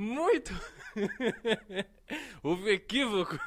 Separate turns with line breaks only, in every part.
Muito. Houve equívoco.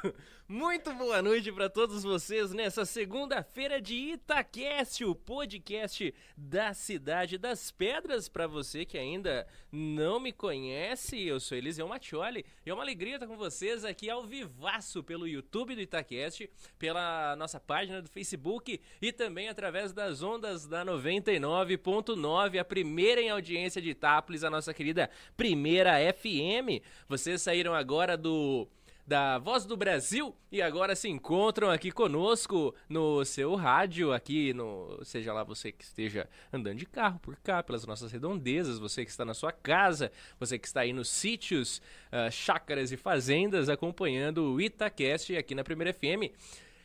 Muito boa noite para todos vocês nessa segunda-feira de Itaquest, o podcast da Cidade das Pedras. Para você que ainda não me conhece, eu sou Eliseu Mattioli e é uma alegria estar com vocês aqui ao vivaço pelo YouTube do Itaquest, pela nossa página do Facebook e também através das ondas da 99.9, a primeira em audiência de Itápolis, a nossa querida Primeira FM. Vocês saíram agora do da Voz do Brasil e agora se encontram aqui conosco no seu rádio, aqui no. Seja lá você que esteja andando de carro por cá, pelas nossas redondezas, você que está na sua casa, você que está aí nos sítios, uh, chácaras e fazendas acompanhando o Itacast aqui na Primeira FM.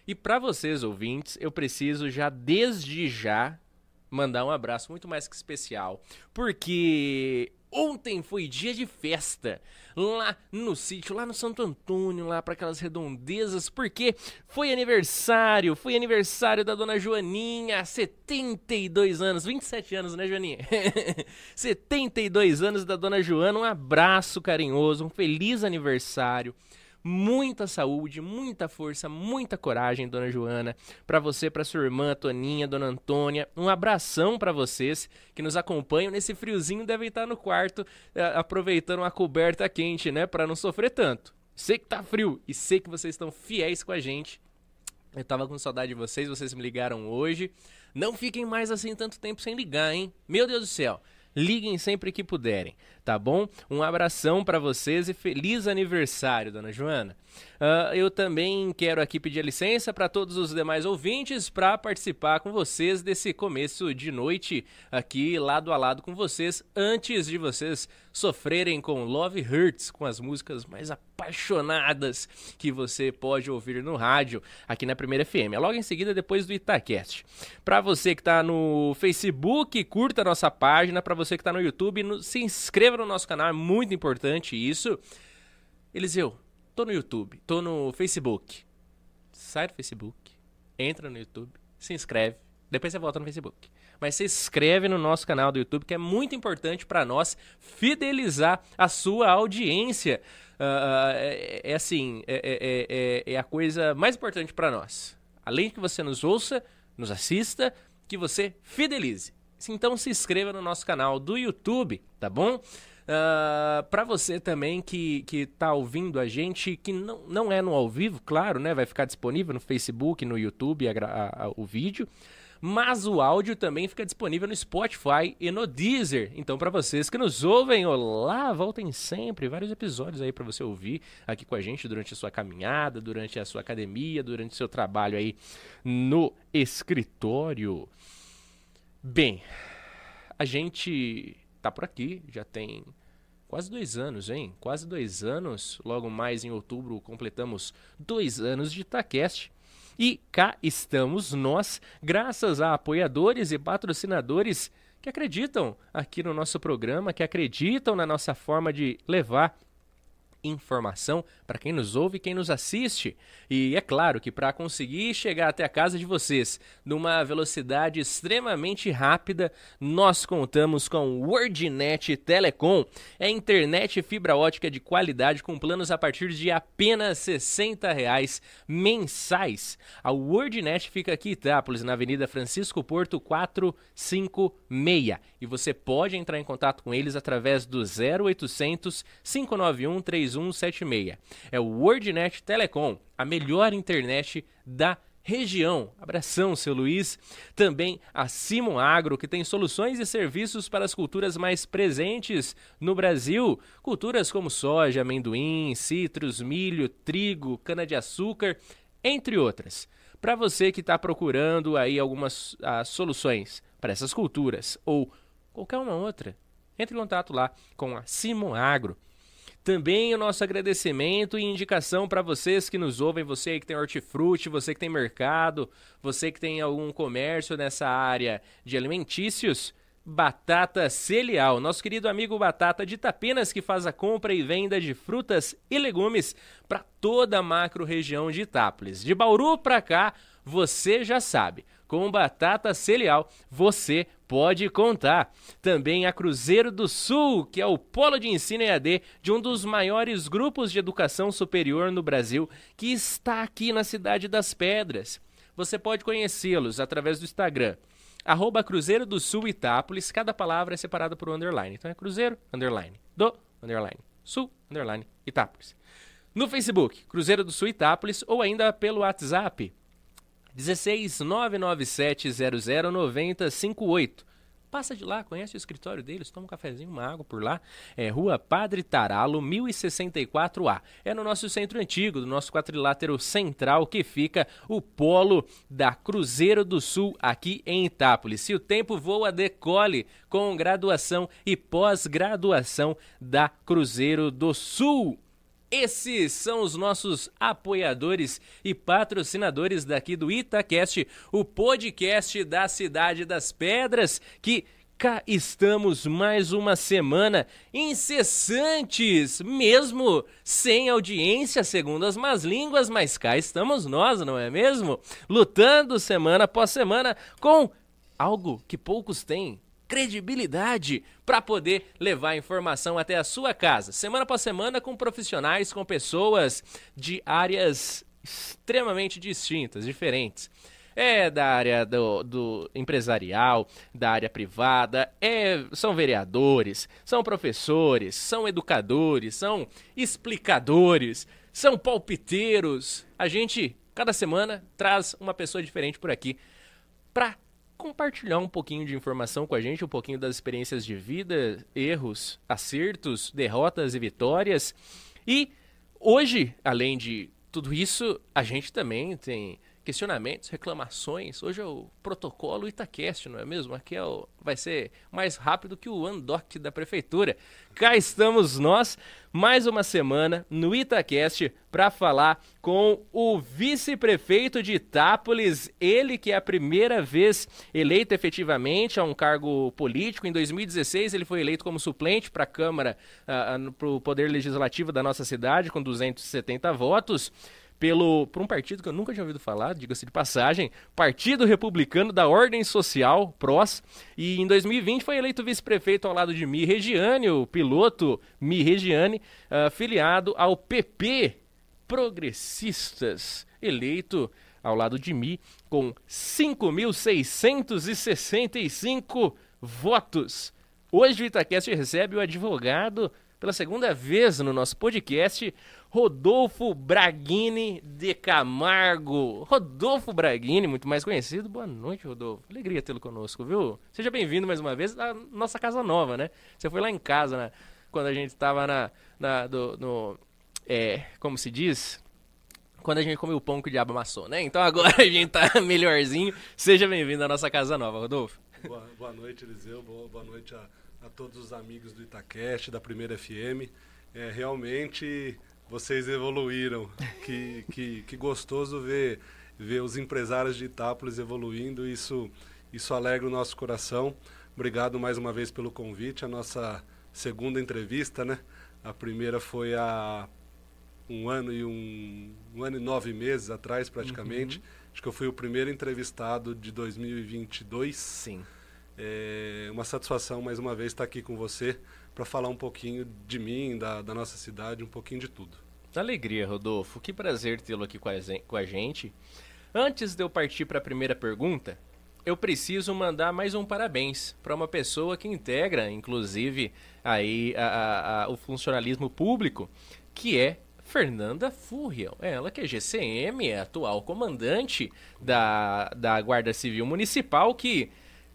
E para vocês, ouvintes, eu preciso já desde já mandar um abraço muito mais que especial, porque Ontem foi dia de festa lá no sítio, lá no Santo Antônio, lá para aquelas redondezas, porque foi aniversário, foi aniversário da dona Joaninha, 72 anos, 27 anos, né, Joaninha? 72 anos da dona Joana, um abraço carinhoso, um feliz aniversário muita saúde, muita força, muita coragem, dona Joana, para você, para sua irmã Toninha, dona Antônia. Um abração para vocês que nos acompanham nesse friozinho, devem estar no quarto eh, aproveitando uma coberta quente, né, para não sofrer tanto. Sei que tá frio e sei que vocês estão fiéis com a gente. Eu tava com saudade de vocês, vocês me ligaram hoje. Não fiquem mais assim tanto tempo sem ligar, hein? Meu Deus do céu. Liguem sempre que puderem, tá bom? Um abração para vocês e feliz aniversário, dona Joana. Uh, eu também quero aqui pedir licença para todos os demais ouvintes para participar com vocês desse começo de noite aqui lado a lado com vocês, antes de vocês sofrerem com Love Hurts, com as músicas mais apaixonadas que você pode ouvir no rádio aqui na Primeira FM. É logo em seguida, depois do Itacast. Para você que está no Facebook, curta a nossa página. Para você que está no YouTube, no, se inscreva no nosso canal, é muito importante isso. Eliseu, tô no YouTube, tô no Facebook. Sai do Facebook, entra no YouTube, se inscreve, depois você volta no Facebook. Mas se inscreve no nosso canal do YouTube, que é muito importante para nós fidelizar a sua audiência. Uh, é, é, assim, é, é, é, a coisa mais importante para nós. Além que você nos ouça, nos assista, que você fidelize. Então se inscreva no nosso canal do YouTube, tá bom? Uh, ah, para você também que, que tá ouvindo a gente, que não, não é no ao vivo, claro, né? Vai ficar disponível no Facebook, no YouTube a, a, a, o vídeo. Mas o áudio também fica disponível no Spotify e no Deezer. Então, para vocês que nos ouvem, olá, voltem sempre. Vários episódios aí para você ouvir aqui com a gente durante a sua caminhada, durante a sua academia, durante o seu trabalho aí no escritório. Bem, a gente tá por aqui, já tem Quase dois anos, hein? Quase dois anos. Logo mais em outubro completamos dois anos de Itacast. E cá estamos nós, graças a apoiadores e patrocinadores que acreditam aqui no nosso programa, que acreditam na nossa forma de levar informação para quem nos ouve e quem nos assiste. E é claro que para conseguir chegar até a casa de vocês numa velocidade extremamente rápida, nós contamos com WordNet Telecom. É internet fibra ótica de qualidade com planos a partir de apenas 60 reais mensais. A WordNet fica aqui em Itápolis, na Avenida Francisco Porto 456. E você pode entrar em contato com eles através do 0800 591 3176. É o WordNet Telecom, a melhor internet da região. Abração, seu Luiz. Também a Simon Agro, que tem soluções e serviços para as culturas mais presentes no Brasil. Culturas como soja, amendoim, citros, milho, trigo, cana-de-açúcar, entre outras. Para você que está procurando aí algumas ah, soluções para essas culturas ou qualquer uma outra, entre em contato lá com a Simon Agro. Também o nosso agradecimento e indicação para vocês que nos ouvem, você que tem hortifruti, você que tem mercado, você que tem algum comércio nessa área de alimentícios. Batata Celial, nosso querido amigo Batata de Tapenas, que faz a compra e venda de frutas e legumes para toda a macro região de Itápolis. De Bauru para cá, você já sabe, com Batata Celial, você pode contar. Também a Cruzeiro do Sul, que é o polo de ensino EAD de um dos maiores grupos de educação superior no Brasil, que está aqui na cidade das Pedras. Você pode conhecê-los através do Instagram, arroba Cruzeiro do Sul Itápolis, cada palavra é separada por um underline. Então é Cruzeiro, underline, do, underline, Sul, underline, Itápolis. No Facebook, Cruzeiro do Sul Itápolis, ou ainda pelo WhatsApp, 16 997 00 9058. Passa de lá, conhece o escritório deles, toma um cafezinho, uma água por lá. É Rua Padre Taralo, 1064A. É no nosso centro antigo, do nosso quadrilátero central, que fica o polo da Cruzeiro do Sul, aqui em Itápolis. Se o tempo voa, decole com graduação e pós-graduação da Cruzeiro do Sul. Esses são os nossos apoiadores e patrocinadores daqui do Itacast, o podcast da Cidade das Pedras, que cá estamos mais uma semana incessantes, mesmo sem audiência, segundo as más línguas, mas cá estamos nós, não é mesmo? Lutando semana após semana com algo que poucos têm, credibilidade para poder levar a informação até a sua casa, semana após semana, com profissionais, com pessoas de áreas extremamente distintas, diferentes. É da área do, do empresarial, da área privada, é, são vereadores, são professores, são educadores, são explicadores, são palpiteiros. A gente, cada semana, traz uma pessoa diferente por aqui para compartilhar um pouquinho de informação com a gente, um pouquinho das experiências de vida, erros, acertos, derrotas e vitórias. E hoje, além de tudo isso, a gente também tem questionamentos, reclamações. Hoje é o protocolo Itacast, não é mesmo? Aqui é o, vai ser mais rápido que o Andoc da prefeitura. Cá estamos nós, mais uma semana no Itacast para falar com o vice-prefeito de Itápolis, ele que é a primeira vez eleito efetivamente a um cargo político. Em 2016 ele foi eleito como suplente para a Câmara, para o Poder Legislativo da nossa cidade, com 270 votos pelo, por um partido que eu nunca tinha ouvido falar, diga-se de passagem, Partido Republicano da Ordem Social, PROS, e em 2020 foi eleito vice-prefeito ao lado de Mi Regiane, o piloto Mi Regiane, uh, filiado ao PP Progressistas, eleito ao lado de Mi com 5.665 votos. Hoje o Itacast recebe o advogado pela segunda vez no nosso podcast, Rodolfo Braghini de Camargo. Rodolfo Braghini, muito mais conhecido. Boa noite, Rodolfo. Alegria tê-lo conosco, viu? Seja bem-vindo mais uma vez à nossa casa nova, né? Você foi lá em casa, né? quando a gente estava na, na do, no, é, como se diz, quando a gente comeu o pão que o diabo amassou, né? Então agora a gente tá melhorzinho. Seja bem-vindo à nossa casa nova, Rodolfo.
Boa, boa noite, Eliseu. Boa, boa noite a, todos os amigos do Itacast, da Primeira FM. É, realmente vocês evoluíram. Que, que, que gostoso ver, ver os empresários de Itápolis evoluindo. Isso, isso alegra o nosso coração. Obrigado mais uma vez pelo convite. A nossa segunda entrevista, né? A primeira foi há um ano e um, um ano e nove meses atrás, praticamente. Uhum. Acho que eu fui o primeiro entrevistado de 2022.
Sim.
É uma satisfação mais uma vez estar aqui com você para falar um pouquinho de mim, da, da nossa cidade, um pouquinho de tudo.
Alegria, Rodolfo. Que prazer tê-lo aqui com a gente. Antes de eu partir para a primeira pergunta, eu preciso mandar mais um parabéns para uma pessoa que integra, inclusive, aí a, a, o funcionalismo público, que é Fernanda Furriel. Ela que é GCM, é atual comandante da, da Guarda Civil Municipal, que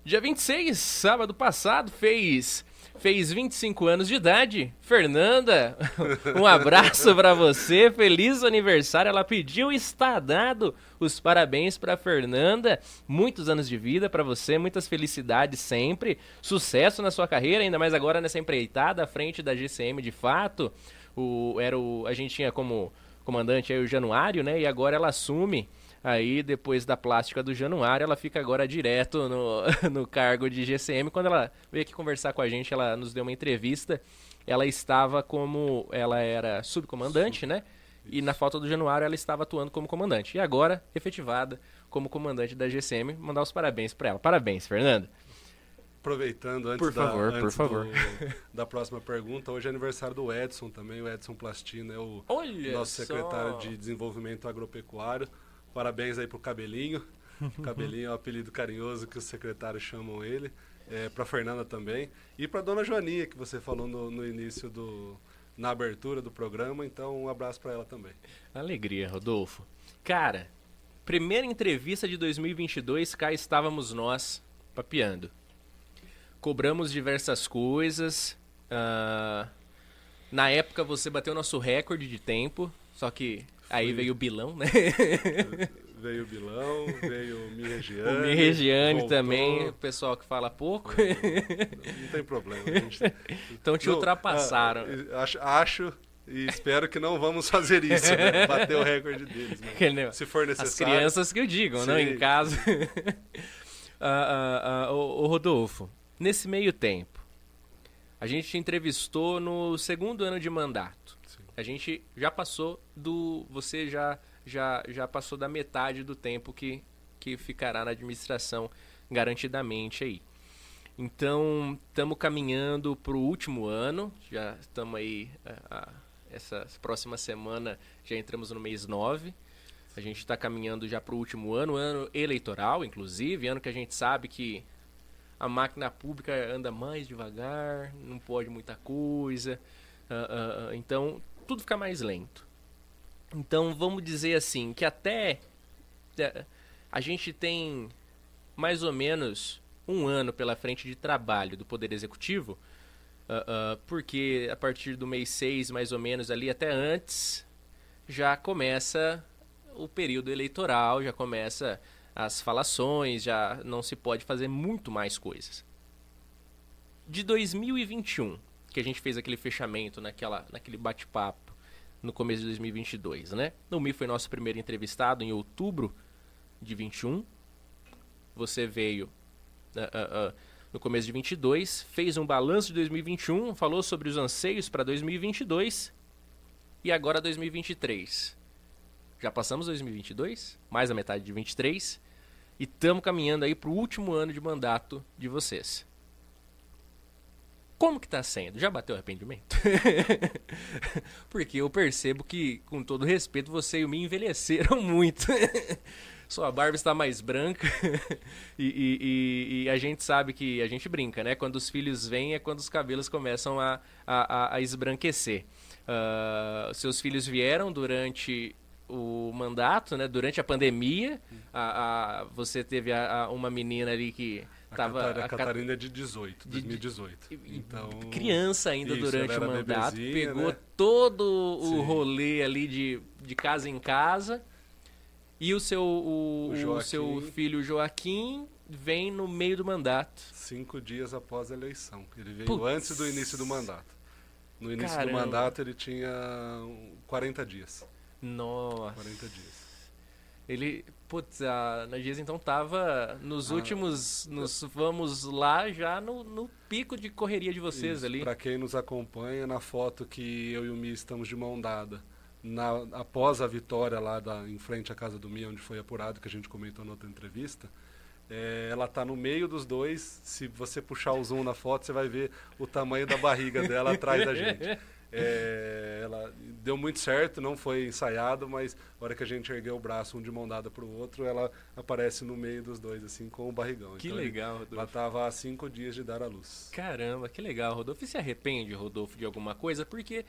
dia 26, sábado passado, fez fez 25 anos de idade. Fernanda, um abraço para você, feliz aniversário. Ela pediu está dado os parabéns para Fernanda. Muitos anos de vida para você, muitas felicidades sempre. Sucesso na sua carreira, ainda mais agora nessa empreitada à frente da GCM de fato. O, era o, a gente tinha como comandante aí o Januário, né? E agora ela assume Aí, depois da plástica do Januário, ela fica agora direto no, no cargo de GCM. Quando ela veio aqui conversar com a gente, ela nos deu uma entrevista. Ela estava como. Ela era subcomandante, né? E na falta do Januário, ela estava atuando como comandante. E agora, efetivada como comandante da GCM. Mandar os parabéns para ela. Parabéns, Fernanda.
aproveitando antes,
por favor,
da,
por
antes
favor.
do- da próxima pergunta, hoje é aniversário do Edson também, o Edson Plastino é o
Olha
nosso secretário
só.
de Desenvolvimento Agropecuário. Parabéns aí pro Cabelinho. Cabelinho é o apelido carinhoso que os secretários chamam ele. É, pra Fernanda também. E pra dona Joaninha, que você falou no, no início do. na abertura do programa. Então, um abraço pra ela também.
Alegria, Rodolfo. Cara, primeira entrevista de 2022, cá estávamos nós, papeando. Cobramos diversas coisas. ah, na época você bateu nosso recorde de tempo, só que aí veio o Bilão, né?
Veio o Bilão, veio o Mi Regiane.
o Mi Regiane
voltou.
também, o pessoal que fala pouco.
Não tem problema. gente-
então te
Não,
ultrapassaram.
ah, acho, acho e espero que não vamos fazer isso, né? Bater o recorde deles.
negócio.
Se for
As
necessário.
crianças que eu digo, não
Sim.
em casa. Ah, ah, ah, ô, ô, Rodolfo, nesse meio tempo, a gente te entrevistou no segundo ano de mandato. A gente já passou do. Você já, já, já passou da metade do tempo que, que ficará na administração garantidamente aí. Então, estamos caminhando para o último ano. Já estamos aí. ah, ah, essa próxima semana já entramos no mês 9. A gente está caminhando já para o último ano, ano eleitoral, inclusive, ano que a gente sabe que a máquina pública anda mais devagar, não pode muita coisa, ah, ah, então tudo fica mais lento. Então vamos dizer assim que até eh, a gente tem mais ou menos um ano pela frente de trabalho do Poder Executivo, ah, ah, porque a partir do mês 6, mais ou menos ali até antes, já começa o período eleitoral, já começa as falações, já não se pode fazer muito mais coisas. De 2021, que a gente fez aquele fechamento naquela, naquele bate-papo no começo de 2022, né? Mi foi nosso primeiro entrevistado em outubro de 21. Você veio ah, ah, ah, no começo de 22, fez um balanço de 2021, falou sobre os anseios para 2022 e agora 2023. Já passamos 2022, mais a metade de 23, e estamos caminhando aí para o último ano de mandato de vocês. Como que tá sendo? Já bateu arrependimento? Porque eu percebo que, com todo respeito, você e o me envelheceram muito. Sua barba está mais branca e, e- e- a gente sabe que a gente brinca, né? Quando os filhos vêm é quando os cabelos começam a, a, a- esbranquecer. Ah, seus filhos vieram durante o mandato, né? Durante a pandemia, a, a- você teve a- a- uma menina ali que
A,
tava
Catar- a
a Cat-
Catarina é de 18,
de-
2018. Então,
criança ainda
Isso,
durante o mandato,
bebezinha,
pegou
né?
todo o
Sim.
rolê ali de, de casa em casa. E o seu, o,
O
o seu filho Joaquim vem no meio do mandato.
cinco dias após a eleição. Ele veio antes do início do mandato. No início
Caramba.
do mandato ele tinha um, 40 dias.
Nossa.
40 dias.
Ele, putz, a Nagias então tava nos
Ah.
últimos, nos vamos lá já no, no pico de correria de vocês
Isso,
ali.
Pra quem nos acompanha, na foto que eu e o Mi estamos de mão dada, na, após a vitória lá da, em frente à casa do Mi, onde foi apurado, que a gente comentou na outra entrevista, é, ela tá no meio dos dois. Se você puxar o zoom na foto, você vai ver o tamanho da barriga dela atrás da gente. É, ela deu muito certo, não foi ensaiado, mas na hora que a gente ergueu o braço um de mão dada pro outro, ela aparece no meio dos dois, assim, com o barrigão.
Que
Então, ele-
legal,
Ela
Rodolfo.
tava há cinco dias de dar à luz.
Caramba, que legal, Rodolfo. E se arrepende, Rodolfo, de alguma coisa? Porque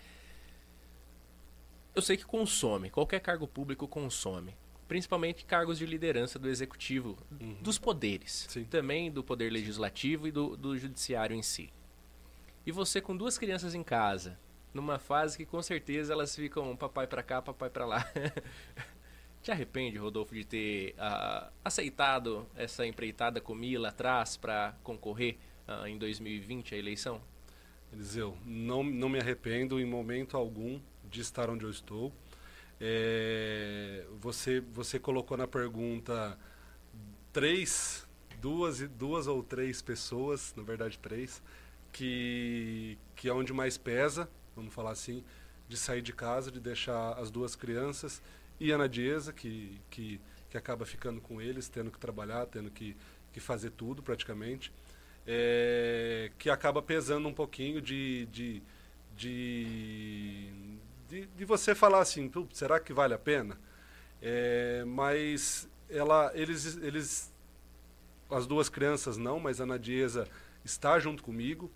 eu sei que consome, qualquer cargo público consome. Principalmente cargos de liderança do executivo,
Uhum.
dos poderes.
Sim.
Também do poder legislativo e do, do judiciário em si. E você com duas crianças em casa, numa fase que com certeza elas ficam papai pra cá, papai pra lá. Te arrepende, Rodolfo, de ter ah, aceitado essa empreitada com Mila atrás para concorrer ah, em 2020 à eleição?
Eliseu, não, não me arrependo em momento algum de estar onde eu estou. É, você, você colocou na pergunta três, duas, duas ou três pessoas, na verdade três, que, que é onde mais pesa, vamos falar assim, de sair de casa, de deixar as duas crianças e a Nadiesa, que, que, que acaba ficando com eles, tendo que trabalhar, tendo que, que fazer tudo praticamente. é, que acaba pesando um pouquinho de, de, de, de, de você falar assim, será que vale a pena? É, mas ela, eles, eles, as duas crianças não, mas a Nadiesa está junto comigo,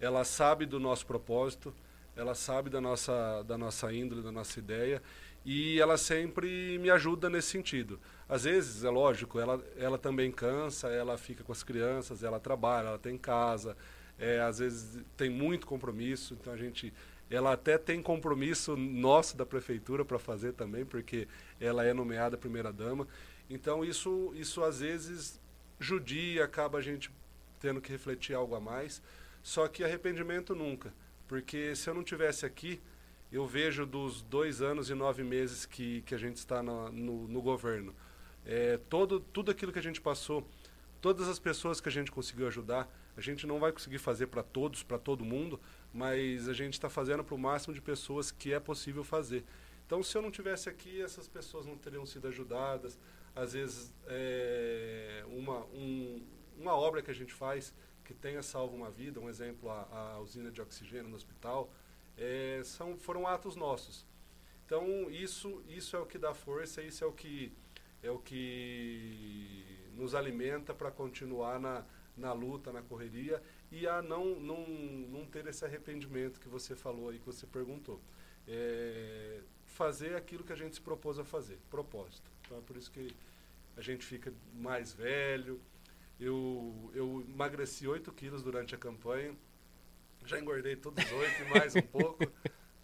ela sabe do nosso propósito, ela sabe da nossa, da nossa índole, da nossa ideia, e ela sempre me ajuda nesse sentido. Às vezes, é lógico, ela, ela também cansa, ela fica com as crianças, ela trabalha, ela tem casa, é, às vezes tem muito compromisso, então a gente ela até tem compromisso nosso da prefeitura para fazer também, porque ela é nomeada primeira dama. Então isso isso às vezes judia, acaba a gente tendo que refletir algo a mais. Só que arrependimento nunca, porque se eu não tivesse aqui, eu vejo dos dois anos e nove meses que, que a gente está no, no, no governo, é, todo, tudo aquilo que a gente passou, todas as pessoas que a gente conseguiu ajudar, a gente não vai conseguir fazer para todos, para todo mundo, mas a gente está fazendo para o máximo de pessoas que é possível fazer. Então, se eu não tivesse aqui, essas pessoas não teriam sido ajudadas. Às vezes, é, uma, um, uma obra que a gente faz que tenha salvo uma vida, um exemplo, a, a usina de oxigênio no hospital, é, são, foram atos nossos. Então isso, isso é o que dá força, isso é o que, é o que nos alimenta para continuar na, na luta, na correria e a não, não, não ter esse arrependimento que você falou aí, que você perguntou. É, fazer aquilo que a gente se propôs a fazer, propósito. Então é por isso que a gente fica mais velho. Eu, eu emagreci 8 quilos durante a campanha já engordei todos os oito e mais um pouco.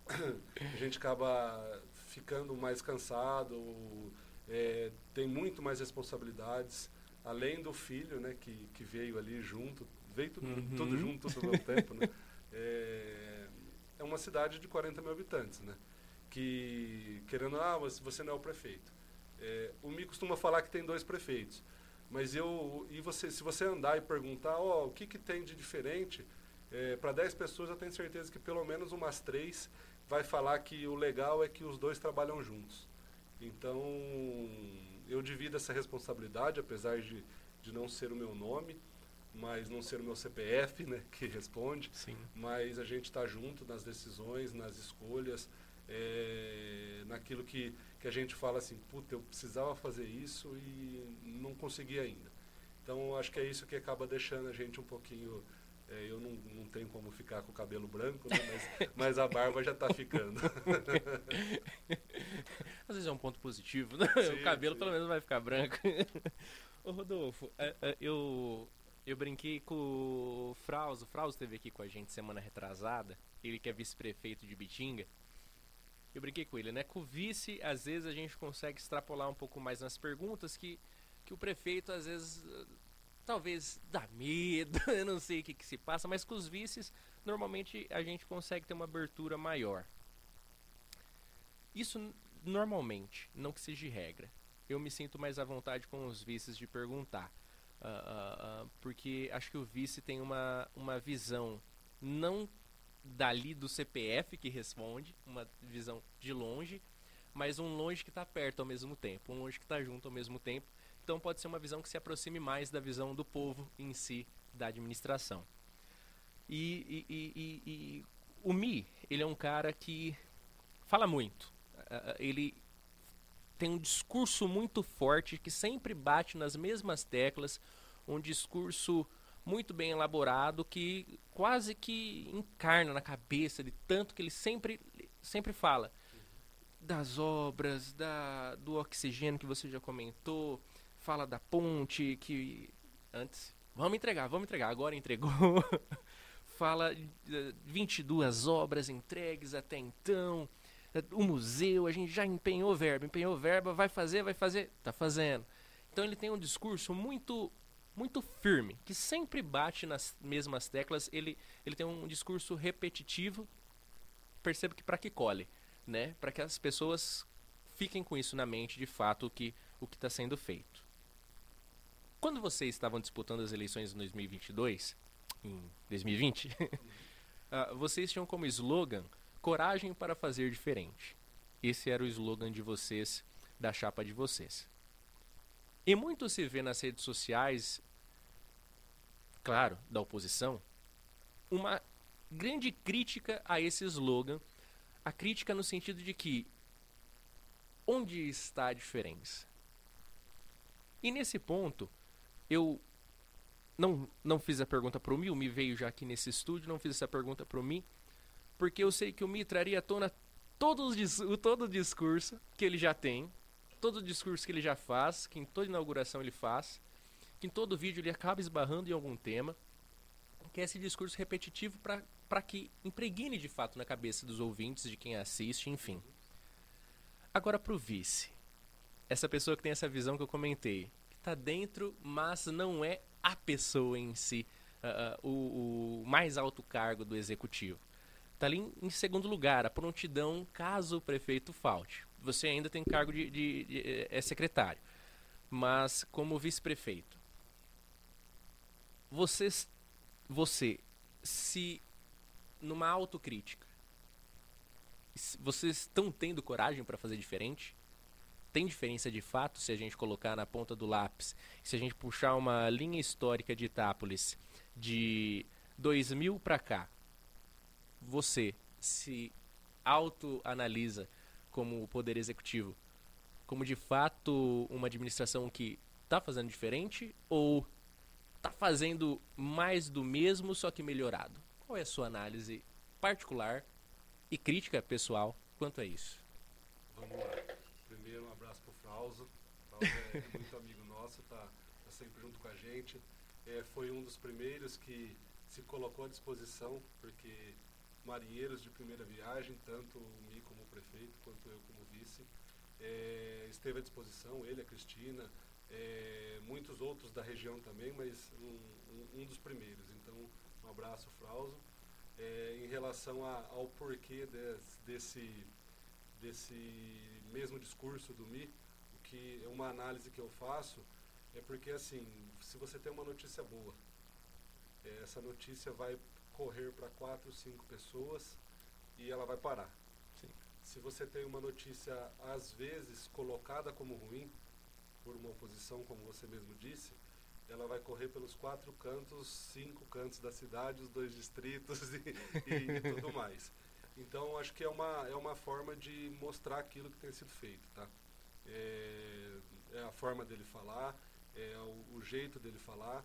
A gente acaba ficando mais cansado, é, tem muito mais responsabilidades, além do filho, né, que, que veio ali junto, veio tudo, uhum. tudo junto todo o tempo, né? É, é uma cidade de 40 mil habitantes, né? Que, querendo, ah, você não é o prefeito. É, o Mi costuma falar que tem dois prefeitos. Mas eu, e você, se você andar e perguntar, ó, oh, o que, que tem de diferente, é, para 10 pessoas, eu tenho certeza que pelo menos umas três vai falar que o legal é que os dois trabalham juntos. Então, eu divido essa responsabilidade, apesar de, de não ser o meu nome, mas não ser o meu CPF, né, que responde.
Sim.
Mas a gente está junto nas decisões, nas escolhas, é, naquilo que, que a gente fala assim, puta, eu precisava fazer isso e não consegui ainda. Então, acho que é isso que acaba deixando a gente um pouquinho é, eu não, não tenho como ficar com o cabelo branco, né? mas, mas, a barba já está ficando.
Às vezes é um ponto positivo, né? Sim, o cabelo sim. pelo menos vai ficar branco. Ô Rodolfo, é, é, eu, eu brinquei com o Frauso. O Frauso esteve aqui com a gente semana retrasada. Ele que é vice-prefeito de Bitinga. Eu brinquei com ele, né? Com o vice, às vezes a gente consegue extrapolar um pouco mais nas perguntas que, que o prefeito às vezes talvez dá medo, eu não sei o que, que se passa, mas com os vices, normalmente a gente consegue ter uma abertura maior. Isso normalmente, não que seja regra. Eu me sinto mais à vontade com os vices de perguntar. Uh, uh, uh, porque acho que o vice tem uma, uma visão não dali do CPF que responde, uma visão de longe, mas um longe que está perto ao mesmo tempo, um longe que está junto ao mesmo tempo, então pode ser uma visão que se aproxime mais da visão do povo em si, da administração. E, e, e, e o Mi, ele é um cara que fala muito. Ele tem um discurso muito forte que sempre bate nas mesmas teclas, um discurso muito bem elaborado que quase que encarna na cabeça de tanto que ele sempre sempre fala das obras, da, do oxigênio que você já comentou, fala da ponte que antes vamos entregar, vamos entregar, agora entregou. fala de 22 obras entregues até então. O museu, a gente já empenhou verba, empenhou verba, vai fazer, vai fazer, tá fazendo. Então ele tem um discurso muito muito firme, que sempre bate nas mesmas teclas, ele, ele tem um discurso repetitivo. Percebo que para que cole, né? Para que as pessoas fiquem com isso na mente, de fato, o que o que está sendo feito. Quando vocês estavam disputando as eleições em 2022, em 2020, uh, vocês tinham como slogan coragem para fazer diferente. Esse era o slogan de vocês, da chapa de vocês. E muito se vê nas redes sociais claro, da oposição, uma grande crítica a esse slogan. A crítica no sentido de que onde está a diferença? E nesse ponto, eu não, não fiz a pergunta para o Mi, o Mi veio já aqui nesse estúdio, não fiz essa pergunta para o Mi, porque eu sei que o Mi traria à tona todo o, todo o discurso que ele já tem, todo o discurso que ele já faz, que em toda inauguração ele faz, em todo vídeo ele acaba esbarrando em algum tema, que é esse discurso repetitivo para que impregne de fato na cabeça dos ouvintes, de quem assiste, enfim. Agora para o vice. Essa pessoa que tem essa visão que eu comentei, que está dentro, mas não é a pessoa em si, uh, uh, o, o, mais alto cargo do executivo. Está ali em, segundo lugar, a prontidão caso o prefeito falte. Você ainda tem cargo de, de, de é secretário, mas como vice-prefeito, vocês, você, se numa autocrítica, vocês estão tendo coragem para fazer diferente? Tem diferença de fato se a gente colocar na ponta do lápis, se a gente puxar uma linha histórica de Itápolis de 2000 para cá? Você se autoanalisa como poder executivo, como de fato uma administração que está fazendo diferente ou está fazendo mais do mesmo, só que melhorado? Qual é a sua análise particular e crítica pessoal quanto a isso?
Vamos lá. Primeiro, um abraço para o Frauso. Frauso é muito amigo nosso, está tá sempre junto com a gente. É, foi um dos primeiros que se colocou à disposição, porque marinheiros de primeira viagem, tanto o Mi como o prefeito, quanto eu como vice, é, esteve à disposição, ele, a Cristina, é, muitos outros da região também, mas um, um, um dos primeiros. Então, um abraço, Frauso. É, em relação a, ao porquê des, desse, desse mesmo discurso do Mi, o que é uma análise que eu faço é porque, assim, se você tem uma notícia boa, é, essa notícia vai correr para quatro, cinco pessoas e ela vai parar. Sim. Se você tem uma notícia, às vezes, colocada como ruim, por uma oposição, como você mesmo disse, ela vai correr pelos quatro cantos, cinco cantos da cidade, os dois distritos e, e, e tudo mais. Então, acho que é uma, é uma forma de mostrar aquilo que tem sido feito, tá? É, é a forma dele falar, é o, o jeito dele falar,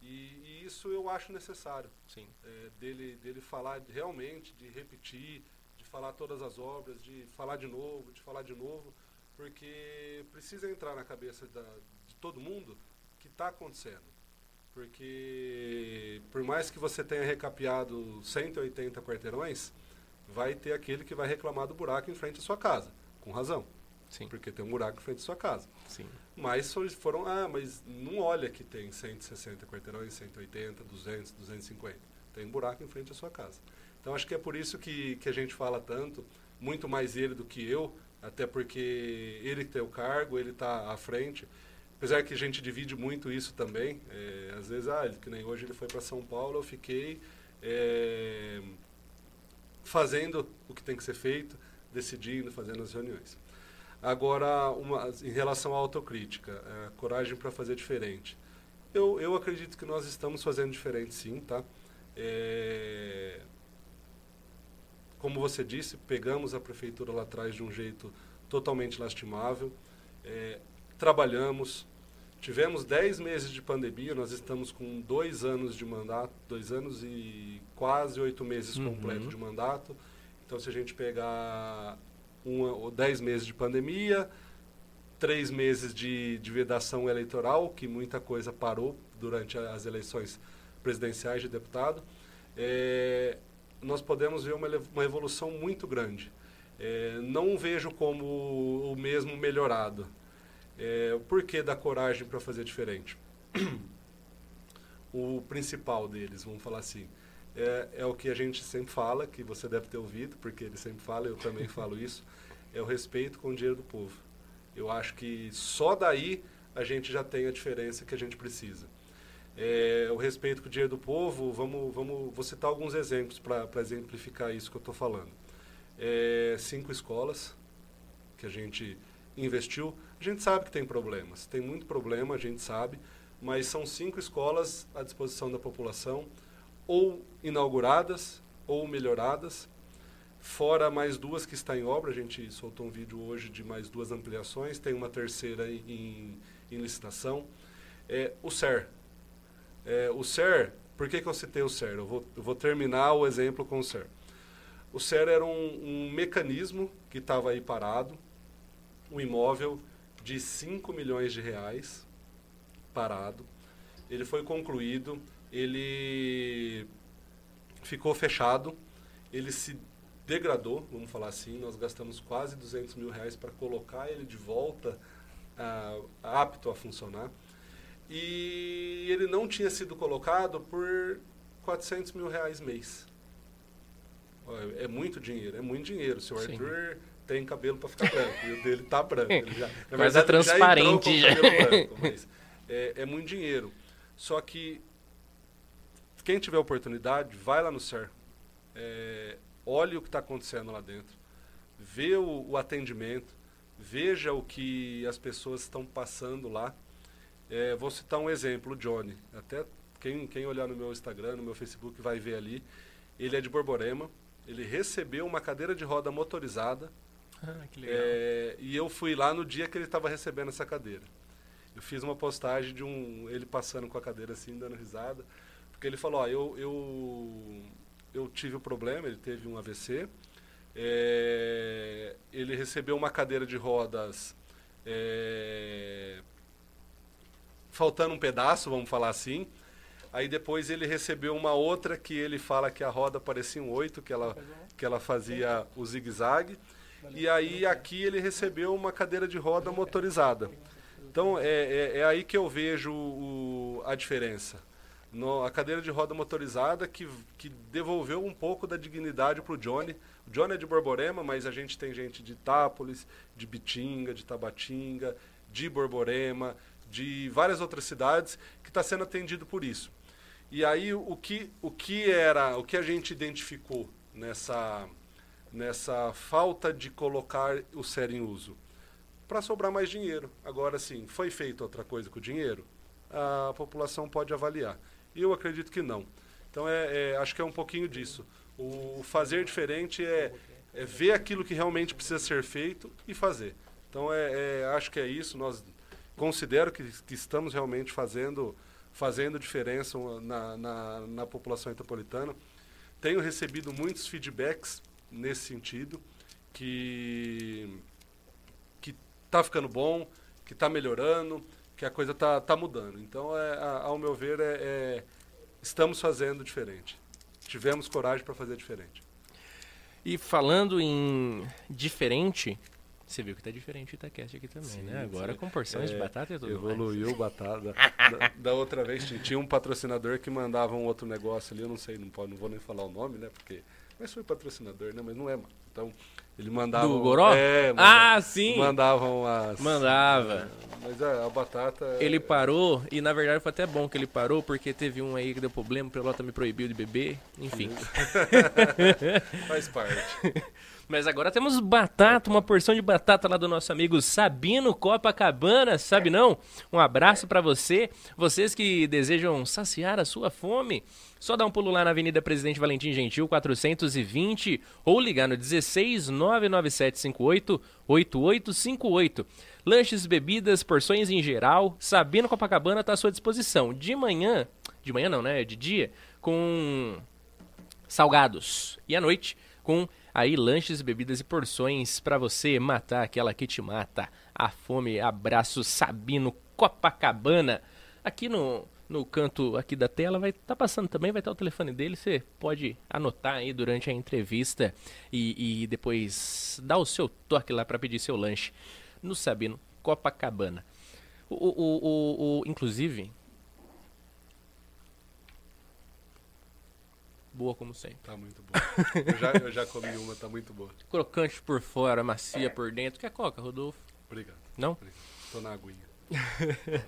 e, e, isso eu acho necessário.
Sim.
É, dele, dele falar realmente, de repetir, de falar todas as obras, de falar de novo, de falar de novo, porque precisa entrar na cabeça da, de todo mundo que está acontecendo. Porque por mais que você tenha recapeado 180 quarteirões, vai ter aquele que vai reclamar do buraco em frente à sua casa, com razão.
Sim.
Porque tem um buraco em frente à sua casa.
Sim.
Mas foram, ah, mas não olha que tem 160 quarteirões, 180, 200, 250. Tem um buraco em frente à sua casa. Então acho que é por isso que, que a gente fala tanto, muito mais ele do que eu, até porque ele tem o cargo, ele está à frente. Apesar que a gente divide muito isso também, é, às vezes, ah, que nem hoje ele foi para São Paulo, eu fiquei é, fazendo o que tem que ser feito, decidindo, fazendo as reuniões. Agora, uma, em relação à autocrítica, é, coragem para fazer diferente. Eu, eu acredito que nós estamos fazendo diferente, sim, tá? É, como você disse, pegamos a prefeitura lá atrás de um jeito totalmente lastimável. É, trabalhamos, Tivemos 10 meses de pandemia, nós estamos com dois anos de mandato, dois anos e quase oito meses uhum. completos de mandato. Então, se a gente pegar um, 10 meses de pandemia, três meses de, de vedação eleitoral, que muita coisa parou durante as eleições presidenciais de deputado, é, nós podemos ver uma, uma evolução muito grande. É, não vejo como o mesmo melhorado. É, o porquê da coragem para fazer diferente? o principal deles, vamos falar assim, é, é, o que a gente sempre fala, que você deve ter ouvido, porque ele sempre fala, eu também falo isso, é o respeito com o dinheiro do povo. Eu acho que só daí a gente já tem a diferença que a gente precisa. É, o respeito com o dinheiro do povo, vamos, vamos, vou citar alguns exemplos para exemplificar isso que eu estou falando. É, cinco escolas que a gente investiu. A gente sabe que tem problemas, tem muito problema, a gente sabe, mas são cinco escolas à disposição da população, ou inauguradas ou melhoradas, fora mais duas que está em obra. A gente soltou um vídeo hoje de mais duas ampliações, tem uma terceira em, em licitação. É, o SER. É, o SER, por que, que eu citei o SER? Eu vou, eu vou terminar o exemplo com o SER. O SER era um, um mecanismo que estava aí parado, um imóvel de 5 milhões de reais parado. Ele foi concluído, ele ficou fechado, ele se degradou, vamos falar assim. Nós gastamos quase 200 mil reais para colocar ele de volta uh, apto a funcionar. E ele não tinha sido colocado por 400 mil reais mês. É muito dinheiro, é muito dinheiro. O seu Arthur tem cabelo para ficar branco e o dele tá branco. Ele já,
mas é transparente. Já.
Branco, mas é, é, muito dinheiro. Só que quem tiver oportunidade, vai lá no SER. É, olhe o que está acontecendo lá dentro. Vê o, o, atendimento. Veja o que as pessoas estão passando lá. É, vou citar um exemplo, o Johnny. Até quem, quem olhar no meu Instagram, no meu Facebook, vai ver ali. Ele é de Borborema. Ele recebeu uma cadeira de roda motorizada
ah, que legal.
É, e eu fui lá no dia que ele estava recebendo essa cadeira. Eu fiz uma postagem de um ele passando com a cadeira assim, dando risada, porque ele falou, ó, eu eu eu tive o um problema, ele teve um AVC, é, ele recebeu uma cadeira de rodas é, faltando um pedaço, vamos falar assim. Aí depois ele recebeu uma outra que ele fala que a roda parecia um oito, que ela, que ela fazia o zigue-zague. E aí aqui ele recebeu uma cadeira de roda motorizada. Então é, é, é aí que eu vejo o, a diferença. No, a cadeira de roda motorizada que, que devolveu um pouco da dignidade para o Johnny. O Johnny é de Borborema, mas a gente tem gente de Itápolis, de Bitinga, de Tabatinga, de Borborema, de várias outras cidades que está sendo atendido por isso. E aí o que, o que era, o que a gente identificou nessa nessa falta de colocar o sério em uso? Para sobrar mais dinheiro. Agora sim, foi feito outra coisa com o dinheiro? A população pode avaliar. Eu acredito que não. Então, é, é, acho que é um pouquinho disso. O fazer diferente é, é, ver aquilo que realmente precisa ser feito e fazer. Então, é, é acho que é isso. Nós considero que, que estamos realmente fazendo, fazendo diferença na, na, na população metropolitana. Tenho recebido muitos feedbacks nesse sentido, que que está ficando bom, que está melhorando, que a coisa está tá mudando. Então, é, ao meu ver, é, é, estamos fazendo diferente. Tivemos coragem para fazer diferente.
E falando em diferente, você viu que tá diferente o Itacast aqui também, sim, né? Agora sim. com porções é, de batata e tudo
Evoluiu
mais.
batata. da, da, outra vez tinha um patrocinador que mandava um outro negócio ali, eu não sei, não, pode, não vou nem falar o nome, né? Porque mas foi patrocinador, né? Mas não é, mano. Então, ele mandava.
Do Goró?
É,
mandava, ah, sim!
Mandavam as.
Mandava.
Mas a, a, batata.
Ele parou, e na verdade foi até bom que ele parou, porque teve um aí que deu problema, o Pelota me proibiu de beber, enfim.
Faz parte.
Mas agora temos batata, uma porção de batata lá do nosso amigo Sabino Copacabana, sabe não? Um abraço para você, vocês que desejam saciar a sua fome. Só dá um pulo lá na Avenida Presidente Valentim Gentil, 420, ou ligar no 16 99758 8858. Lanches, bebidas, porções em geral, Sabino Copacabana está à sua disposição. De manhã, de manhã não, né? De dia, com salgados. E à noite, com aí lanches, bebidas e porções para você matar aquela que te mata. A fome, abraço Sabino Copacabana. Aqui no, no canto aqui da tela vai estar tá passando também, vai estar tá o telefone dele, você pode anotar aí durante a entrevista e, e depois dar o seu toque lá para pedir seu lanche no Sabino Copacabana. O, o, o, o, inclusive, Boa como sempre.
Tá muito boa. eu, já, eu já comi uma, tá muito boa.
Crocante por fora, macia por dentro. Quer coca, Rodolfo?
Obrigado.
Não?
Obrigado. Tô na aguinha.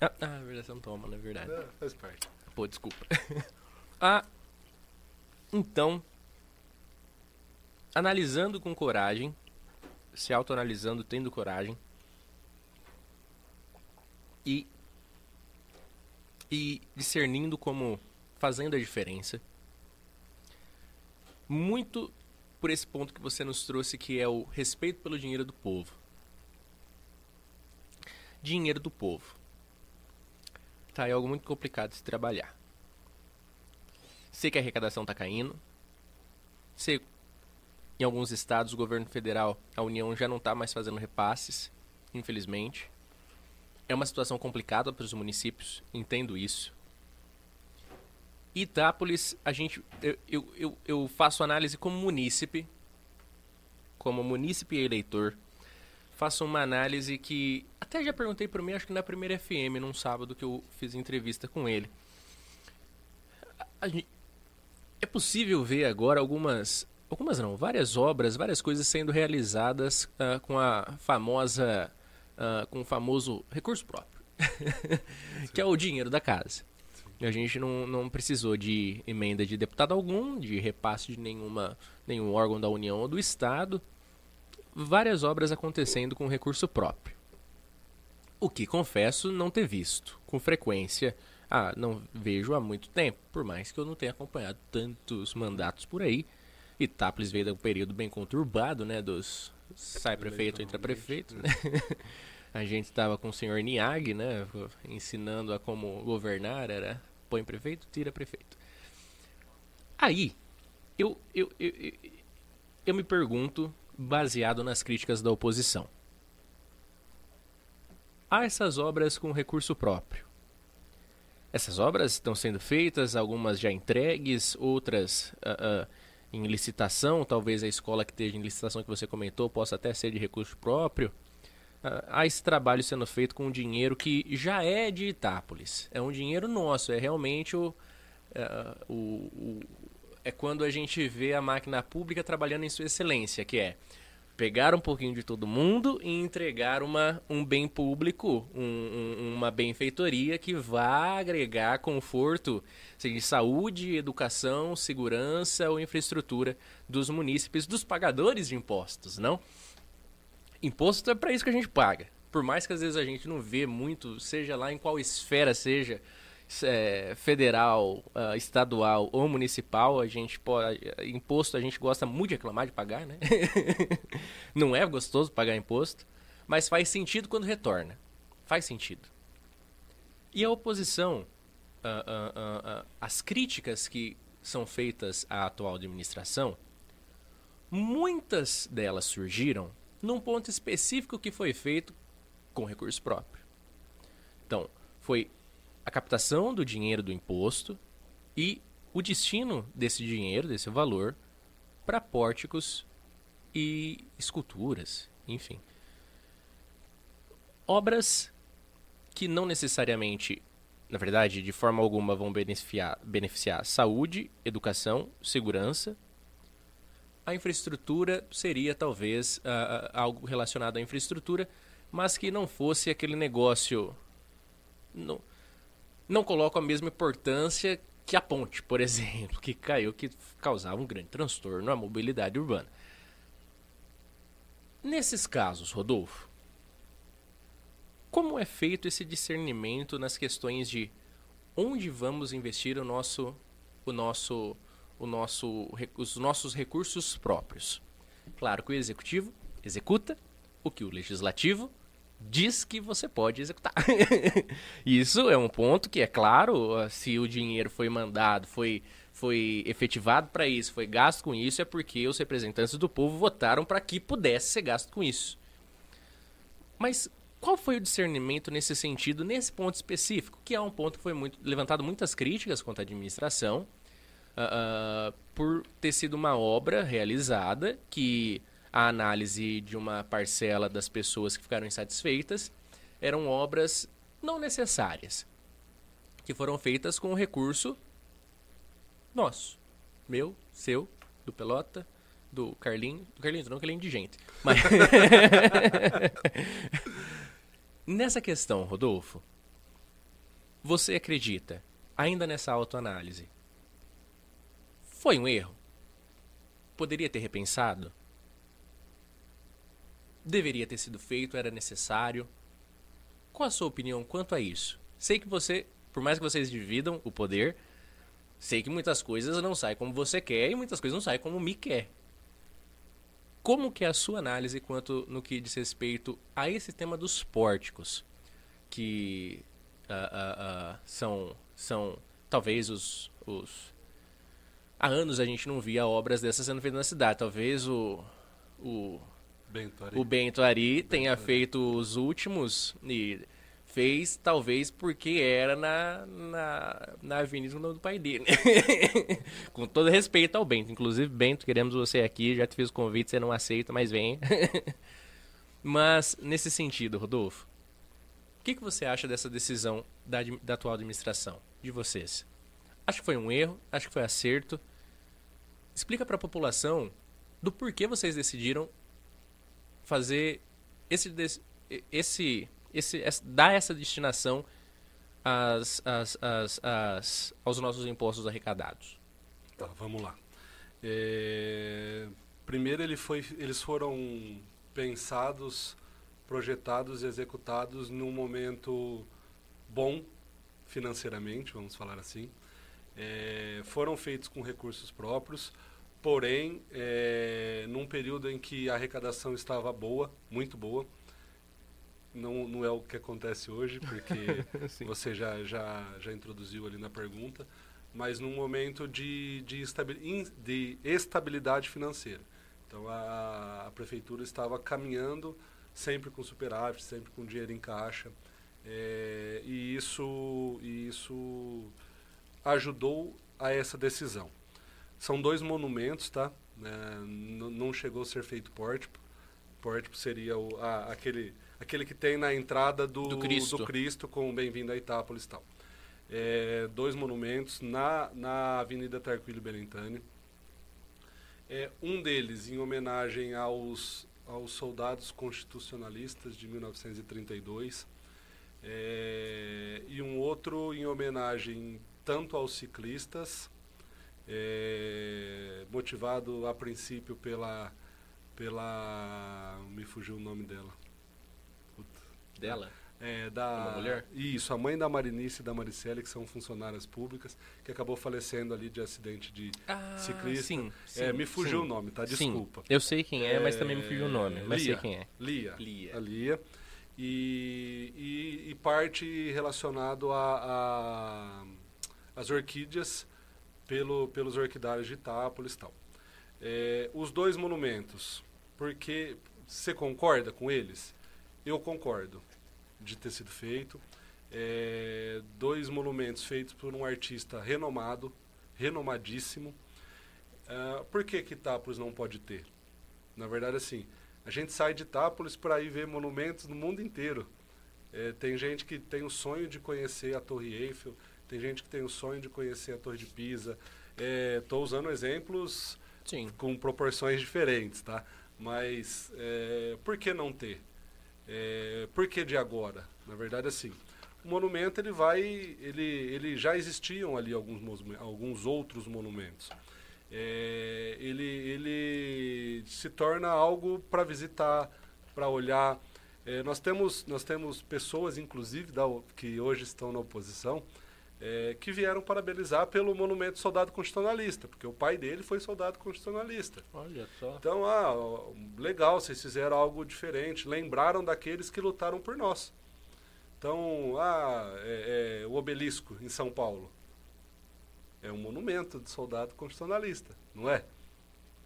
ah, ah, verdade você não toma, na verdade.
É, faz parte.
Pô, desculpa. ah, então, analisando com coragem, se autoanalisando, tendo coragem, e e discernindo como fazendo a diferença. Muito por esse ponto que você nos trouxe, que é o respeito pelo dinheiro do povo. Dinheiro do povo. Tá, é algo muito complicado de se trabalhar. Sei que a arrecadação está caindo. Sei em alguns estados o governo federal, a União já não está mais fazendo repasses, infelizmente. É uma situação complicada para os municípios, entendo isso. Itápolis, a gente, eu, eu, eu, faço análise como munícipe, como munícipe eleitor. Faço uma análise que até já perguntei para mim, acho que na primeira FM, num sábado que eu fiz entrevista com ele. A, é possível ver agora algumas, algumas não, várias obras, várias coisas sendo realizadas uh, com a famosa, uh, com o famoso recurso próprio, que é o dinheiro da casa. A gente não, não precisou de emenda de deputado algum, de repasse de nenhuma, nenhum órgão da União ou do Estado. Várias obras acontecendo com recurso próprio. O que confesso não ter visto com frequência ah, não vejo há muito tempo, por mais que eu não tenha acompanhado tantos mandatos por aí. Itápolis veio de um período bem conturbado, né? Dos sai prefeito, entra prefeito, né? A gente estava com o senhor Niag, né? Ensinando a como governar, era põe prefeito, tira prefeito. Aí, eu, eu, eu, eu, me pergunto, baseado nas críticas da oposição. Há essas obras com recurso próprio essas obras estão sendo feitas, algumas já entregues, outras uh, uh, em licitação. Talvez a escola que esteja em licitação que você comentou possa até ser de recurso próprio. Há esse trabalho sendo feito com um dinheiro que já é de Itápolis. É um dinheiro nosso, é realmente o, o, o é quando a gente vê a máquina pública trabalhando em sua excelência, que é pegar um pouquinho de todo mundo e entregar uma, um bem público, um, um, uma benfeitoria que vá agregar conforto, seja saúde, educação, segurança ou infraestrutura dos munícipes, dos pagadores de impostos, não? Imposto é para isso que a gente paga. Por mais que às vezes a gente não vê muito, seja lá em qual esfera seja, é, federal, uh, estadual ou municipal, a gente pode. Imposto a gente gosta muito de reclamar de pagar, né? Não é gostoso pagar imposto, mas faz sentido quando retorna. Faz sentido. E a oposição, uh, uh, as críticas que são feitas à atual administração, muitas delas surgiram num ponto específico que foi feito com recurso próprio. Então, foi a captação do dinheiro do imposto e o destino desse dinheiro, desse valor, para pórticos e esculturas, enfim. Obras que não necessariamente, na verdade, de forma alguma vão beneficiar, beneficiar saúde, educação, segurança. A infraestrutura seria talvez uh, algo relacionado à infraestrutura, mas que não fosse aquele negócio. Não, não colocam a mesma importância que a ponte, por exemplo, que caiu, que causava um grande transtorno à mobilidade urbana. Nesses casos, Rodolfo, como é feito esse discernimento nas questões de onde vamos investir o nosso, o nosso, o nosso, os nossos recursos próprios? Claro que o executivo executa o que o legislativo diz que você pode executar. Isso é um ponto que, é claro, se o dinheiro foi mandado, foi, foi efetivado para isso, foi gasto com isso, é porque os representantes do povo votaram para que pudesse ser gasto com isso. Mas qual foi o discernimento nesse sentido, nesse ponto específico? Que é um ponto que foi muito, levantado muitas críticas contra a administração uh, por ter sido uma obra realizada que a análise de uma parcela das pessoas que ficaram insatisfeitas eram obras não necessárias, que foram feitas com o recurso nosso, meu, seu, do Pelota, do Carlinho, do Carlinhos não, que ele é indigente. Mas nessa questão, Rodolfo, você acredita, ainda nessa autoanálise, foi um erro? Poderia ter repensado? deveria ter sido feito, era necessário. Qual a sua opinião quanto a isso? Sei que você Por mais que vocês dividam o poder, sei que muitas coisas não saem como você quer e muitas coisas não saem como me quer. Como que é a sua análise quanto no que diz respeito a esse tema dos pórticos? Que uh, uh, uh, são, são talvez os, os... Há anos a gente não via obras dessas sendo feitas na cidade. Talvez o, o,
Bento Ari,
o Bento Ari tenha feito os últimos e fez, talvez, porque era na, na, na avenida do pai dele. Com todo respeito ao Bento. Inclusive, Bento, queremos você aqui. Já te fiz o convite, você não aceita, mas vem. mas, nesse sentido, Rodolfo, o que, que você acha dessa decisão da, da atual administração, de vocês? Acho que foi um erro, acho que foi acerto. Explica para a população do porquê vocês decidiram fazer esse, esse esse, essa, dar essa destinação às, às, às, às, aos nossos impostos arrecadados?
Tá, vamos lá. É, primeiro, ele foi, eles foram pensados, projetados e executados num momento bom financeiramente, vamos falar assim. É, foram feitos com recursos próprios, porém, é, num período em que a arrecadação estava boa, muito boa não, não é o que acontece hoje, porque você já, já, já introduziu ali na pergunta, mas num momento de, de, de estabilidade financeira. Então a, a, prefeitura estava caminhando sempre com superávit, sempre com dinheiro em caixa, é, e isso, e isso ajudou a essa decisão. São dois monumentos, tá? É, não chegou a ser feito pórtico. Pórtico seria o, a, aquele aquele que tem na entrada do, do Cristo, do Cristo com Bem-vindo a Itápolis e tal. É, dois monumentos na, na Avenida Tarquílio Belintani. É, um deles em homenagem aos, aos soldados constitucionalistas de 1932 é, e um outro em homenagem tanto aos ciclistas, é, motivado a princípio pela, pela... me fugiu o nome dela
dela?
É, da,
Uma mulher?
Isso, a mãe da Marinice e da Maricele, que são funcionárias públicas, que acabou falecendo ali de acidente de
ah,
ciclista.
Sim, sim,
é, me fugiu
sim.
o nome, tá? Desculpa.
Eu sei quem é, é, mas também me fugiu o nome, mas
Lia,
sei quem é.
Lia.
Lia.
A Lia. E, e, e parte relacionado a, a, as orquídeas pelo, pelos orquidários de Itápolis e tal. É, os dois monumentos, porque você concorda com eles? Eu concordo de ter sido feito. É, dois monumentos feitos por um artista renomado, renomadíssimo. Uh, por que que Itápolis não pode ter? Na verdade, assim, a gente sai de Itápolis para ir ver monumentos no mundo inteiro. É, tem gente que tem o sonho de conhecer a Torre Eiffel, tem gente que tem o sonho de conhecer a Torre de Pisa. Estou é, usando exemplos
Sim.
com proporções diferentes, tá? Mas é, por que não ter? É, por que de agora? Na verdade, assim, o monumento ele vai, ele, ele já existiam ali alguns, alguns outros monumentos. É, ele, ele se torna algo para visitar, para olhar. É, nós temos nós temos pessoas, inclusive, da, que hoje estão na oposição, é, que vieram parabenizar pelo monumento soldado constitucionalista, porque o pai dele foi soldado constitucionalista.
Olha só.
Então, ah, legal, vocês fizeram algo diferente, lembraram daqueles que lutaram por nós. Então, ah, é, é, o obelisco em São Paulo é um monumento de soldado constitucionalista, não é?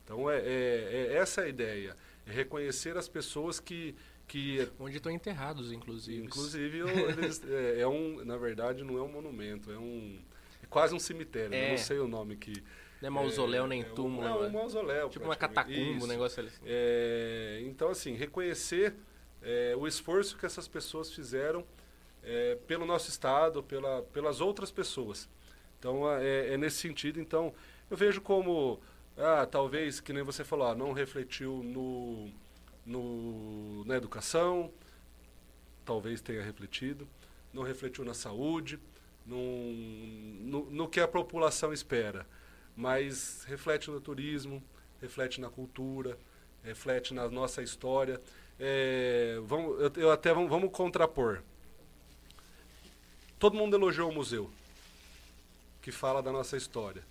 Então, é, é, é essa a ideia, é reconhecer as pessoas que que
onde estão enterrados inclusive.
Inclusive eles, é, é, um na verdade não é um monumento é um é quase um cemitério é. não sei o nome que
não é mausoléu nem túmulo
é um, é um mausoléu
tipo uma catacumba um negócio assim
é, então assim reconhecer é, o esforço que essas pessoas fizeram é, pelo nosso estado pela, pelas outras pessoas. Então é, é, nesse sentido. Então eu vejo como ah, talvez que nem você falou ah, não refletiu no no, na educação, talvez tenha refletido, não refletiu na saúde, num, no, no que a população espera, mas reflete no turismo, reflete na cultura, reflete na nossa história. É, vamos, eu, eu até vamos, vamos contrapor. todo mundo elogiou o museu, que fala da nossa história.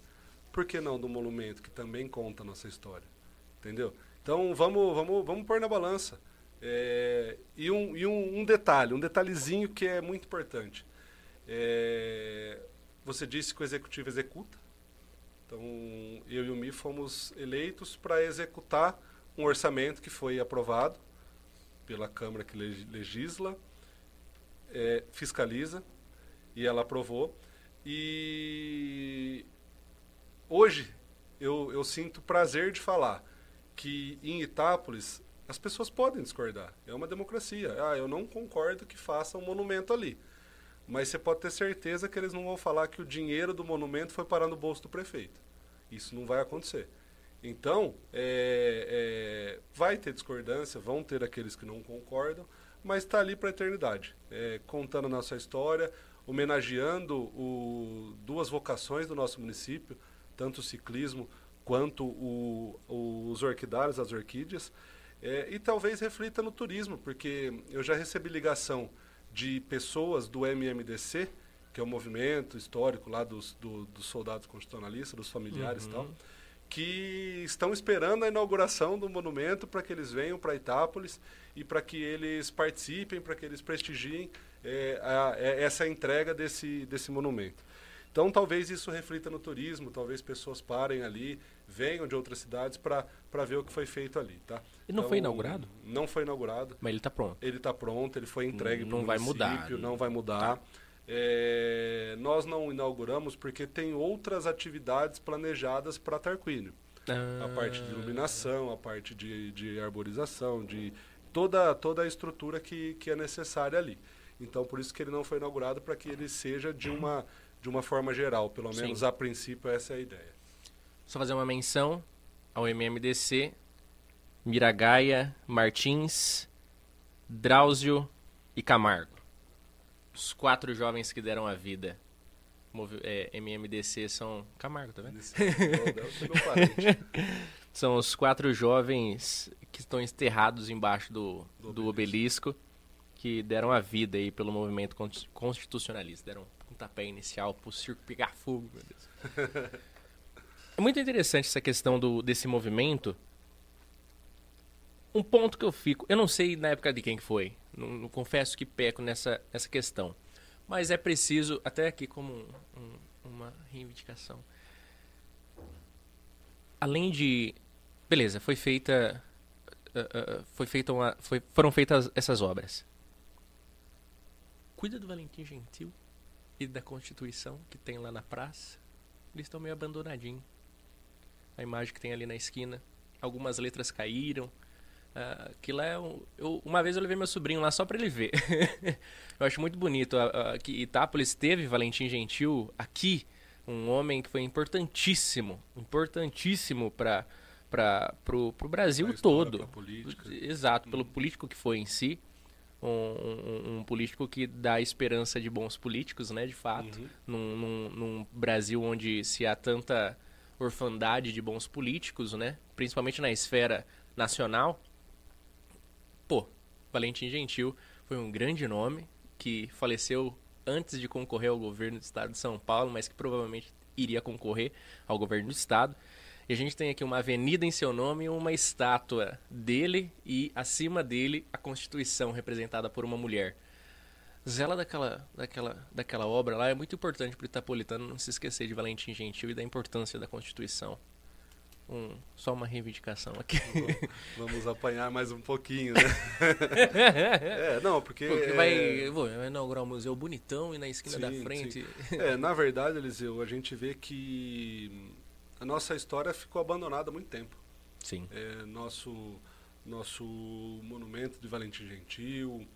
Por que não do monumento, que também conta a nossa história? Entendeu? Então vamos, vamos, vamos pôr na balança. É, e um, e um, um, detalhe, um detalhezinho que é muito importante. É, você disse que o executivo executa. Então, eu e o Mi fomos eleitos para executar um orçamento que foi aprovado pela Câmara que legisla, é, fiscaliza, e ela aprovou. E hoje eu, eu sinto prazer de falar que em Itápolis as pessoas podem discordar. É uma democracia. Ah, eu não concordo que faça um monumento ali. Mas você pode ter certeza que eles não vão falar que o dinheiro do monumento foi parar no bolso do prefeito. Isso não vai acontecer. Então, é, é, vai ter discordância, vão ter aqueles que não concordam, mas está ali para a eternidade, é, contando a nossa história, homenageando o, duas vocações do nosso município, tanto o ciclismo quanto o, os orquidários, as orquídeas. É, e talvez reflita no turismo, porque eu já recebi ligação de pessoas do MMDC, que é o movimento histórico lá dos, do, dos soldados constitucionalistas, dos familiares uhum. e tal, que estão esperando a inauguração do monumento para que eles venham para Itápolis e para que eles participem, para que eles prestigiem é, a, a, é, essa entrega desse, desse monumento. Então, talvez isso reflita no turismo, talvez pessoas parem ali, venham de outras cidades para ver o que foi feito ali, tá?
E não
então,
foi inaugurado?
Não foi inaugurado.
Mas ele está pronto.
Ele está pronto, ele foi entregue
para o vai mudar.
Não vai mudar. Tá. É, nós não inauguramos porque tem outras atividades planejadas para Tarquínio. Ah. A parte de iluminação, a parte de, de arborização, de toda, toda a estrutura que, que é necessária ali. Então, por isso que ele não foi inaugurado, para que ele seja de uma, de uma forma geral. Pelo menos, Sim. a princípio, essa é a ideia.
Só fazer uma menção ao MMDC, Miragaia, Martins, Drauzio e Camargo. Os quatro jovens que deram a vida. Movi é, MMDC são. Camargo, tá vendo? são os quatro jovens que estão enterrados embaixo do, do, do obelisco. que deram a vida aí pelo movimento constitucionalista. Deram um tapé inicial pro circo pegar fogo, meu Deus. É muito interessante essa questão do, desse movimento. Um ponto que eu fico, eu não sei na época de quem foi, não, não confesso que peco nessa, nessa questão, mas é preciso, até aqui como um, um, uma reivindicação, além de, beleza, foi feita, uh, uh, foi feita uma, foi, foram feitas essas obras. Cuida do Valentim Gentil e da Constituição que tem lá na praça. Eles estão meio abandonadinhos a imagem que tem ali na esquina. Algumas letras caíram. Uh, aquilo é um, eu, uma vez eu levei meu sobrinho lá só para ele ver. eu acho muito bonito uh, uh, que Itápolis teve Valentim Gentil aqui, um homem que foi importantíssimo, importantíssimo para para pro, pro Brasil pra todo.
política.
Exato, pelo político que foi em si. Um, um, um, político que dá esperança de bons políticos, né, de fato, uhum. num, num, num Brasil onde se há tanta orfandade de bons políticos, né? Principalmente na esfera nacional. Pô, Valentim Gentil foi um grande nome que faleceu antes de concorrer ao governo do estado de São Paulo, mas que provavelmente iria concorrer ao governo do estado. E a gente tem aqui uma avenida em seu nome uma estátua dele e acima dele a Constituição representada por uma mulher zela daquela, daquela, daquela obra lá é muito importante para o Itapolitano não se esquecer de Valentim Gentil e da importância da Constituição. Um, só uma reivindicação aqui.
Vamos apanhar mais um pouquinho, né? é, não, porque.
porque vai, é... vai inaugurar um museu bonitão e na esquina sim, da frente.
É, na verdade, Eliseu, a gente vê que a nossa história ficou abandonada há muito tempo.
Sim.
É, nosso, nosso monumento de Valentim Gentil,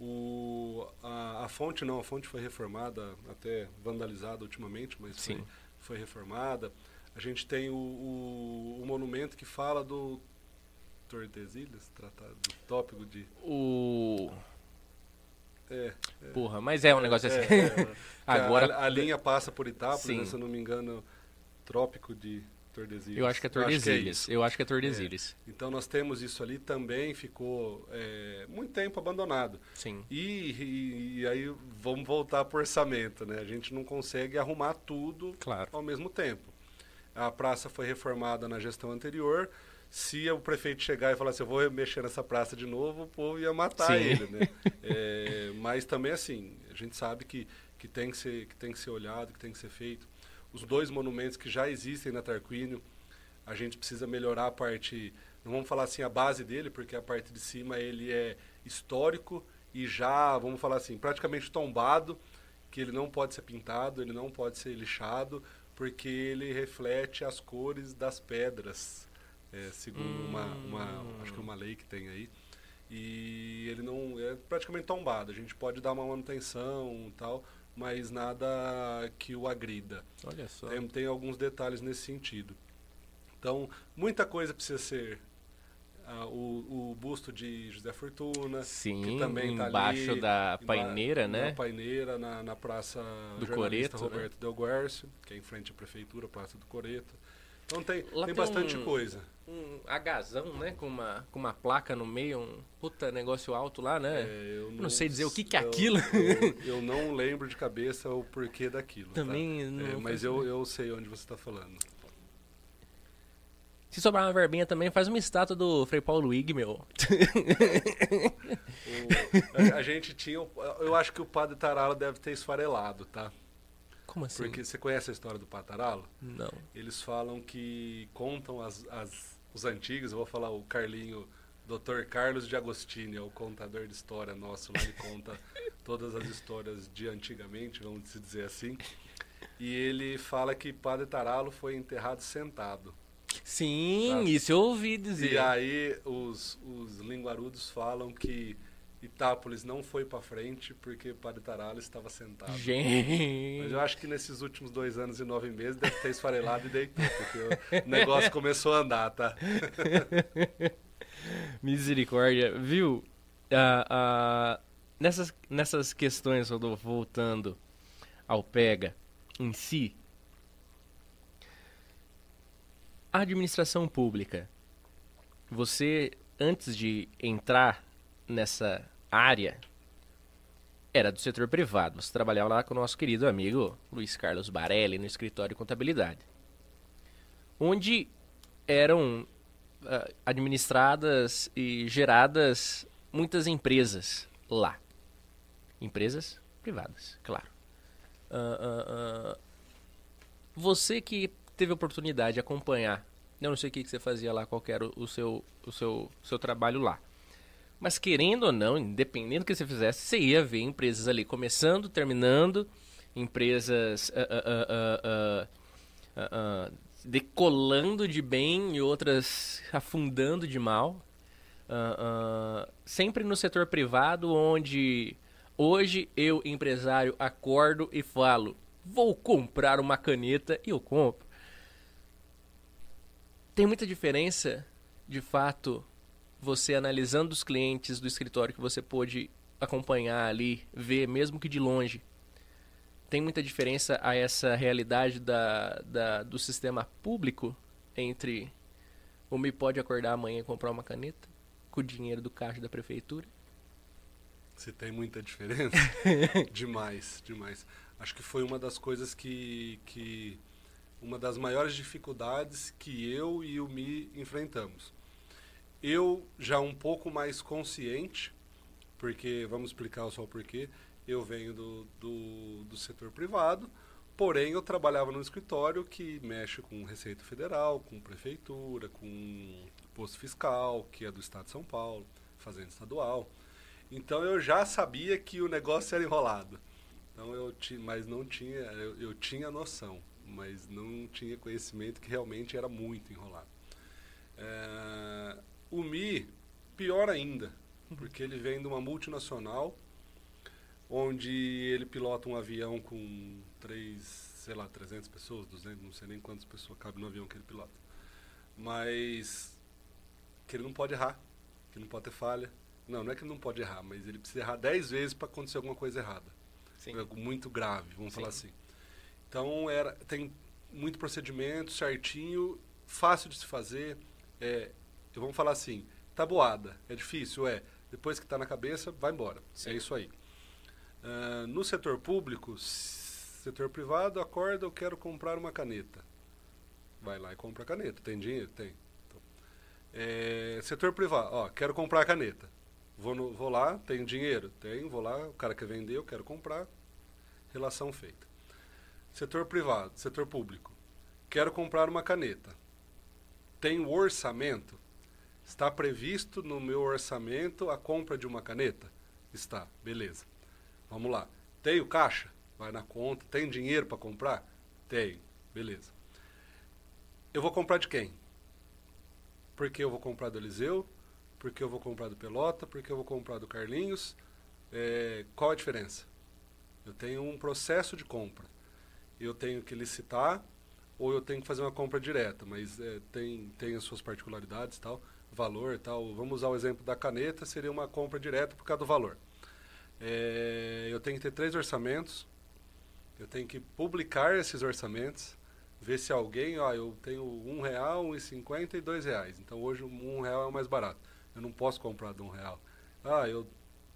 o, a, a, fonte não, a fonte foi reformada, até vandalizada ultimamente, mas foi, foi, reformada. A gente tem o, o, o monumento que fala do Tordesilhas, tratado do tópico de.
O.
É,
é. Porra, mas é um negócio
é,
assim.
É, Agora. A, a, linha passa por Itápolis, né, se eu não me engano, trópico de. Tordesilhas.
Eu acho que é Tordesilhas. Eu acho que é Tordesilhas.
É. Então nós temos isso ali também ficou é, muito tempo abandonado.
Sim.
E, e, e, aí vamos voltar para o orçamento, né? A gente não consegue arrumar tudo
claro.
ao mesmo tempo. A praça foi reformada na gestão anterior. Se o prefeito chegar e falar assim, eu vou mexer nessa praça de novo, o povo ia matar Sim. ele, né? é, mas também assim, a gente sabe que, que, tem que, ser, que tem que ser olhado, que tem que ser feito os dois monumentos que já existem na Tarquínio. A gente precisa melhorar a parte, não vamos falar assim a base dele, porque a parte de cima ele é histórico e já, vamos falar assim, praticamente tombado, que ele não pode ser pintado, ele não pode ser lixado, porque ele reflete as cores das pedras, é, segundo hum. uma, uma, acho que uma lei que tem aí. E ele não é praticamente tombado. A gente pode dar uma manutenção e tal, mas nada que o agrida.
Olha só.
Tem, tem alguns detalhes nesse sentido. Então, muita coisa precisa ser Uh, o, o, busto de José Fortuna,
Sim,
que também
está embaixo
ali,
da paineira,
na,
né?
Na paineira, na, na Praça
do Coreto,
né? Roberto
né?
Del Guercio, que é em frente à prefeitura, Praça do Coreto. Então tem, tem, tem bastante
um,
coisa.
Um agazão, né? Com uma, com uma placa no meio, um puta negócio alto lá, né?
É, eu
não, não, sei dizer o que, que é
eu,
aquilo.
Eu, eu, não lembro de cabeça o porquê daquilo.
Também
tá?
não.
É, mas eu, eu sei onde você está falando.
Se sobrar uma verbinha também, faz uma estátua do Frei Paulo Wig, meu. o,
a, a, gente tinha. Eu acho que o Padre Taralo deve ter esfarelado, tá?
Como assim?
Porque você conhece a história do Pataralo?
Não.
Eles falam que contam as, as, os antigos, eu vou falar o Carlinho, Dr. Carlos de Agostini, é o contador de história nosso, lá ele conta todas as histórias de antigamente, vamos dizer assim. E ele fala que Padre Taralo foi enterrado sentado.
Sim, tá? isso eu ouvi dizer.
E aí os, os linguarudos falam que Itápolis não foi para frente porque Padre Taralo estava sentado.
Gente.
Mas eu acho que nesses últimos dois anos e nove meses deve ter esfarelado e deitou, porque o negócio começou a andar, tá?
Misericórdia. Viu? Uh, nessas, nessas questões, Rodolfo, voltando ao PEGA em si, a administração pública, você, antes de entrar nessa área, era do setor privado. Você trabalhava lá com o nosso querido amigo Luiz Carlos Barelli, no escritório de contabilidade. Onde eram uh, administradas e geradas muitas empresas lá. Empresas privadas, claro. Uh, uh, você que teve a oportunidade de acompanhar, eu não sei o que, que você fazia lá, qual era o seu, o seu, seu trabalho lá. Mas querendo ou não, independente do que você fizesse, você ia ver empresas ali começando, terminando, empresas uh, uh, uh, decolando de bem e outras afundando de mal. sempre no setor privado, onde hoje eu, empresário, acordo e falo: vou comprar uma caneta e eu compro tem muita diferença, de fato, você analisando os clientes do escritório que você pôde acompanhar ali, ver, mesmo que de longe. Tem muita diferença a essa realidade da, da, do sistema público entre o me pode acordar amanhã e comprar uma caneta com o dinheiro do caixa da prefeitura?
Se tem muita diferença? demais, demais. Acho que foi uma das coisas que, que uma das maiores dificuldades que eu e o Mi enfrentamos. Eu já um pouco mais consciente, porque vamos explicar só o porquê. Eu venho do, do, do setor privado, porém eu trabalhava num escritório que mexe com Receita Federal, com Prefeitura, com Posto Fiscal, que é do Estado de São Paulo, Fazenda Estadual. Então eu já sabia que o negócio era enrolado. Então eu tinha, mas não tinha, eu, eu tinha noção mas não tinha conhecimento que realmente era muito enrolado. É, o Mi, pior ainda, porque ele vem de uma multinacional, onde ele pilota um avião com três, sei lá, 300 pessoas, 200, não sei nem quantas pessoas cabem no avião que ele pilota. Mas que ele não pode errar, que ele não pode ter falha. Não, não é que ele não pode errar, mas ele precisa errar 10 vezes para acontecer alguma coisa errada. Sim. Algo muito grave, vamos Sim. falar assim. Então era tem muito procedimento, certinho, fácil de se fazer. É, vamos falar assim, tabuada, é difícil? É. Depois que está na cabeça, vai embora. Sim. É isso aí. Uh, no setor público, setor privado, acorda, eu quero comprar uma caneta. Vai lá e compra a caneta. Tem dinheiro? Tem. Então, é, setor privado, ó, quero comprar a caneta. Vou, no, vou lá, tenho dinheiro? Tenho, vou lá, o cara quer vender, eu quero comprar. Relação feita. Setor privado, setor público. Quero comprar uma caneta. Tem orçamento? Está previsto no meu orçamento a compra de uma caneta? Está, beleza. Vamos lá. Tenho caixa? Vai na conta. Tem dinheiro para comprar? Tenho, beleza. Eu vou comprar de quem? Porque eu vou comprar do Eliseu? Porque eu vou comprar do Pelota? Porque eu vou comprar do Carlinhos? É, qual a diferença? Eu tenho um processo de compra. Eu tenho que licitar ou eu tenho que fazer uma compra direta, mas é, tem, tem as suas particularidades tal, valor tal. Vamos usar o exemplo da caneta, seria uma compra direta por causa do valor. É, eu tenho que ter três orçamentos, eu tenho que publicar esses orçamentos, ver se alguém, ó, eu tenho um real, um e cinquenta e dois reais. Então hoje um real é o mais barato. Eu não posso comprar de um real. Ah, eu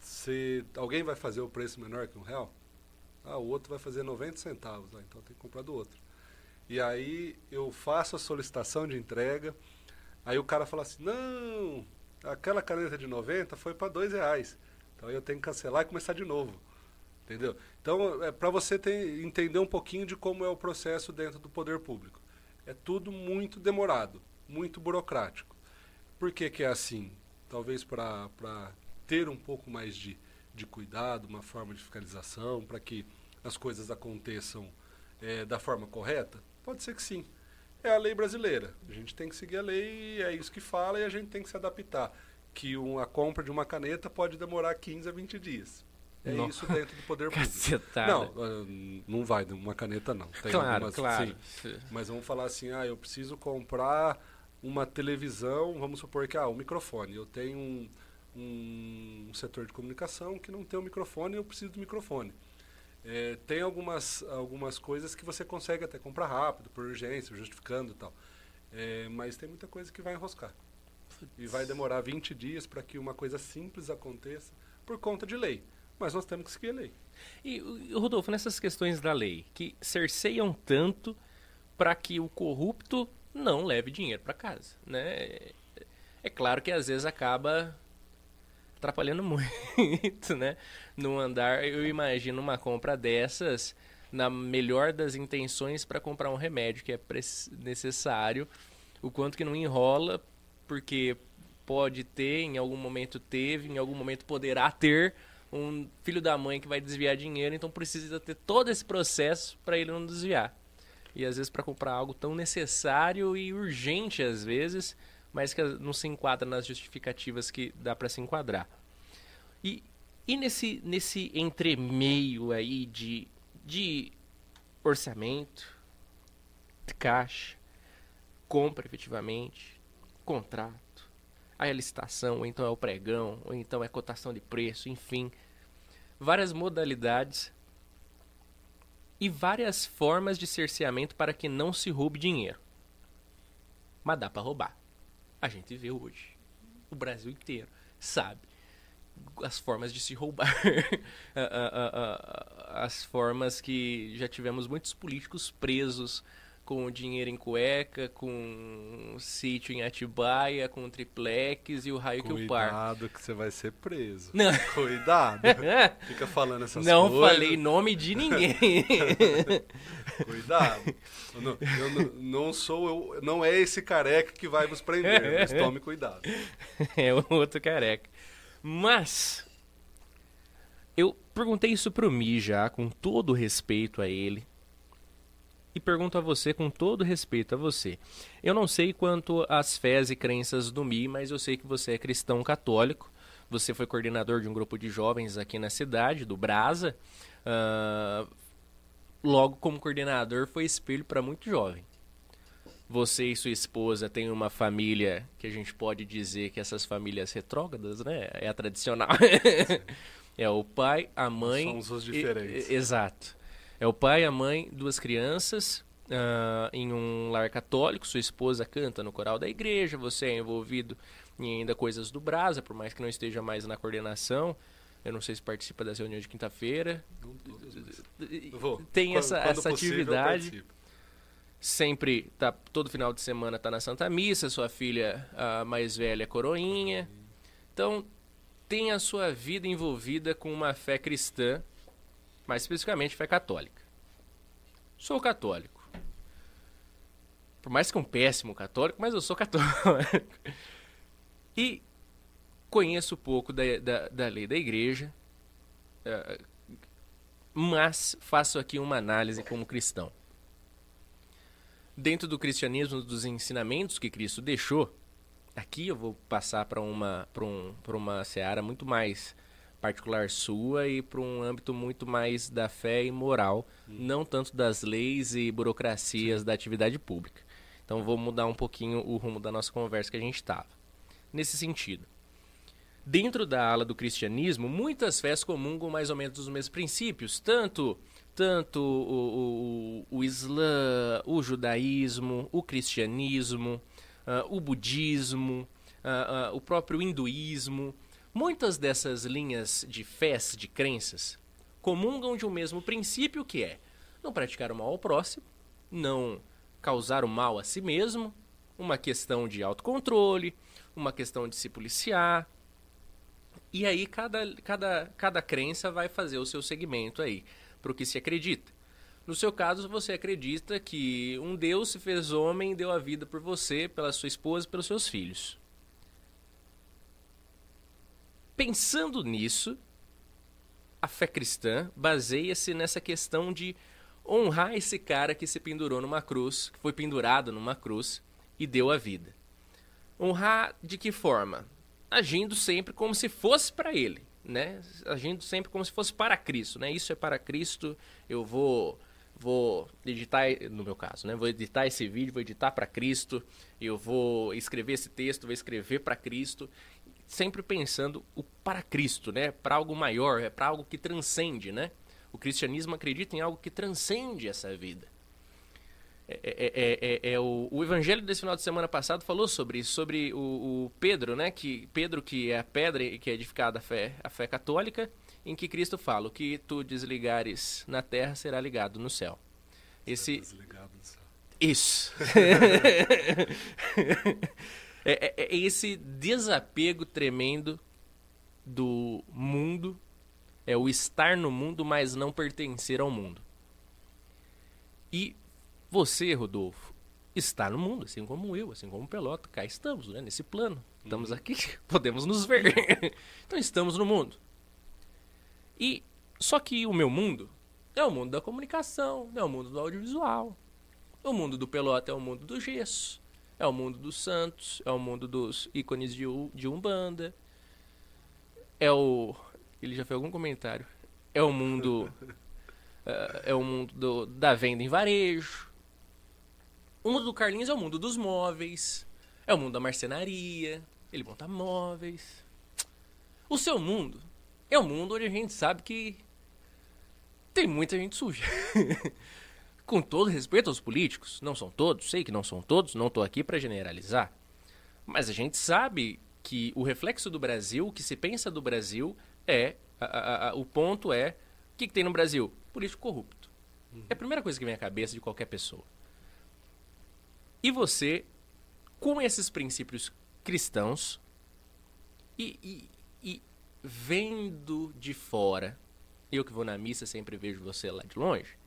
se alguém vai fazer o preço menor que um real, ah, o outro vai fazer 90 centavos, ah, então tem que comprar do outro. E aí eu faço a solicitação de entrega, aí o cara fala assim, não, aquela caneta de 90 foi para dois reais. Então eu tenho que cancelar e começar de novo. Entendeu? Então, é para você ter, entender um pouquinho de como é o processo dentro do poder público. É tudo muito demorado, muito burocrático. Por que, que é assim? Talvez para ter um pouco mais de, de cuidado, uma forma de fiscalização, para que as coisas aconteçam é, da forma correta? Pode ser que sim. É a lei brasileira. A gente tem que seguir a lei, é isso que fala e a gente tem que se adaptar. Que uma, a compra de uma caneta pode demorar 15 a 20 dias. É não. isso dentro do poder público. Não, ah, não vai uma caneta não. Tem
claro, algumas, claro.
Sim, mas vamos falar assim, ah, eu preciso comprar uma televisão, vamos supor que ah, um microfone. Eu tenho um, um setor de comunicação que não tem um microfone, eu preciso do microfone. É, tem algumas, algumas coisas que você consegue até comprar rápido, por urgência, justificando e tal. É, mas tem muita coisa que vai enroscar. E vai demorar 20 dias para que uma coisa simples aconteça por conta de lei. Mas nós temos que seguir a lei.
E, Rodolfo, nessas questões da lei, que cerceiam tanto para que o corrupto não leve dinheiro para casa, né? É claro que às vezes acaba atrapalhando muito, né? No andar, eu imagino uma compra dessas na melhor das intenções para comprar um remédio que é necessário, o quanto que não enrola, porque pode ter, em algum momento teve, em algum momento poderá ter um filho da mãe que vai desviar dinheiro, então precisa ter todo esse processo para ele não desviar. E às vezes para comprar algo tão necessário e urgente às vezes, mas que não se enquadra nas justificativas que dá para se enquadrar. E, e nesse, nesse entremeio aí de, de orçamento, de caixa, compra efetivamente, contrato, a licitação, ou então é o pregão, ou então é cotação de preço, enfim, várias modalidades e várias formas de cerceamento para que não se roube dinheiro. Mas dá para roubar a gente vê hoje. O Brasil inteiro sabe as formas de se roubar. as formas que já tivemos muitos políticos presos com dinheiro em cueca, com sítio em Atibaia, com triplex e o raio
Cuidado
que o par.
Cuidado que você vai ser preso. Não. Cuidado. Fica falando essas
não
coisas.
Não falei nome de ninguém.
Cuidado. Eu não, eu não, não, sou eu, não é esse careca que vai nos prender, mas tome cuidado.
É o outro careca. Mas eu perguntei isso pro Mi já, com todo respeito a ele e pergunto a você com todo respeito a você. Eu não sei quanto às fés e crenças do Mi, mas eu sei que você é cristão católico. Você foi coordenador de um grupo de jovens aqui na cidade, do Brasa. Uh, logo, como coordenador, foi espelho para muito jovem. Você e sua esposa têm uma família que a gente pode dizer que essas famílias retrógradas, né? É a tradicional. é o pai, a mãe.
Somos os diferentes.
E, exato. É o pai, a mãe, duas crianças uh, em um lar católico, sua esposa canta no coral da igreja, você é envolvido em ainda coisas do Brasa, por mais que não esteja mais na coordenação. Eu não sei se participa das reuniões de quinta-feira. Tem essa, quando essa possível, atividade. Sempre, tá, todo final de semana tá na Santa Missa, sua filha a mais velha é coroinha. Então, tem a sua vida envolvida com uma fé cristã, mais especificamente fé católica. Sou católico. Por mais que um péssimo católico, mas eu sou católico. e conheço pouco da, da, da lei da igreja, uh, mas faço aqui uma análise como cristão. Dentro do cristianismo, dos ensinamentos que Cristo deixou, aqui eu vou passar para uma, um, uma seara muito mais particular sua e para um âmbito muito mais da fé e moral, hum. não tanto das leis e burocracias Sim. da atividade pública. Então vou mudar um pouquinho o rumo da nossa conversa que a gente estava. Nesse sentido, dentro da ala do cristianismo, muitas fés comungam mais ou menos os mesmos princípios, tanto tanto o, o, o Islã, o judaísmo, o cristianismo, uh, o budismo, uh, uh, o próprio hinduísmo. Muitas dessas linhas de fés, de crenças, comungam de um mesmo princípio que é não praticar o mal ao próximo, não causar o mal a si mesmo, uma questão de autocontrole, uma questão de se policiar, e aí cada, cada, cada crença vai fazer o seu segmento aí, para o que se acredita. No seu caso, você acredita que um Deus se fez homem e deu a vida por você, pela sua esposa e pelos seus filhos. Pensando nisso, a fé cristã baseia-se nessa questão de honrar esse cara que se pendurou numa cruz, que foi pendurado numa cruz e deu a vida. Honrar de que forma? agindo sempre como se fosse para ele, né? Agindo sempre como se fosse para Cristo, né? Isso é para Cristo. Eu vou vou editar, no meu caso, né? Vou editar esse vídeo, vou editar para Cristo. Eu vou escrever esse texto, vou escrever para Cristo, sempre pensando o para Cristo, né? Para algo maior, é para algo que transcende, né? O cristianismo acredita em algo que transcende essa vida. É, é, é, é, o, o, evangelho desse final de semana passado falou sobre isso, sobre o, o, Pedro, né? Que Pedro que é a pedra que é edificada a fé, a fé católica, em que Cristo fala: o que tu desligares na terra será ligado no céu. Esse desligado no céu. Isso. é, é esse desapego tremendo do mundo, é o estar no mundo, mas não pertencer ao mundo. E você, Rodolfo, está no mundo, assim como eu, assim como o Pelota. Cá estamos, né? Nesse plano. Estamos uhum. aqui, podemos nos ver. então estamos no mundo. E só que o meu mundo é o mundo da comunicação, é o mundo do audiovisual. O mundo do Pelota é o mundo do gesso, é o mundo dos santos, é o mundo dos ícones de, de Umbanda. É o. Ele já fez algum comentário. É o mundo. uh, é o mundo do, da venda em varejo. O mundo do Carlinhos é o mundo dos móveis, é o mundo da marcenaria, ele monta móveis. O seu mundo é o mundo onde a gente sabe que tem muita gente suja. Com todo respeito aos políticos, não são todos, sei que não são todos, não estou aqui para generalizar. Mas a gente sabe que o reflexo do Brasil, o que se pensa do Brasil, é. A, a, a, o ponto é. O que, que, tem no Brasil? Político corrupto. Uhum. É a primeira coisa que vem à cabeça de qualquer pessoa. E você, com esses princípios cristãos, e, e, e vendo de fora, eu que vou na missa sempre vejo você lá de longe,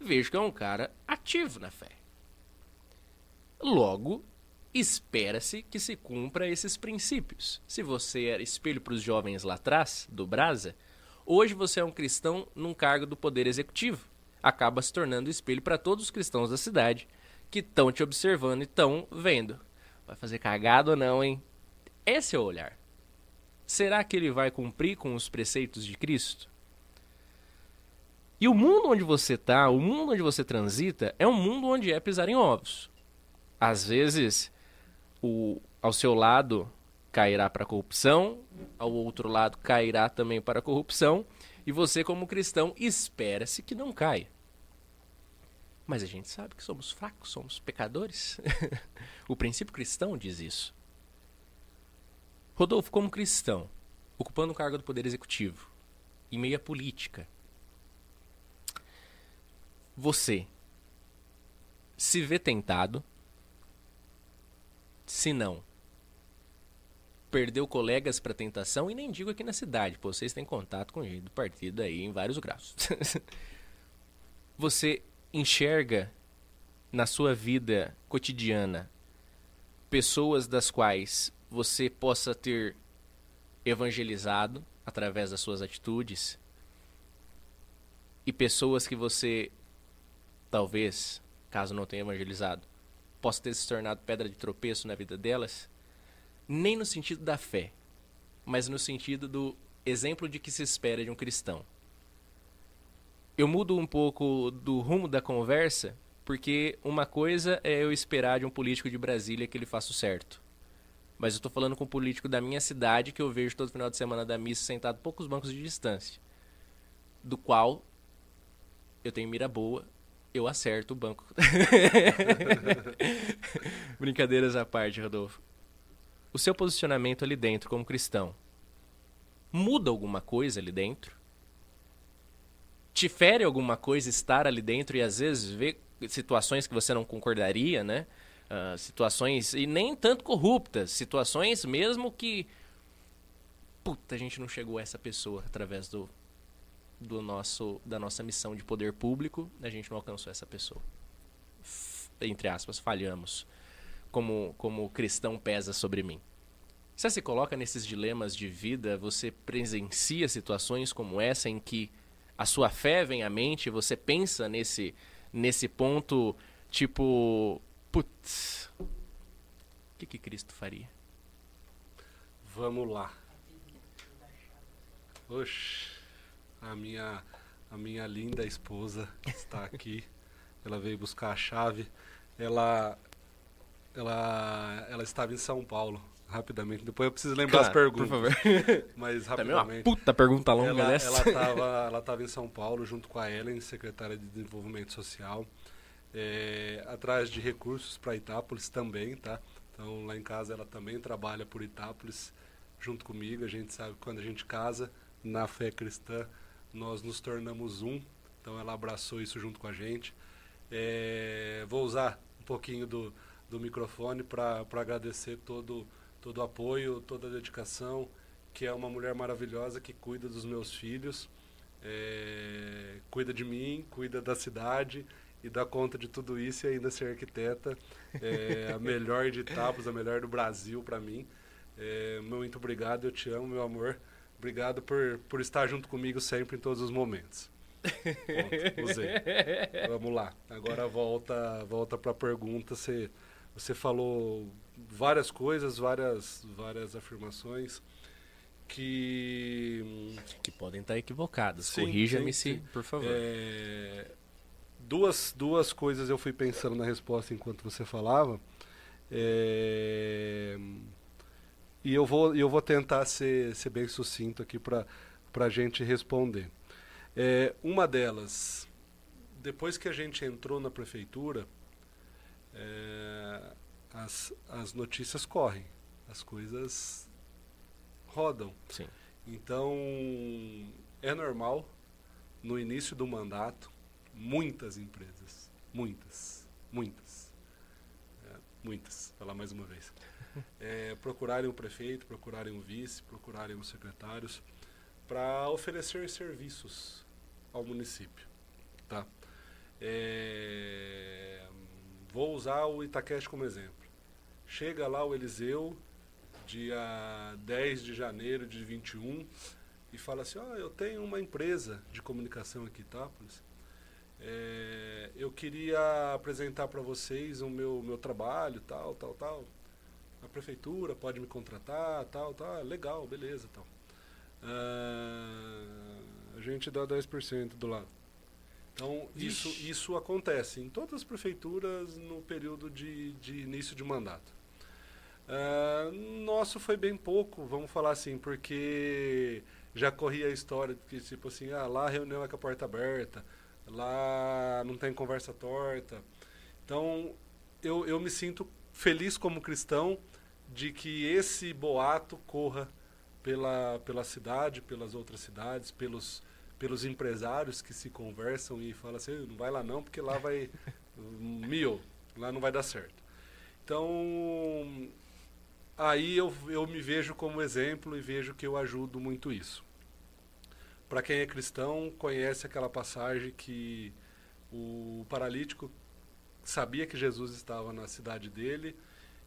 vejo que é um cara ativo na fé. Logo, espera-se que se cumpra esses princípios. Se você era espelho para os jovens lá atrás, do Brasa, hoje você é um cristão num cargo do poder executivo. Acaba se tornando espelho para todos os cristãos da cidade que estão te observando e estão vendo. Vai fazer cagado ou não, hein? Esse é o olhar. Será que ele vai cumprir com os preceitos de Cristo? E o mundo onde você está, o mundo onde você transita, é um mundo onde é pisar em ovos. Às vezes, o, ao seu lado cairá para a corrupção, ao outro lado cairá também para a corrupção, e você, como cristão, espera-se que não caia. Mas a gente sabe que somos fracos, somos pecadores. o princípio cristão diz isso. Rodolfo, como cristão, ocupando o cargo do Poder Executivo, em meio à política, você se vê tentado? Se não, perdeu colegas para tentação e nem digo aqui na cidade, vocês têm contato com gente do partido aí em vários graus. você enxerga na sua vida cotidiana pessoas das quais você possa ter evangelizado através das suas atitudes e pessoas que você talvez, caso não tenha evangelizado, possa ter se tornado pedra de tropeço na vida delas, nem no sentido da fé, mas no sentido do exemplo de que se espera de um cristão. Eu mudo um pouco do rumo da conversa, porque uma coisa é eu esperar de um político de Brasília que ele faça o certo. Mas eu estou falando com um político da minha cidade que eu vejo todo final de semana da missa sentado poucos bancos de distância. Do qual eu tenho mira boa eu acerto o banco. Brincadeiras à parte, Rodolfo. O seu posicionamento ali dentro como cristão muda alguma coisa ali dentro? Te fere alguma coisa estar ali dentro e às vezes ver situações que você não concordaria, né? Uh, situações, e nem tanto corruptas, situações mesmo que. Puta, a gente não chegou a essa pessoa através do, do nosso, da nossa missão de poder público, a gente não alcançou essa pessoa. Entre aspas, falhamos. Como, como cristão pesa sobre mim. Você se coloca nesses dilemas de vida, você presencia situações como essa em que a sua fé vem à mente, você pensa nesse, nesse ponto, tipo, putz, o que, que Cristo faria?
Vamos lá. Oxe a minha, a minha linda esposa está aqui. ela veio buscar a chave. Ela, ela, ela estava em São Paulo, rapidamente. Depois eu preciso lembrar claro, as perguntas. Por favor. Mas rapidamente.
Também uma puta pergunta longa
ela,
dessa.
Ela estava ela tava em São Paulo junto com a Ellen, secretária de Desenvolvimento Social. É, atrás de recursos para Itápolis também, tá? Então lá em casa ela também trabalha por Itápolis junto comigo. A gente sabe que quando a gente casa na fé cristã, nós nos tornamos um, então ela abraçou isso junto com a gente. É, vou usar um pouquinho do, do microfone para agradecer todo, todo o apoio, toda a dedicação, que é uma mulher maravilhosa que cuida dos meus filhos, é, cuida de mim, cuida da cidade e dá conta de tudo isso e ainda ser arquiteta. É a melhor de Itapos, a melhor do Brasil para mim. É, muito obrigado, eu te amo, meu amor. Obrigado por, por estar junto comigo sempre em todos os momentos. Ponto, Vamos lá. Agora volta, volta para a pergunta. Você, você falou várias coisas, várias, várias afirmações que
que podem estar equivocadas. Corrija-me se, por favor.
É, duas, duas coisas eu fui pensando na resposta enquanto você falava. É, e eu vou, eu vou tentar ser, ser bem sucinto aqui para a gente responder. É, uma delas, depois que a gente entrou na prefeitura, é, as, as notícias correm, as coisas rodam.
Sim.
Então, é normal, no início do mandato, muitas empresas, muitas, muitas, é, muitas, falar mais uma vez, é, procurarem o prefeito, procurarem o vice, procurarem os secretários para oferecer serviços ao município. Tá? É, vou usar o Itaqueste como exemplo. Chega lá o Eliseu, dia 10 de janeiro de 21, e fala assim, oh, eu tenho uma empresa de comunicação aqui Itápolis, é, eu queria apresentar para vocês o meu, meu trabalho, tal, tal, tal a prefeitura pode me contratar, tal, tal, legal, beleza, tal. Uh, a gente dá 10% do lado. Então, isso, isso acontece em todas as prefeituras no período de, de início de mandato. Uh, nosso foi bem pouco, vamos falar assim, porque já corria a história de que, tipo assim, ah, lá a reunião é com a porta aberta, lá não tem conversa torta. Então, eu, eu me sinto feliz como cristão de que esse boato corra pela, pela cidade, pelas outras cidades, pelos, pelos empresários que se conversam e falam assim, não vai lá não, porque lá vai mil, lá não vai dar certo. Então, aí eu, eu me vejo como exemplo e vejo que eu ajudo muito isso. Para quem é cristão, conhece aquela passagem que o paralítico sabia que Jesus estava na cidade dele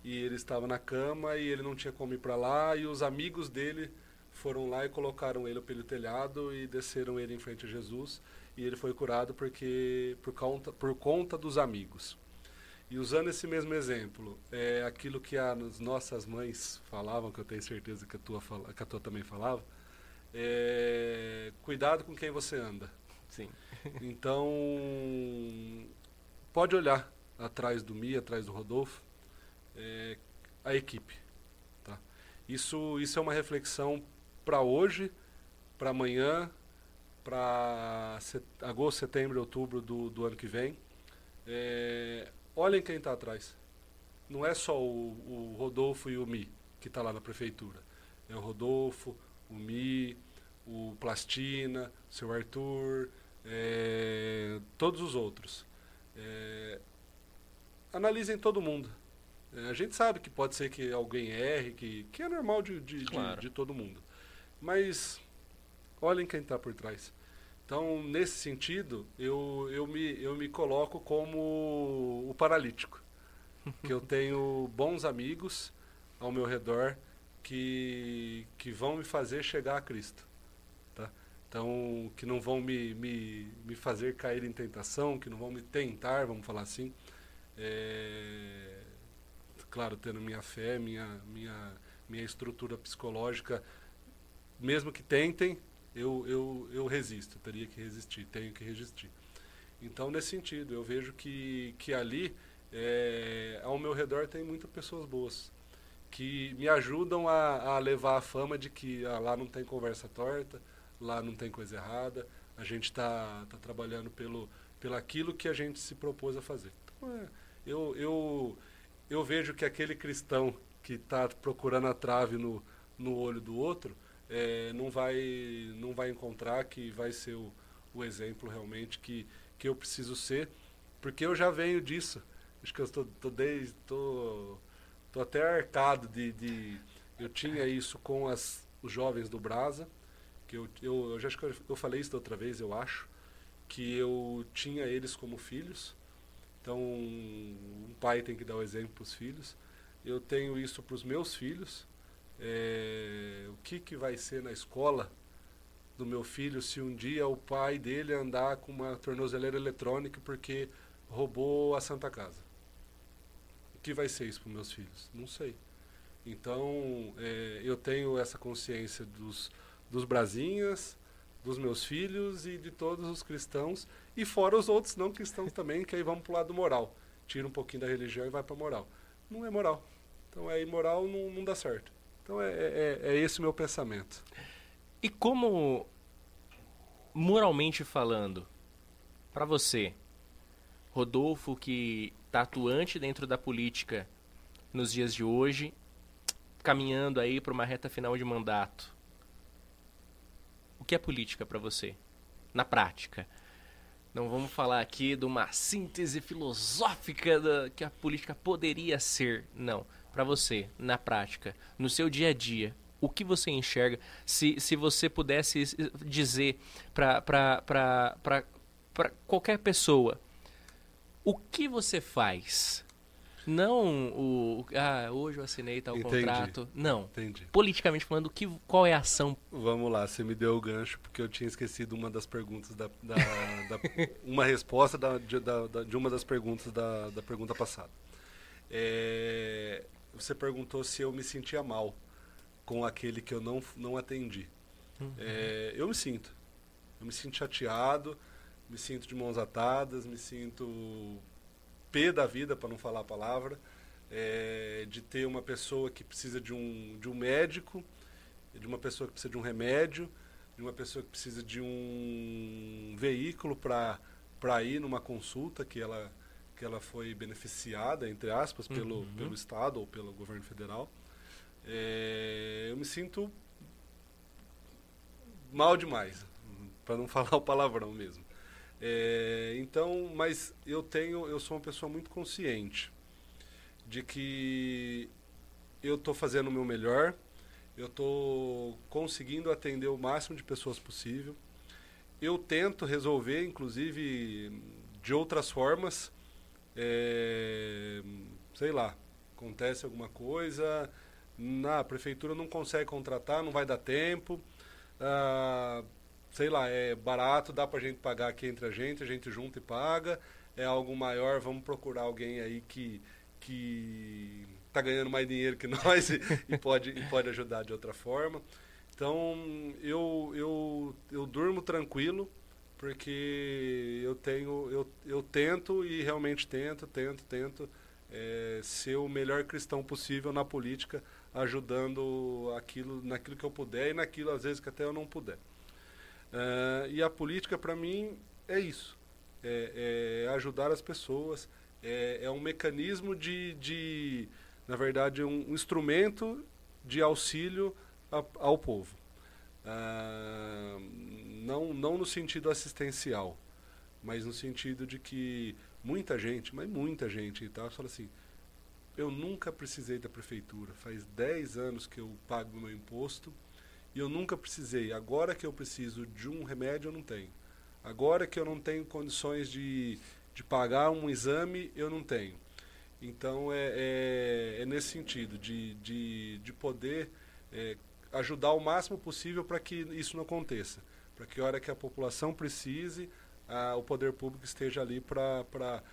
e ele estava na cama e ele não tinha como ir para lá e os amigos dele foram lá e colocaram ele pelo telhado e desceram ele em frente a Jesus e ele foi curado porque por conta, por conta dos amigos. E usando esse mesmo exemplo, é aquilo que as nossas mães falavam, que eu tenho certeza que a tua, que a tua também falava, é, cuidado com quem você anda.
Sim.
Então, pode olhar atrás do Mi, atrás do Rodolfo, é, a equipe. Tá? Isso, isso é uma reflexão para hoje, para amanhã, para set, agosto, setembro, outubro do, do ano que vem. É, olhem quem está atrás. Não é só o, o Rodolfo e o Mi que está lá na prefeitura. É o Rodolfo, o Mi, o Plastina, o seu Arthur, é, todos os outros. É, analisem todo mundo. É, a gente sabe que pode ser que alguém erre, que, que é normal de, de, claro. de, de todo mundo. Mas olhem quem está por trás. Então, nesse sentido, eu, eu, me, eu me coloco como o paralítico. que eu tenho bons amigos ao meu redor que, que vão me fazer chegar a Cristo. Tá? Então, que não vão me, me, me fazer cair em tentação, que não vão me tentar, vamos falar assim. É, claro, tendo minha fé, minha, minha, minha estrutura psicológica, mesmo que tentem, eu, eu, eu resisto, teria que resistir, tenho que resistir. Então, nesse sentido, eu vejo que, que ali, é, ao meu redor, tem muitas pessoas boas, que me ajudam a, a levar a fama de que ah, lá não tem conversa torta, lá não tem coisa errada, a gente está tá trabalhando pelo, pelo aquilo que a gente se propôs a fazer. Então, é, eu, eu, eu vejo que aquele cristão que está procurando a trave no, no olho do outro é, não, vai, não vai encontrar que vai ser o, o exemplo realmente que, que eu preciso ser, porque eu já venho disso. Acho que eu estou tô, tô desde. Tô, tô até arcado de, de. Eu tinha isso com as, os jovens do Brasa, que eu, eu, eu já acho que eu, eu falei isso da outra vez, eu acho, que eu tinha eles como filhos então, um pai tem que dar o exemplo para os filhos. Eu tenho isso para os meus filhos. É, o que, que vai ser na escola do meu filho se um dia o pai dele andar com uma tornozeleira eletrônica porque roubou a Santa Casa? O que vai ser isso para meus filhos? Não sei. Então, é, eu tenho essa consciência dos, dos brasinhas, dos meus filhos e de todos os cristãos, e fora os outros não cristãos também, que aí vamos para o lado moral. Tira um pouquinho da religião e vai para moral. Não é moral. Então é imoral, não, não dá certo. Então é, é, é esse o meu pensamento.
E como, moralmente falando, para você, Rodolfo, que está atuante dentro da política nos dias de hoje, caminhando aí para uma reta final de mandato, o que é política para você? Na prática. Não vamos falar aqui de uma síntese filosófica da, que a política poderia ser. Não. Para você, na prática, no seu dia a dia, o que você enxerga? Se, se você pudesse dizer para qualquer pessoa, o que você faz não o. Ah, hoje eu assinei tal Entendi. contrato. Não. Entendi. Politicamente falando, que, qual é a ação?
Vamos lá, você me deu o gancho porque eu tinha esquecido uma das perguntas da. da, da uma resposta da, de, da, de, uma das perguntas da, da pergunta passada. É, você perguntou se eu me sentia mal com aquele que eu não, não atendi. Uhum. É, eu me sinto. Eu me sinto chateado, me sinto de mãos atadas, me sinto P da vida, para não falar a palavra, é, de ter uma pessoa que precisa de um, de um médico, de uma pessoa que precisa de um remédio, de uma pessoa que precisa de um veículo para para ir numa consulta que ela, que ela foi beneficiada, entre aspas, pelo,
Uhum.
pelo Estado ou pelo governo federal. É, eu me sinto mal demais, para não falar o palavrão mesmo. É, então, mas eu tenho, eu sou uma pessoa muito consciente de que eu estou fazendo o meu melhor, eu estou conseguindo atender o máximo de pessoas possível. Eu tento resolver, inclusive, de outras formas. É, sei lá, acontece alguma coisa, na prefeitura não consegue contratar, não vai dar tempo. Ah, sei lá, é barato, dá pra gente pagar aqui entre a gente, a gente junta e paga. É algo maior, vamos procurar alguém aí que que tá ganhando mais dinheiro que nós e, e pode e pode ajudar de outra forma. Então, eu eu eu durmo tranquilo porque eu tenho eu, eu tento e realmente tento, tento, tento é, ser o melhor cristão possível na política, ajudando aquilo naquilo que eu puder e naquilo às vezes que até eu não puder. Uh, e a política, para mim, é isso. É, é, ajudar as pessoas. É, é um mecanismo de, de, na verdade, um instrumento de auxílio a, ao povo. Uh, não, não no sentido assistencial, mas no sentido de que muita gente, mas muita gente e tal, fala assim, eu nunca precisei da prefeitura, faz 10 anos que eu pago meu imposto, e eu nunca precisei. Agora que eu preciso de um remédio, eu não tenho. Agora que eu não tenho condições de, de pagar um exame, eu não tenho. Então, é, é, é nesse sentido, de, de, de poder é, ajudar o máximo possível para que isso não aconteça. Para que a hora que a população precise, a, o poder público esteja ali para...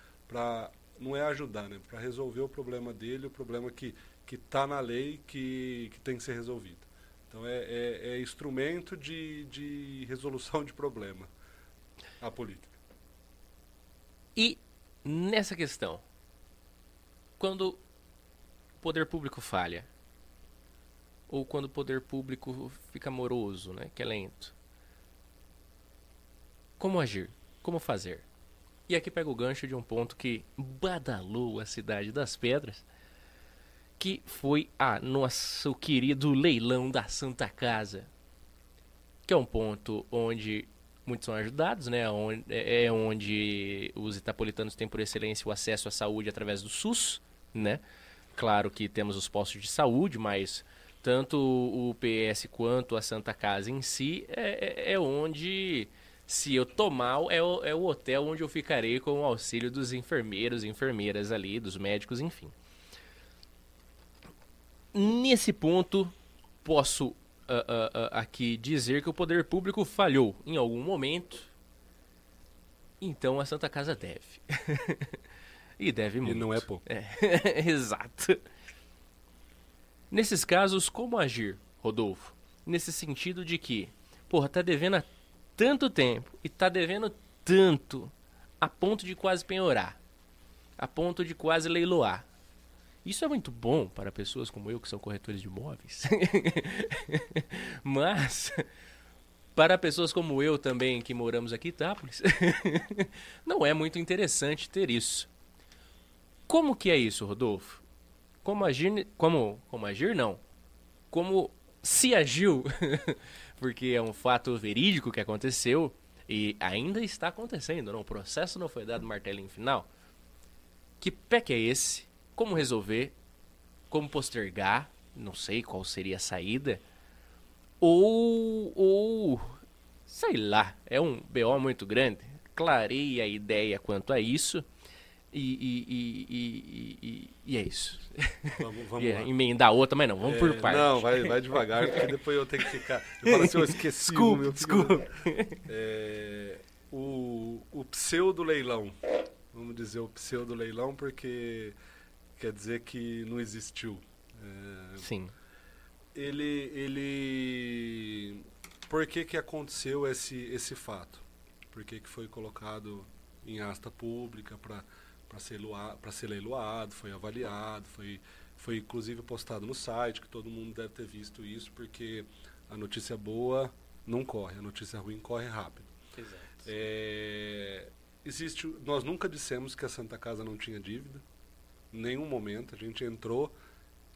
Não é ajudar, né? Para resolver o problema dele, o problema que está na lei, que, que tem que ser resolvido. Então é, é, é instrumento de, de, resolução de problema a política.
E nessa questão, quando o poder público falha, ou quando o poder público fica moroso, né, que é lento, como agir? Como fazer? E aqui pega o gancho de um ponto que badalou a cidade das pedras, que foi a nosso querido leilão da Santa Casa, que é um ponto onde muitos são ajudados, né? É onde os itapolitanos têm por excelência o acesso à saúde através do SUS, né? Claro que temos os postos de saúde, mas tanto o PS quanto a Santa Casa em si é, é onde, se eu tomar, é o, é o hotel onde eu ficarei com o auxílio dos enfermeiros, enfermeiras ali, dos médicos, enfim. Nesse ponto, posso uh, uh, uh, aqui dizer que o poder público falhou em algum momento. Então a Santa Casa deve. e deve muito.
E não é pouco.
É, exato. Nesses casos, como agir, Rodolfo? Nesse sentido de que, porra, tá devendo há tanto tempo e tá devendo tanto a ponto de quase penhorar, a ponto de quase leiloar. Isso é muito bom para pessoas como eu, que são corretores de imóveis. Mas, para pessoas como eu também, que moramos aqui em Itápolis, não é muito interessante ter isso. Como que é isso, Rodolfo? Como agir... Como, como agir, não. Como se agiu, porque é um fato verídico que aconteceu e ainda está acontecendo, não? O processo não foi dado martelinho final. Que que é esse? Como resolver? Como postergar? Não sei qual seria a saída. Ou, ou sei lá, é um BO muito grande. Clarei a ideia quanto a isso. E, e, e, e é isso.
Vamos, vamos lá.
emendar outra, mas não, vamos
É,
por partes.
Não, vai, vai devagar, porque depois eu tenho que ficar. Eu falo assim, eu esqueci
Desculpa,
o meu
desculpa.
É, o, o pseudo-leilão. Vamos dizer o pseudo-leilão porque quer dizer que não existiu. É,
Sim.
ele, ele... Por que que aconteceu esse, esse fato? Por que que foi colocado em asta pública para para ser, ser leiloado, foi avaliado, foi, foi inclusive postado no site, que todo mundo deve ter visto isso, porque a notícia boa não corre, a notícia ruim corre rápido.
Exato.
É, existe, nós nunca dissemos que a Santa Casa não tinha dívida. Em nenhum momento a gente entrou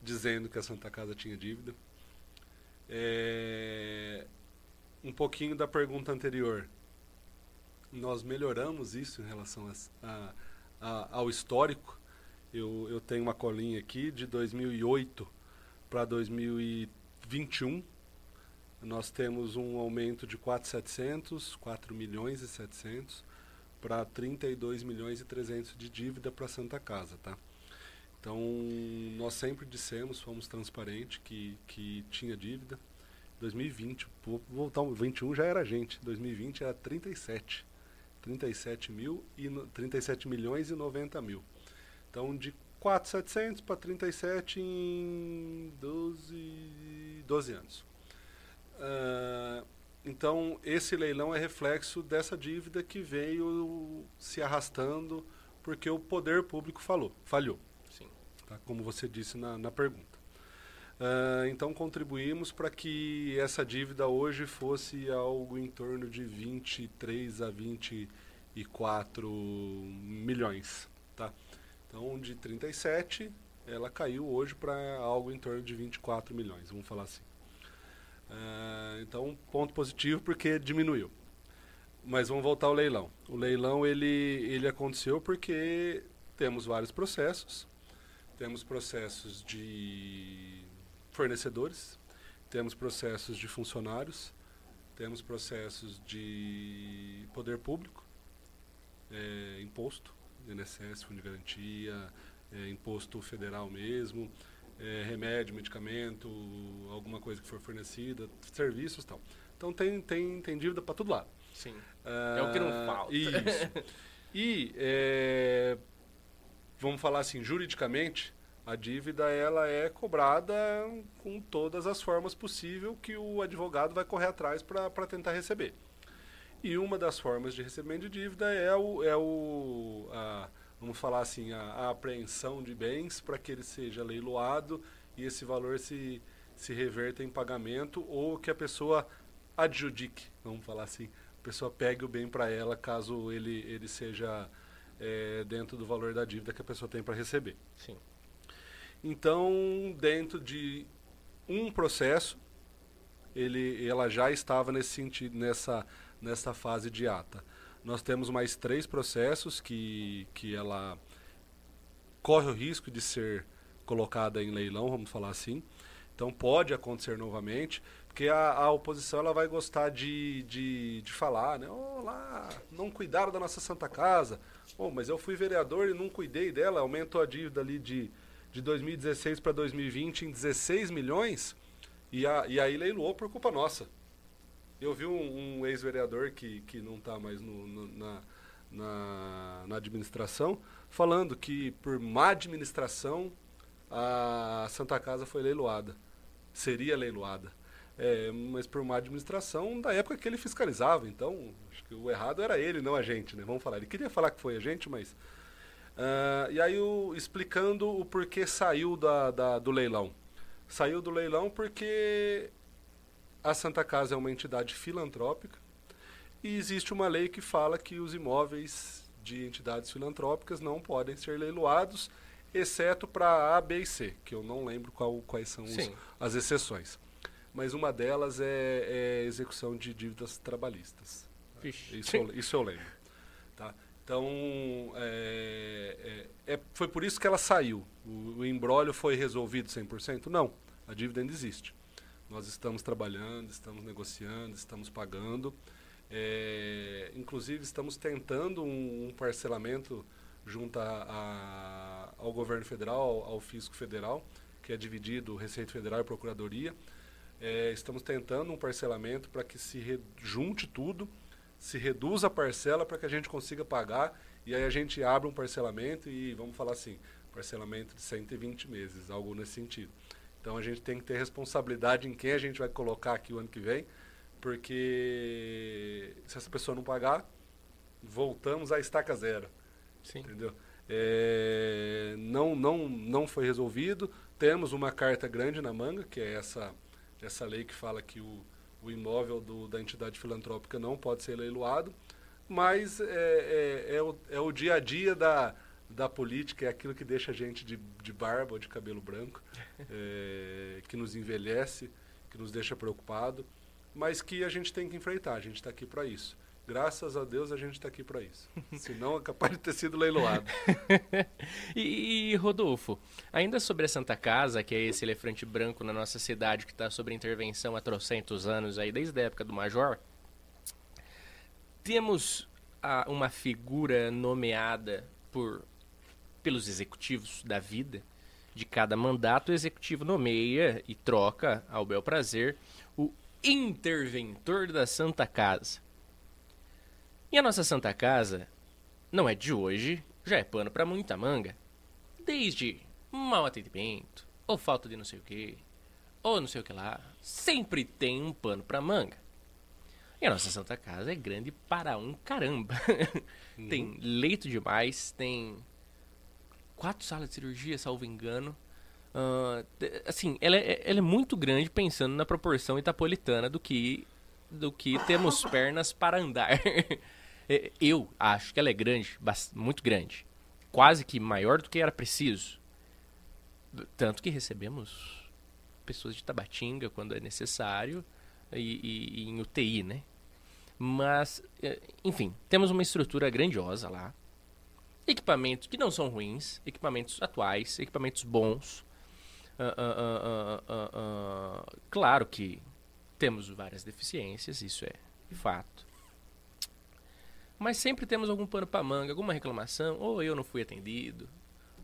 dizendo que a Santa Casa tinha dívida. É, um pouquinho da pergunta anterior. Nós melhoramos isso em relação a, a, ao histórico. Eu, eu tenho uma colinha aqui de 2008 para 2021. Nós temos um aumento de 4,700, 4 milhões e 700 para 32 milhões e 300 de dívida para a Santa Casa, tá? Então, nós sempre dissemos, fomos transparentes, que, que tinha dívida. 2020, vou voltar, 21 já era gente, 2020 era 37. 37, mil e, 37 milhões e 90 mil. Então, de 4,700 para 37 em 12, 12 anos. Uh, então, esse leilão é reflexo dessa dívida que veio se arrastando porque o poder público falou, falhou. Sim. Tá? Como você disse na, na pergunta. Uh, então, contribuímos para que essa dívida hoje fosse algo em torno de 23 a 24 milhões. Tá? Então, de 37, ela caiu hoje para algo em torno de 24 milhões, vamos falar assim. Uh, então, ponto positivo porque diminuiu. Mas vamos voltar ao leilão. O leilão ele, ele aconteceu porque temos vários processos. Temos processos de fornecedores, temos processos de funcionários, temos processos de poder público, é, imposto, INSS, Fundo de Garantia, é, imposto federal mesmo, é, remédio, medicamento, alguma coisa que for fornecida, serviços e tal. Então tem, tem, tem dívida para todo lado.
Sim. Ah, é o que não falta.
Isso. e, é, vamos falar assim, juridicamente, a dívida ela é cobrada com todas as formas possíveis que o advogado vai correr atrás para tentar receber. E uma das formas de recebimento de dívida é o, é o a, vamos falar assim, a, a apreensão de bens para que ele seja leiloado e esse valor se, se reverta em pagamento ou que a pessoa adjudique, vamos falar assim, a pessoa pegue o bem para ela caso ele, ele seja é, dentro do valor da dívida que a pessoa tem para receber.
Sim.
Então, dentro de um processo, ele, ela já estava nesse sentido, nessa, nessa fase de ata. Nós temos mais três processos que, que ela corre o risco de ser colocada em leilão, vamos falar assim. Então pode acontecer novamente, porque a, a oposição ela vai gostar de, de, de falar, né? Olá, não cuidaram da nossa Santa Casa. Oh, mas eu fui vereador e não cuidei dela, aumentou a dívida ali de, de 2016 para 2020 em 16 milhões e, a, e aí leiloou por culpa nossa. Eu vi um, um ex-vereador que, que não está mais no, no, na, na, na, administração falando que por má administração a Santa Casa foi leiloada. Seria leiloada. É, mas por má administração da época que ele fiscalizava. Então, acho que o errado era ele, não a gente, né? Vamos falar. Ele queria falar que foi a gente, mas. Uh, e aí, o, explicando o porquê saiu da, da, do leilão. Saiu do leilão porque a Santa Casa é uma entidade filantrópica e existe uma lei que fala que os imóveis de entidades filantrópicas não podem ser leiloados, exceto para A, B e C, que eu não lembro qual, quais são os, as exceções. Mas uma delas é, é execução de dívidas trabalhistas. Isso, eu, isso eu lembro. Então, é, é, é, foi por isso que ela saiu. O, o embrólio foi resolvido 100%? Não, a dívida ainda existe. Nós estamos trabalhando, estamos negociando, estamos pagando. É, inclusive, estamos tentando um, um parcelamento junto a, a, ao governo federal, ao, ao, fisco federal, que é dividido Receita Federal e Procuradoria. É, estamos tentando um parcelamento para que se junte tudo, se reduza a parcela para que a gente consiga pagar e aí a gente abre um parcelamento e vamos falar assim, parcelamento de 120 meses, algo nesse sentido. Então a gente tem que ter responsabilidade em quem a gente vai colocar aqui o ano que vem, porque se essa pessoa não pagar, voltamos à estaca zero. Sim. Entendeu? É, não, não, não foi resolvido. Temos uma carta grande na manga, que é essa, essa lei que fala que o, o imóvel do, da entidade filantrópica não pode ser leiloado. mas é, é, é, o, é o dia a dia da, da política, é aquilo que deixa a gente de, de barba ou de cabelo branco, é, que nos envelhece, que nos deixa preocupado, mas que a gente tem que enfrentar, a gente está aqui para isso. Graças a Deus a gente está aqui para isso. Senão é capaz de ter sido leiloado.
e, e, Rodolfo, ainda sobre a Santa Casa, que é esse elefante branco na nossa cidade que está sobre intervenção há trocentos anos, aí, desde a época do Major, temos a, uma figura nomeada por pelos executivos da vida de cada mandato, o executivo nomeia e troca ao bel prazer o interventor da Santa Casa. E a nossa Santa Casa não é de hoje, já é pano para muita manga. Desde mau atendimento, ou falta de não sei o que, ou não sei o que lá, sempre tem um pano para manga. E a nossa Santa Casa é grande para um caramba. Uhum. tem leito demais, tem quatro salas de cirurgia, salvo engano. Uh, assim, ela é, ela é, muito grande pensando na proporção itapolitana do que, do que temos pernas para andar. É, eu acho que ela é grande, muito grande. Quase que maior do que era preciso. Tanto que recebemos pessoas de Tabatinga quando é necessário e, e, e em UTI, né? Mas, é, enfim, temos uma estrutura grandiosa lá. Equipamentos que não são ruins, equipamentos atuais, equipamentos bons. Uh, uh, uh, claro que temos várias deficiências, isso é fato. Mas sempre temos algum pano para manga, alguma reclamação, ou eu não fui atendido,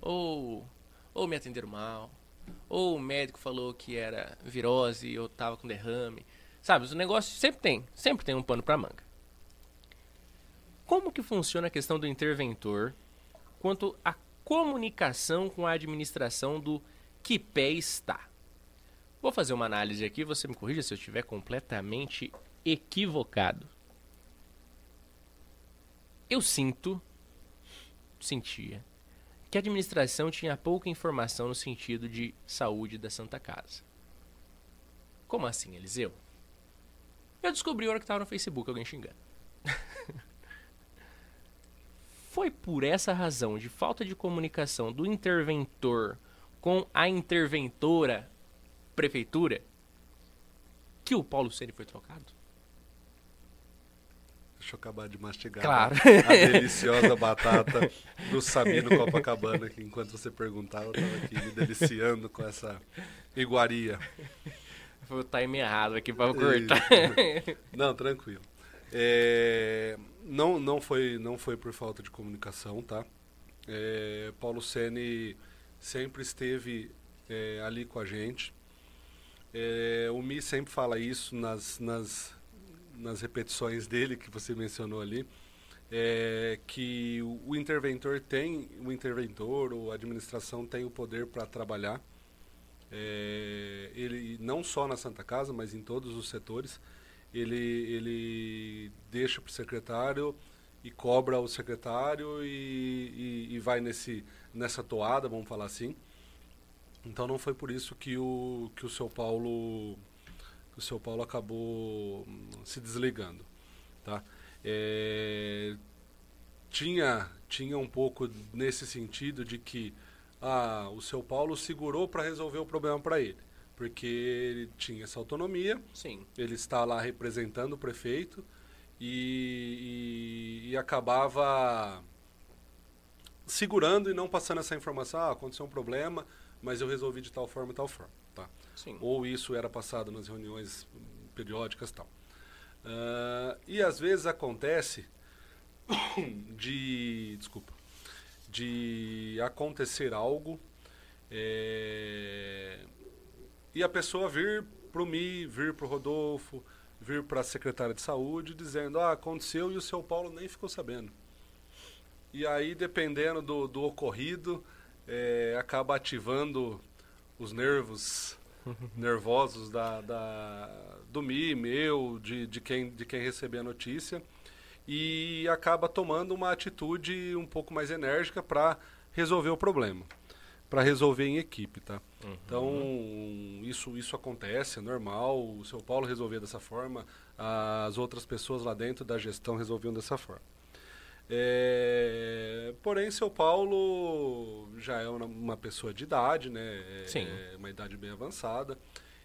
ou, ou me atenderam mal, ou o médico falou que era virose eu tava com derrame. Sabe, o negócio sempre tem, sempre tem um pano para manga. Como que funciona a questão do interventor quanto à comunicação com a administração do que pé está? Vou fazer uma análise aqui, você me corrija se eu estiver completamente equivocado. Eu sinto, sentia, que a administração tinha pouca informação no sentido de saúde da Santa Casa. Como assim, Eliseu? Eu descobri a hora que estava no Facebook alguém xingando. Foi por essa razão de falta de comunicação do interventor com a interventora prefeitura que o Paulo Ceni foi trocado?
Deixa eu acabar de mastigar
claro.
a deliciosa batata do Sabino Copacabana, que enquanto você perguntava, eu estava aqui me deliciando com essa iguaria.
Foi o time errado aqui para cortar.
Não, tranquilo. É, não, não, foi, não foi por falta de comunicação, tá? É, Paulo Sene sempre esteve é, ali com a gente. É, o Mi sempre fala isso nas, nas nas repetições dele que você mencionou ali, é que o, interventor tem, o interventor ou a administração tem o poder para trabalhar. É, ele não só na Santa Casa, mas em todos os setores, ele, ele deixa para o secretário e cobra o secretário e, e, e, vai nesse, nessa toada, vamos falar assim. Então não foi por isso que o, que o seu Paulo o São Paulo acabou hum, se desligando. Tá? É, tinha, tinha um pouco nesse sentido de que ah, o São Paulo segurou para resolver o problema para ele. Porque ele tinha essa autonomia,
Sim.
ele está lá representando o prefeito e, e, e acabava segurando e não passando essa informação, ah, aconteceu um problema, mas eu resolvi de tal forma e tal forma. Tá?
Sim.
Ou isso era passado nas reuniões periódicas tal. Uh, e às vezes acontece de. Desculpa. De acontecer algo é, e a pessoa vir para o Mi, vir para o Rodolfo, vir para a secretária de saúde dizendo: Ah, aconteceu e o seu Paulo nem ficou sabendo. E aí, dependendo do, do ocorrido, é, acaba ativando os nervos nervosos da, da, do Mi, meu, de, de, quem, de quem receber a notícia, e acaba tomando uma atitude um pouco mais enérgica para resolver o problema. para resolver em equipe, tá? Uhum. Então, isso, isso acontece, é normal. O São Paulo resolvia dessa forma, as outras pessoas lá dentro da gestão resolviam dessa forma. É, porém, São Paulo já é uma, uma, pessoa de idade, né? É,
Sim.
É uma idade bem avançada.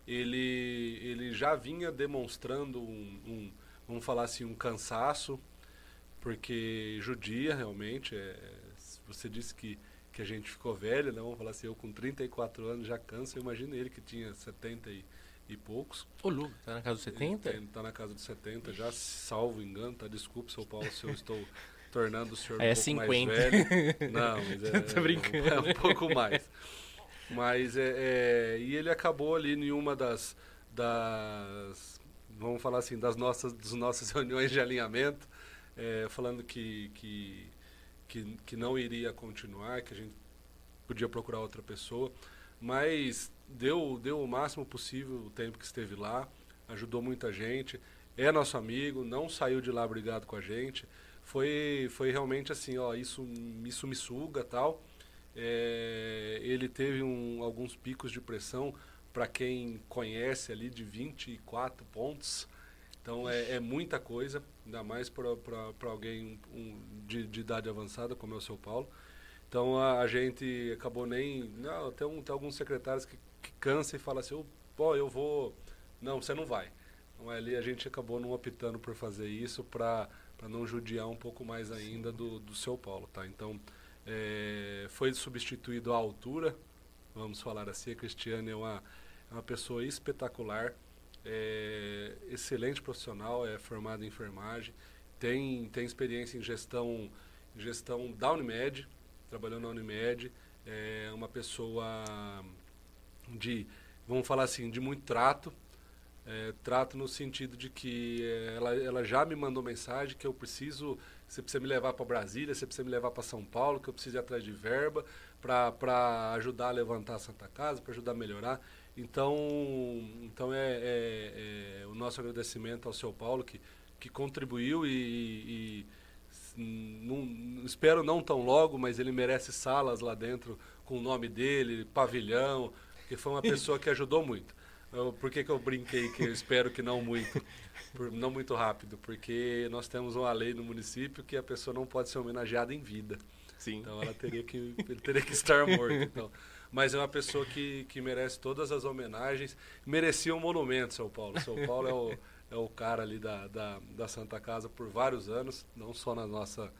Ele, ele já vinha demonstrando um, um vamos falar assim, um cansaço, porque judia realmente. É, você disse que que a gente ficou velho, né? Vamos falar assim, eu com 34 anos já canso, eu imagino ele que tinha 70 e, e poucos.
Ô, Lu, tá na casa dos 70?
Ele tá na casa dos 70, já salvo engano, tá? Desculpe, seu Paulo, se eu estou tornando o senhor
é
um pouco
50.
mais velho. Não, mas é,
Tô brincando.
é, um pouco mais. Mas é, é, e ele acabou ali em uma das, das vamos falar assim, das nossas, das nossas reuniões de alinhamento, é, falando que, que que, que não iria continuar, que a gente podia procurar outra pessoa, mas deu, deu o máximo possível o tempo que esteve lá, ajudou muita gente, é nosso amigo, não saiu de lá brigado com a gente, foi, foi realmente assim, ó, isso, isso me suga tal. É, ele teve um, alguns picos de pressão, para quem conhece ali, de 24 pontos, então é, é muita coisa, ainda mais para alguém um, de, de, idade avançada, como é o seu Paulo. Então a, a gente acabou nem. Não, tem, um, tem alguns secretários que, que cansam e falam assim: pô, eu vou. Não, você não vai. Então ali a gente acabou não optando por fazer isso para não judiar um pouco mais ainda do, do seu Paulo. Tá? Então é, foi substituído à altura, vamos falar assim. A Cristiane é uma, é uma pessoa espetacular é excelente profissional, é formado em enfermagem, tem, tem experiência em gestão, gestão da Unimed, trabalhou na Unimed, é uma pessoa de, vamos falar assim, de muito trato, é, trato no sentido de que é, ela, ela já me mandou mensagem que eu preciso, você precisa me levar para Brasília, você precisa me levar para São Paulo, que eu preciso ir atrás de verba para ajudar a levantar a Santa Casa, para ajudar a melhorar. Então, então é, é, é, o nosso agradecimento ao seu Paulo, que, que contribuiu e, e não, espero não tão logo, mas ele merece salas lá dentro com o nome dele, pavilhão, que foi uma pessoa que ajudou muito. Eu, por que, que eu brinquei que eu espero que não muito, por, não muito rápido? Porque nós temos uma lei no município que a pessoa não pode ser homenageada em vida.
Sim.
Então ela teria que, ele teria que estar morto. Então, mas é uma pessoa que, que merece todas as homenagens. Merecia um monumento, São Paulo. São Paulo é o, é o cara ali da, da, da Santa Casa por vários anos, não só na nossa,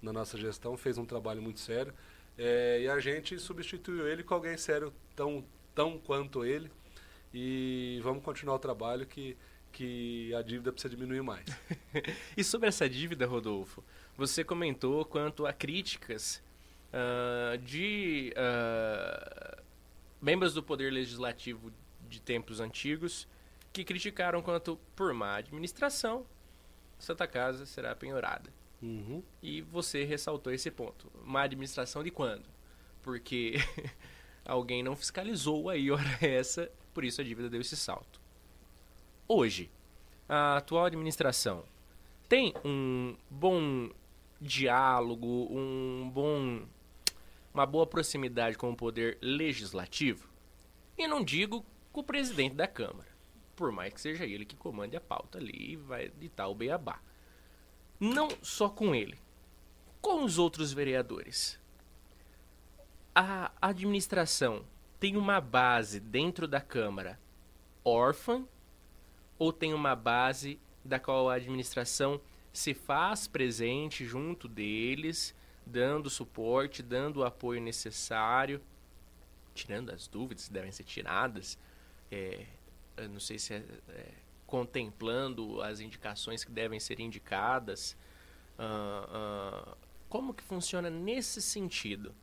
na nossa gestão, fez um trabalho muito sério. É, e a gente substituiu ele com alguém sério tão, tão quanto ele. E vamos continuar o trabalho que, que a dívida precisa diminuir mais.
e sobre essa dívida, Rodolfo, você comentou quanto a críticas uh, de uh, membros do Poder Legislativo de tempos antigos que criticaram quanto por má administração Santa Casa será penhorada.
Uhum.
E você ressaltou esse ponto. Má administração de quando? Porque alguém não fiscalizou aí hora essa, por isso a dívida deu esse salto. Hoje, a atual administração tem um bom diálogo, um bom uma boa proximidade com o poder legislativo. E não digo com o presidente da Câmara, por mais que seja ele que comande a pauta ali e vai ditar o beabá. Não só com ele, com os outros vereadores. A administração tem uma base dentro da Câmara órfã ou tem uma base da qual a administração se faz presente junto deles dando suporte, dando o apoio necessário, tirando as dúvidas que devem ser tiradas, é, não sei se é, é, contemplando as indicações que devem ser indicadas. Uh, uh, como que funciona nesse sentido?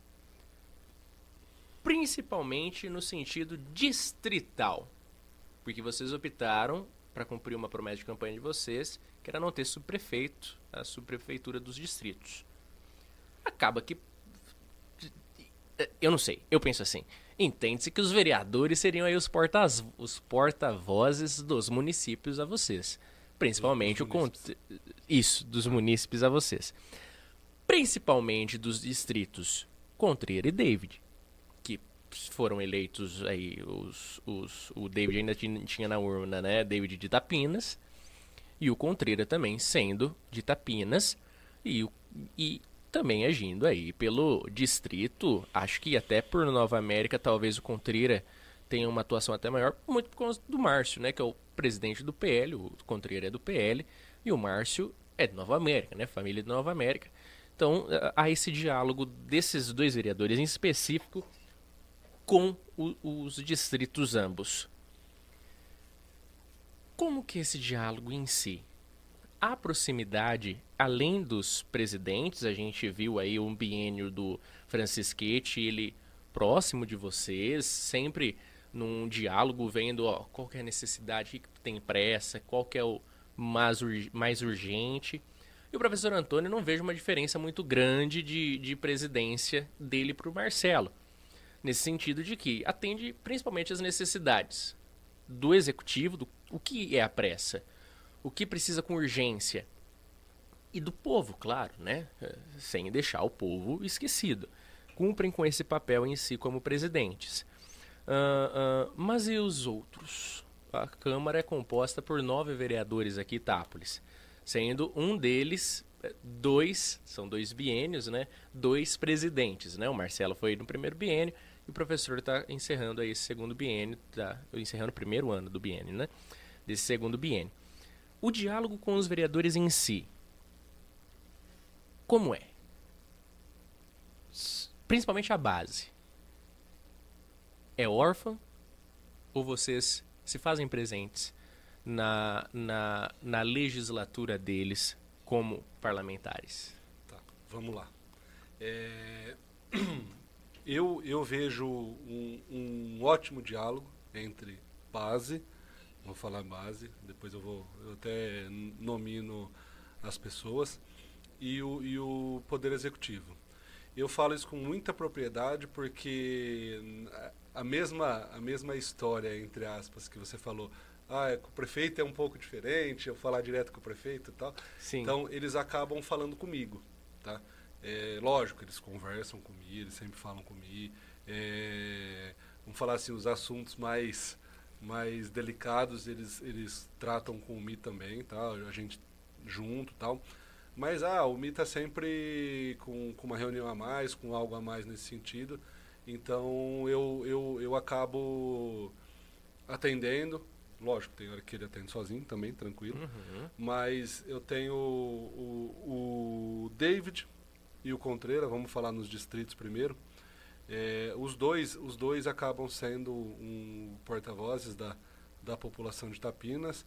Principalmente no sentido distrital, porque vocês optaram para cumprir uma promessa de campanha de vocês, que era não ter subprefeito, a subprefeitura dos distritos acaba que. Eu não sei, eu penso assim. Entende-se que os vereadores seriam aí os porta-vozes os porta dos municípios a vocês. Principalmente o. Isso, dos munícipes a vocês. Principalmente dos distritos Contreira e David. Foram eleitos aí os, os o David ainda tinha na urna, né? David de Tapinas e o Contreira também sendo de Tapinas e, e também agindo aí pelo distrito. Acho que até por Nova América talvez o Contreira tenha uma atuação até maior, muito por causa do Márcio, né? Que é o presidente do PL, o Contreira é do PL e o Márcio é de Nova América, né? Família de Nova América. Então há esse diálogo desses dois vereadores em específico com o, os distritos ambos. Como que esse diálogo em si? A proximidade, além dos presidentes, a gente viu aí um biênio do Francisquete, ele próximo de vocês, sempre num diálogo, vendo ó, qual é a necessidade, que tem pressa, qual é o mais, mais urgente. E o professor Antônio não vejo uma diferença muito grande de, de presidência dele para o Marcelo. Nesse sentido de que atende principalmente as necessidades do executivo, do o que é a pressa, o que precisa com urgência. E do povo, claro, né? É, sem deixar o povo esquecido. Cumprem com esse papel em si como presidentes. Uh, uh, mas e os outros? A Câmara é composta por nove vereadores aqui, Itápolis, sendo um deles dois, são dois biênios, né? Dois presidentes, né? O Marcelo foi no primeiro biênio e o professor está encerrando aí esse segundo biênio, tá encerrando o primeiro ano do biênio, né? Desse segundo biênio. O diálogo com os vereadores em si, como é? Principalmente a base. É órfã ou vocês se fazem presentes na, na, na legislatura deles como parlamentares?
Tá, vamos lá. É... eu, eu vejo um, um ótimo diálogo entre base, vou falar base, depois eu vou eu até nomino as pessoas, e o, e o Poder Executivo. Eu falo isso com muita propriedade porque a mesma, a mesma história, entre aspas, que você falou, ah, é, o prefeito é um pouco diferente, eu falar direto com o prefeito e tal.
Sim.
Então, eles acabam falando comigo, tá? É, lógico, eles conversam comigo, eles sempre falam comigo. É, vamos falar assim, os assuntos mais, mais delicados eles, eles tratam com o Mi também, tá? A gente junto tal. Mas ah, o Mi está sempre com, com uma reunião a mais, com algo a mais nesse sentido. Então eu, eu, eu acabo atendendo. Lógico, tem hora que ele atende sozinho também, tranquilo. Uhum. Mas eu tenho o, o David, e o Contreira, vamos falar nos distritos primeiro. É, os, dois, os dois acabam sendo um porta-vozes da, da população de Tapinas,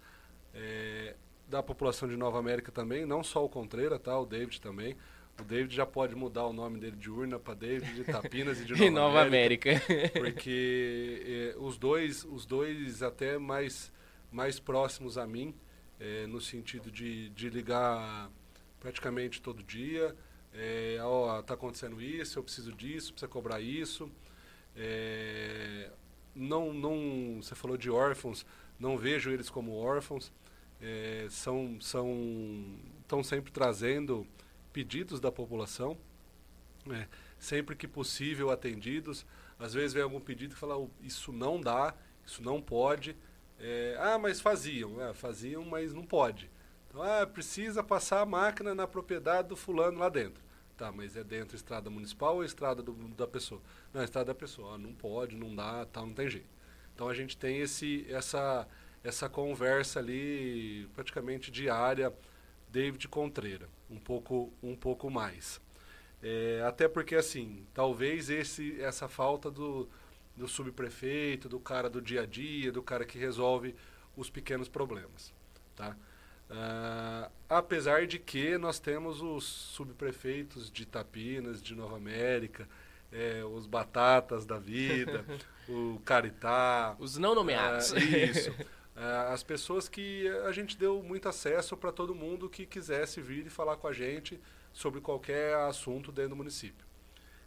é, da população de Nova América também, não só o Contreira, tá? o David também. O David já pode mudar o nome dele de urna para David de Tapinas e de Nova,
Nova América,
América. porque é, os dois, os dois até mais, mais próximos a mim, é, no sentido de, de ligar praticamente todo dia. É, ó, tá acontecendo isso, eu preciso disso, precisa cobrar isso. Não, não, você falou de órfãos, não vejo eles como órfãos. São, são, estão sempre trazendo pedidos da população, é, sempre que possível atendidos. Às vezes vem algum pedido que fala, oh, isso não dá, isso não pode. É, ah, mas faziam, é, faziam, mas não pode. Então, ah, precisa passar a máquina na propriedade do fulano lá dentro. Tá, mas é dentro da estrada municipal ou estrada do, da pessoa? Não, é estrada da pessoa. Ah, não pode, não dá, tal, não tem jeito. Então a gente tem esse, essa, essa conversa ali praticamente diária, David Contreira, um pouco, um pouco mais. É, até porque assim, talvez esse, essa falta do, do subprefeito, do cara do dia a dia, do cara que resolve os pequenos problemas, tá? Uh, apesar de que nós temos os subprefeitos de Tapinas, de Nova América, é, os Batatas da Vida, o Caritá.
Os não nomeados.
Uh, isso. Uh, as pessoas que a gente deu muito acesso para todo mundo que quisesse vir e falar com a gente sobre qualquer assunto dentro do município.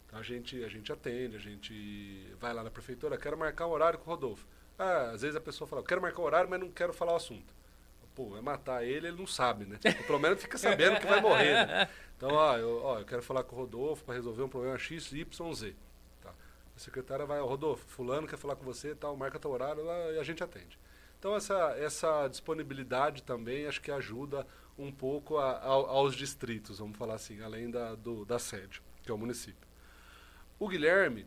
Então a gente, a gente atende, a gente vai lá na prefeitura, quero marcar um horário com o Rodolfo. Ah, às vezes a pessoa fala, quero marcar um horário, mas não quero falar o assunto pô, vai matar ele, ele não sabe, né? Ou pelo menos fica sabendo que vai morrer, né? Então, ó eu, ó, eu quero falar com o Rodolfo para resolver um problema X, Y, Z. Tá? A secretária vai, Rodolfo, fulano quer falar com você, tal, marca teu horário e a gente atende. Então essa, essa disponibilidade também acho que ajuda um pouco a, a, aos distritos, vamos falar assim, além da, do, da sede, que é o município. O Guilherme,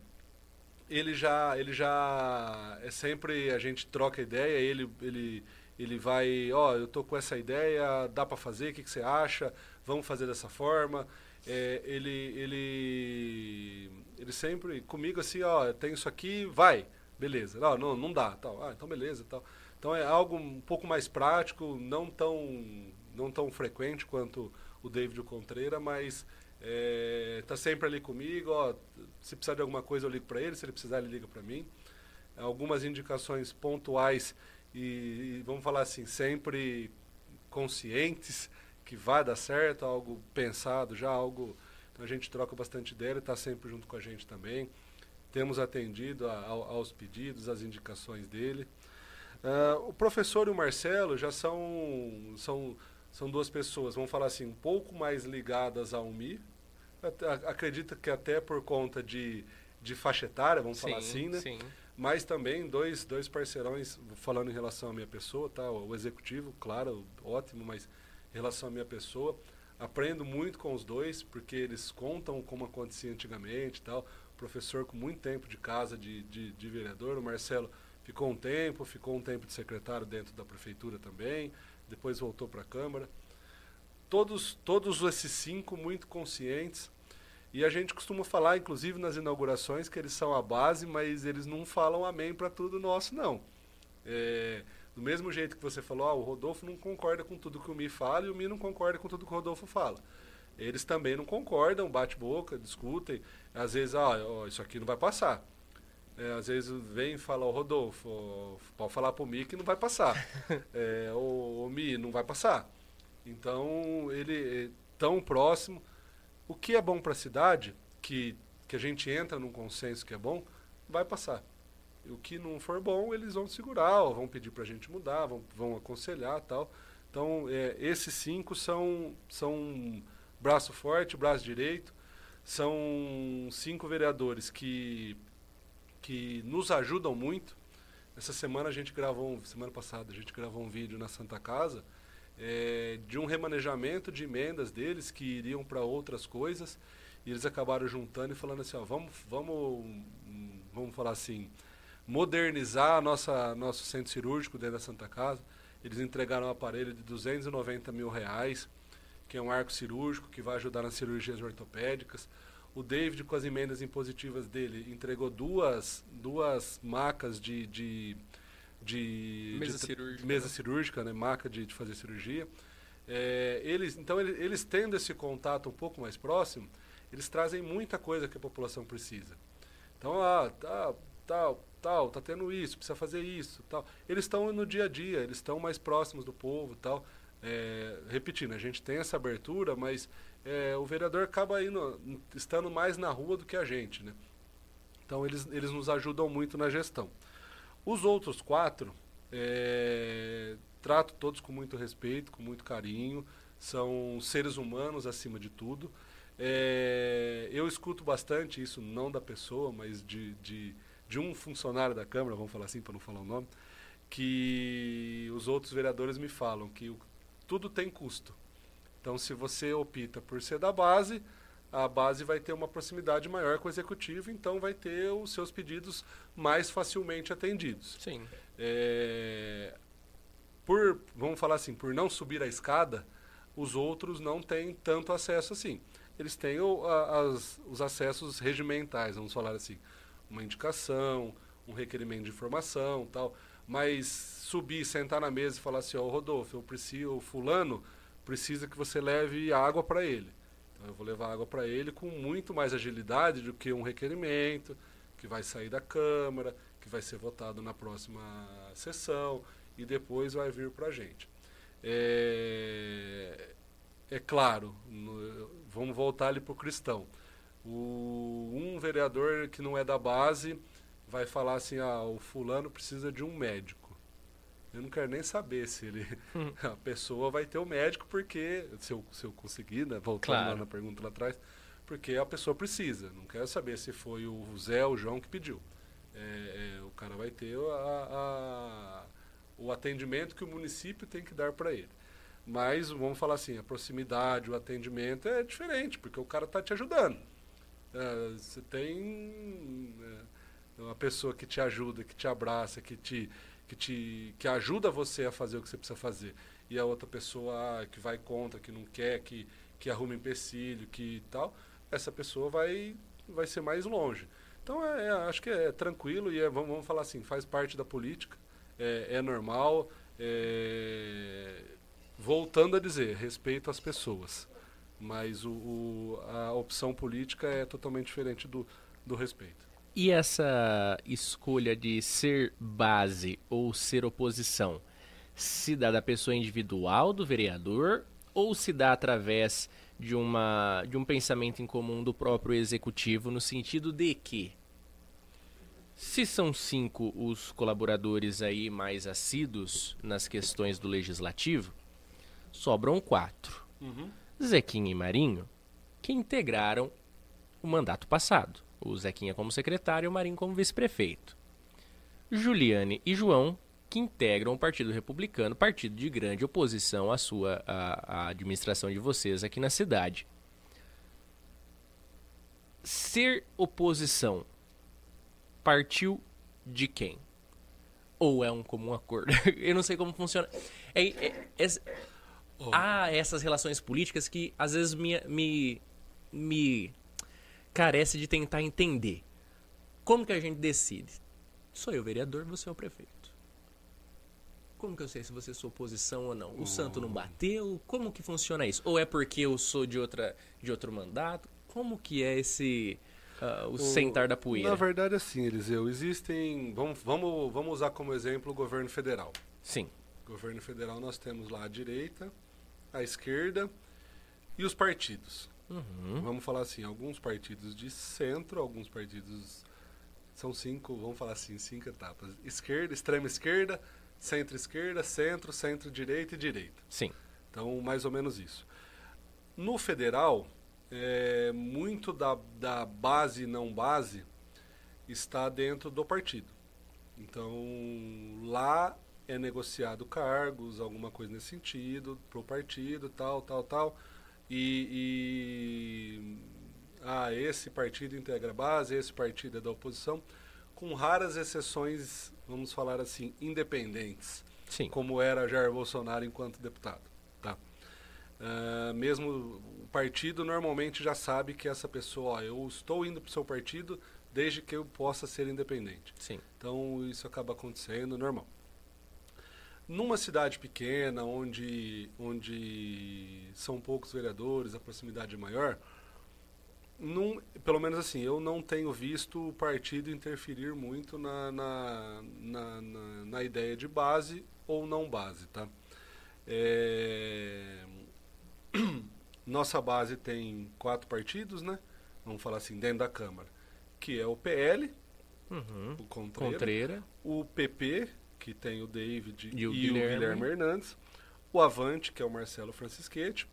ele já, ele já é sempre a gente troca ideia, ele, ele, ele vai, ó, oh, eu tô com essa ideia, dá para fazer, o que, que você acha? Vamos fazer dessa forma. É, ele, ele, ele sempre comigo assim, ó, tem isso aqui, vai, beleza. Não, não, não dá, tal. Ah, então beleza, tal. Então é algo um pouco mais prático, não tão, não tão frequente quanto o David Contreira, mas é, tá sempre ali comigo. Ó, se precisar de alguma coisa eu ligo para ele, se ele precisar ele liga para mim. Algumas indicações pontuais e, e, vamos falar assim sempre conscientes que vai dar certo, algo pensado já, algo. Então a gente troca bastante ideia, ele está sempre junto com a gente também. Temos atendido a, a, aos pedidos, às indicações dele. Uh, o professor e o Marcelo já são, são, são duas pessoas, vamos falar assim, um pouco mais ligadas ao Mi. Acredito que até por conta de, de faixa etária, vamos sim, falar assim, né? Sim. Mas também dois, dois parceirões, falando em relação à minha pessoa, tá? O executivo, claro, ótimo, mas em relação à minha pessoa, aprendo muito com os dois, porque eles contam como acontecia antigamente tal. O professor com muito tempo de casa de, de, de vereador, o Marcelo Ficou um tempo, ficou um tempo de secretário dentro da prefeitura também, depois voltou para a Câmara. Todos, todos esses cinco muito conscientes. E a gente costuma falar, inclusive nas inaugurações, que eles são a base, mas eles não falam amém para tudo nosso, não. É, do mesmo jeito que você falou, ah, o Rodolfo não concorda com tudo que o Mi fala e o Mi não concorda com tudo que o Rodolfo fala. Eles também não concordam, bate-boca, discutem. Às vezes, ah, isso aqui não vai passar. É, às vezes vem e fala, oh, Rodolfo, pode falar pro Mi que não vai passar. é, o, o Mi não vai passar. Então, ele é tão próximo. O que é bom para a cidade, que, que a gente entra num consenso que é bom, vai passar. O que não for bom, eles vão segurar, ou vão pedir para a gente mudar, vão, vão aconselhar tal. Então, é, esses cinco são, são braço forte, braço direito. São cinco vereadores que que nos ajudam muito. Essa semana a gente gravou, semana passada a gente gravou um vídeo na Santa Casa é, de um remanejamento de emendas deles que iriam para outras coisas e eles acabaram juntando e falando assim, ó, vamos, vamos, vamos falar assim, modernizar nossa nosso centro cirúrgico dentro da Santa Casa. Eles entregaram um aparelho de 290 mil reais, que é um arco cirúrgico que vai ajudar nas cirurgias ortopédicas. O David, com as emendas impositivas dele, entregou duas, duas macas de, de, de,
mesa,
de,
cirúrgica.
mesa cirúrgica, né? maca de, de fazer cirurgia. É, eles, então, eles, eles tendo esse contato um pouco mais próximo, eles trazem muita coisa que a população precisa. Então, ah, tá, tal, tal, tá tendo isso, precisa fazer isso, tal. Eles estão no dia a dia, eles estão mais próximos do povo, tal. É, repetindo, a gente tem essa abertura, mas é, o vereador acaba indo, estando mais na rua do que a gente, né? Então eles, eles nos ajudam muito na gestão. Os outros quatro, é, trato todos com muito respeito, com muito carinho, são seres humanos acima de tudo. É, eu escuto bastante isso, não da pessoa, mas de, de, de um funcionário da Câmara, vamos falar assim para não falar o nome, que os outros vereadores me falam que o, tudo tem custo. Então, se você opta por ser da base, a base vai ter uma proximidade maior com o executivo, então vai ter os seus pedidos mais facilmente atendidos.
Sim.
É, por, vamos falar assim, por não subir a escada, os outros não têm tanto acesso assim. Eles têm o, a, as, os acessos regimentais, vamos falar assim, uma indicação, um requerimento de informação, tal. Mas subir, sentar na mesa e falar assim, ó, oh, Rodolfo, eu preciso, fulano, precisa que você leve água para ele. Então eu vou levar água para ele com muito mais agilidade do que um requerimento que vai sair da Câmara, que vai ser votado na próxima sessão e depois vai vir para a gente. É, é claro, no, vamos voltar ali para o cristão. um vereador que não é da base vai falar assim, ah, o fulano precisa de um médico. Eu não quero nem saber se ele. Hum. A pessoa vai ter o médico, porque. Se eu, se eu conseguir, né? Voltando claro. lá na pergunta lá atrás. porque a pessoa precisa. Não quero saber se foi o Zé ou o João que pediu. É, é, o cara vai ter a, a, o atendimento que o município tem que dar para ele. Mas, vamos falar assim, a proximidade, o atendimento é diferente, porque o cara está te ajudando. É, você tem é, uma pessoa que te ajuda, que te abraça, que te, que te que ajuda você a fazer o que você precisa fazer. E a outra pessoa ah, que vai contra, que não quer, que, que arruma empecilho, que tal, essa pessoa vai, vai ser mais longe. Então, é, é acho que é tranquilo e é, vamos, vamos, falar assim, faz parte da política, é, é normal. É, voltando a dizer, respeito às pessoas. Mas o, o, a opção política é totalmente diferente do, do respeito.
E essa escolha de ser base ou ser oposição se dá da pessoa individual do vereador ou se dá através de, uma, de um pensamento em comum do próprio executivo, no sentido de que, se são cinco os colaboradores aí mais assíduos nas questões do legislativo, sobram quatro. Uhum. Zequinha e Marinho, que integraram o mandato passado. O Zequinha como secretário e o Marinho como vice-prefeito. Juliane e João, que integram o Partido Republicano, partido de grande oposição à sua à, à administração de vocês aqui na cidade. Ser oposição partiu de quem? Ou é um comum acordo? Eu não sei como funciona. É, é, é, Oh. Há essas relações políticas que às vezes me, me, me carece de tentar entender. Como que a gente decide? Sou eu vereador, você é o prefeito. Como que eu sei se você é sua oposição ou não? O oh. santo não bateu? Como que funciona isso? Ou é porque eu sou de, outra, de outro mandato? Como que é esse... Uh, o, o sentar da poeira?
Na verdade, assim, Eliseu, existem... Vamos, vamos, vamos usar como exemplo o governo federal.
Sim.
Governo federal nós temos lá a direita, a esquerda e os partidos. Uhum. Vamos falar assim, alguns partidos de centro, alguns partidos são cinco, vamos falar assim, cinco etapas. Esquerda, extrema esquerda, centro-esquerda, centro, centro-direita e direita.
Sim.
Então, mais ou menos isso. No federal, é, muito da, da base e não base está dentro do partido. Então, lá é negociado cargos, alguma coisa nesse sentido, para o partido, tal, tal, tal. E, e, ah, esse partido integra a base, esse partido é da oposição, com raras exceções, vamos falar assim, independentes,
Sim.
como era Jair Bolsonaro enquanto deputado. Tá? Uh, mesmo o partido normalmente já sabe que essa pessoa, ó, eu estou indo para o seu partido desde que eu possa ser independente.
Sim.
Então isso acaba acontecendo normal. Numa cidade pequena, onde, onde são poucos vereadores, a proximidade é maior, num, pelo menos assim, eu não tenho visto o partido interferir muito na, na, na, na, na ideia de base ou não base, tá? É... Nossa base tem quatro partidos, né? Vamos falar assim, dentro da Câmara. Que é o PL,
uhum.
o Contreira,
Contreira,
o PP, que tem o David
e o,
e
Guilherme.
o Guilherme Hernandes, o Avante, que é o Marcelo Francisquete,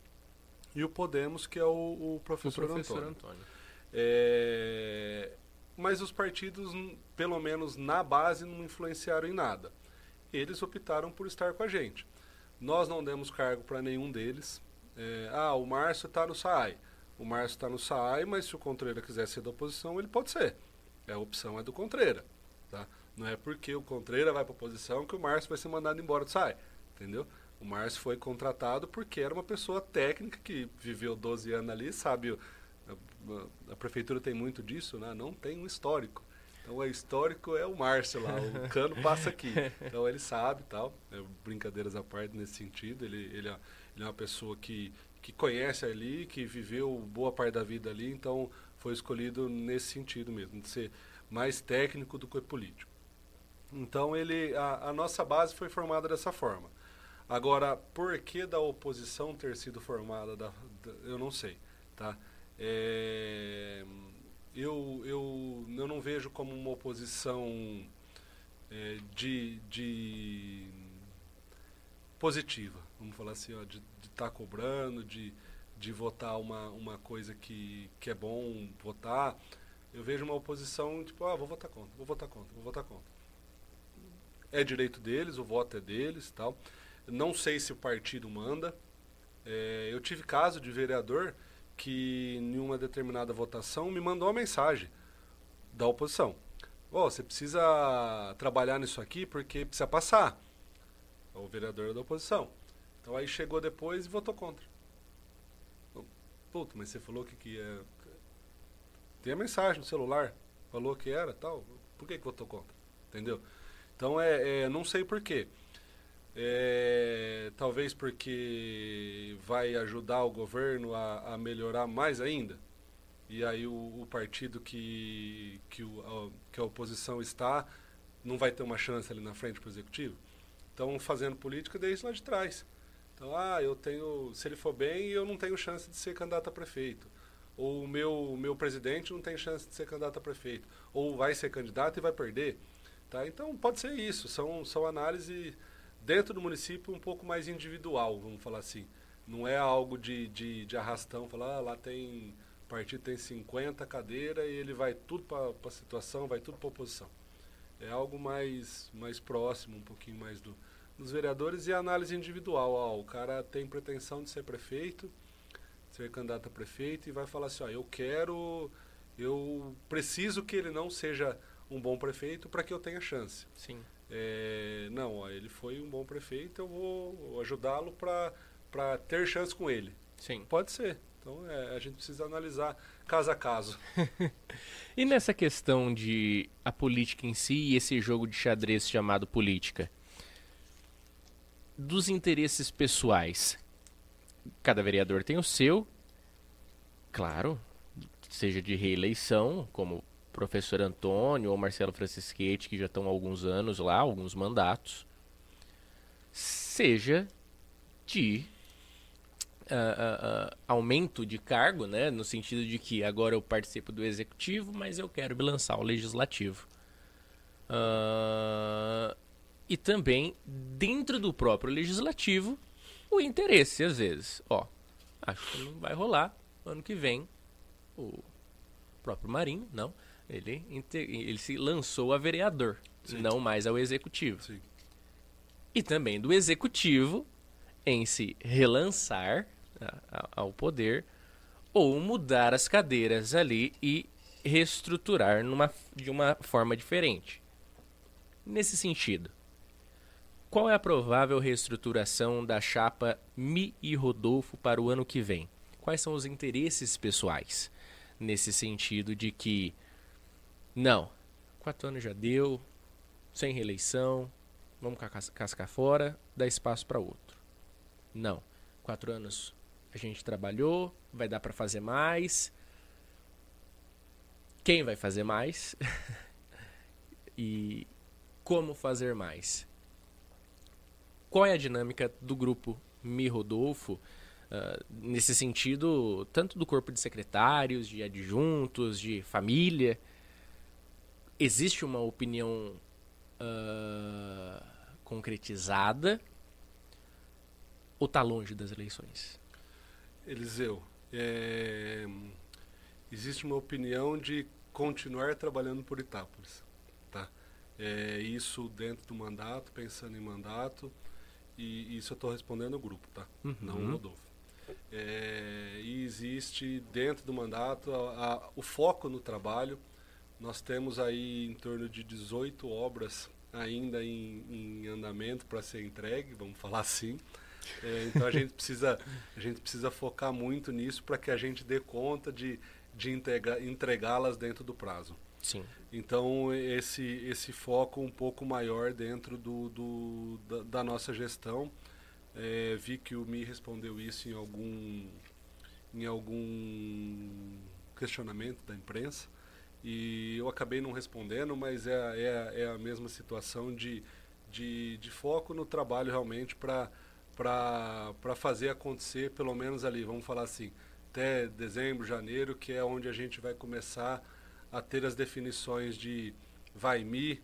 e o Podemos, que é o, o professor,
o professor
Antônio.
Antônio.
É... Mas os partidos, pelo menos na base, não influenciaram em nada. Eles optaram por estar com a gente. Nós não demos cargo para nenhum deles. É... ah, o Márcio está no SAI. O Márcio está no SAI, mas se o Contreira quiser ser da oposição, ele pode ser. A opção é do Contreira. Tá? Não é porque o Contreira vai para a oposição que o Márcio vai ser mandado embora SAI. Entendeu? O Márcio foi contratado porque era uma pessoa técnica que viveu 12 anos ali, sabe? A, a prefeitura tem muito disso, né? Não tem um histórico. Então, o histórico é o Márcio lá, o cano passa aqui. Então, ele sabe tal. É, brincadeiras à parte nesse sentido. Ele, ele, é, ele é uma pessoa que, que conhece ali, que viveu boa parte da vida ali. Então, foi escolhido nesse sentido mesmo, de ser mais técnico do que político. Então ele, a, a, nossa base foi formada dessa forma. Agora, por que da oposição ter sido formada, da, da, eu não sei, tá? É, eu, eu, eu não vejo como uma oposição é, de, de positiva, vamos falar assim, ó, de estar tá cobrando, de, de votar uma, uma coisa que, que é bom votar, eu vejo uma oposição tipo, ah, vou votar contra, vou votar contra, vou votar contra. É direito deles, o voto é deles tal. Não sei se o partido manda. É, eu tive caso de vereador que em uma determinada votação me mandou uma mensagem da oposição. Oh, você precisa trabalhar nisso aqui porque precisa passar. É o vereador da oposição. Então aí chegou depois e votou contra. Puta, mas você falou que, que ia. Tem a mensagem no celular. Falou que era tal. Por que, que votou contra? Entendeu? Então é, é não sei porquê. É, talvez porque vai ajudar o governo a, a melhorar mais ainda. E aí o, o partido que, que, o, a, que a oposição está não vai ter uma chance ali na frente para o executivo. Então, fazendo política desde lá de trás. Então, ah, eu tenho, se ele for bem, eu não tenho chance de ser candidato a prefeito. Ou o meu, meu presidente não tem chance de ser candidato a prefeito. Ou vai ser candidato e vai perder. Tá? Então, pode ser isso. São, são análises dentro do município um pouco mais individual, vamos falar assim. Não é algo de, de, de arrastão, falar, ah, lá tem, partido tem 50 cadeiras e ele vai tudo para a situação, vai tudo para a oposição. É algo mais, mais próximo, um pouquinho mais do, dos vereadores e análise individual. Ó, o cara tem pretensão de ser prefeito, ser candidato a prefeito e vai falar assim, ó, eu quero, eu preciso que ele não seja um bom prefeito para que eu tenha chance.
Sim.
É, não, ó, ele foi um bom prefeito, eu vou ajudá-lo para ter chance com ele.
Sim.
Pode ser. Então é, a gente precisa analisar caso a caso.
e nessa questão de a política em si e esse jogo de xadrez chamado política? dos interesses pessoais. Cada vereador tem o seu, claro, seja de reeleição, como professor Antônio ou Marcelo Francisquete, que já estão há alguns anos lá, alguns mandatos, seja de uh, uh, aumento de cargo, né, no sentido de que agora eu participo do executivo, mas eu quero me lançar ao legislativo. E também dentro do próprio legislativo o interesse às vezes. Ó, acho que não vai rolar ano que vem o próprio Marinho, não. Ele, ele se lançou a vereador, Sim. não mais ao executivo.
Sim.
E também do executivo em se relançar ao poder ou mudar as cadeiras ali e reestruturar numa, de uma forma diferente. Nesse sentido, qual é a provável reestruturação da chapa Mi e Rodolfo para o ano que vem? Quais são os interesses pessoais? Nesse sentido de que, não, quatro anos já deu, sem reeleição, vamos cascar fora, dá espaço para outro. Não, quatro anos a gente trabalhou, vai dar para fazer mais. Quem vai fazer mais? e como fazer mais? qual é a dinâmica do grupo Mi Rodolfo, uh, nesse sentido, tanto do corpo de secretários, de adjuntos, de família? Existe uma opinião uh, concretizada ou está longe das eleições?
Eliseu, é... existe uma opinião de continuar trabalhando por Itápolis. Tá? É, isso dentro do mandato, pensando em mandato. E isso eu estou respondendo o grupo, tá? Uhum. Não o Rodolfo. É, e existe dentro do mandato a, a, o foco no trabalho. Nós temos aí em torno de 18 obras ainda em, em andamento para ser entregue, vamos falar assim. É, então a gente precisa a gente precisa focar muito nisso para que a gente dê conta de, de entregá-las dentro do prazo.
Sim.
Então, esse, esse foco um pouco maior dentro do, do da, da, nossa gestão. É, vi que o Mi respondeu isso em algum, em algum questionamento da imprensa e eu acabei não respondendo, mas é, é, é a mesma situação de, de, de foco no trabalho realmente para fazer acontecer, pelo menos ali, vamos falar assim, até dezembro, janeiro, que é onde a gente vai começar a ter as definições de vai mi,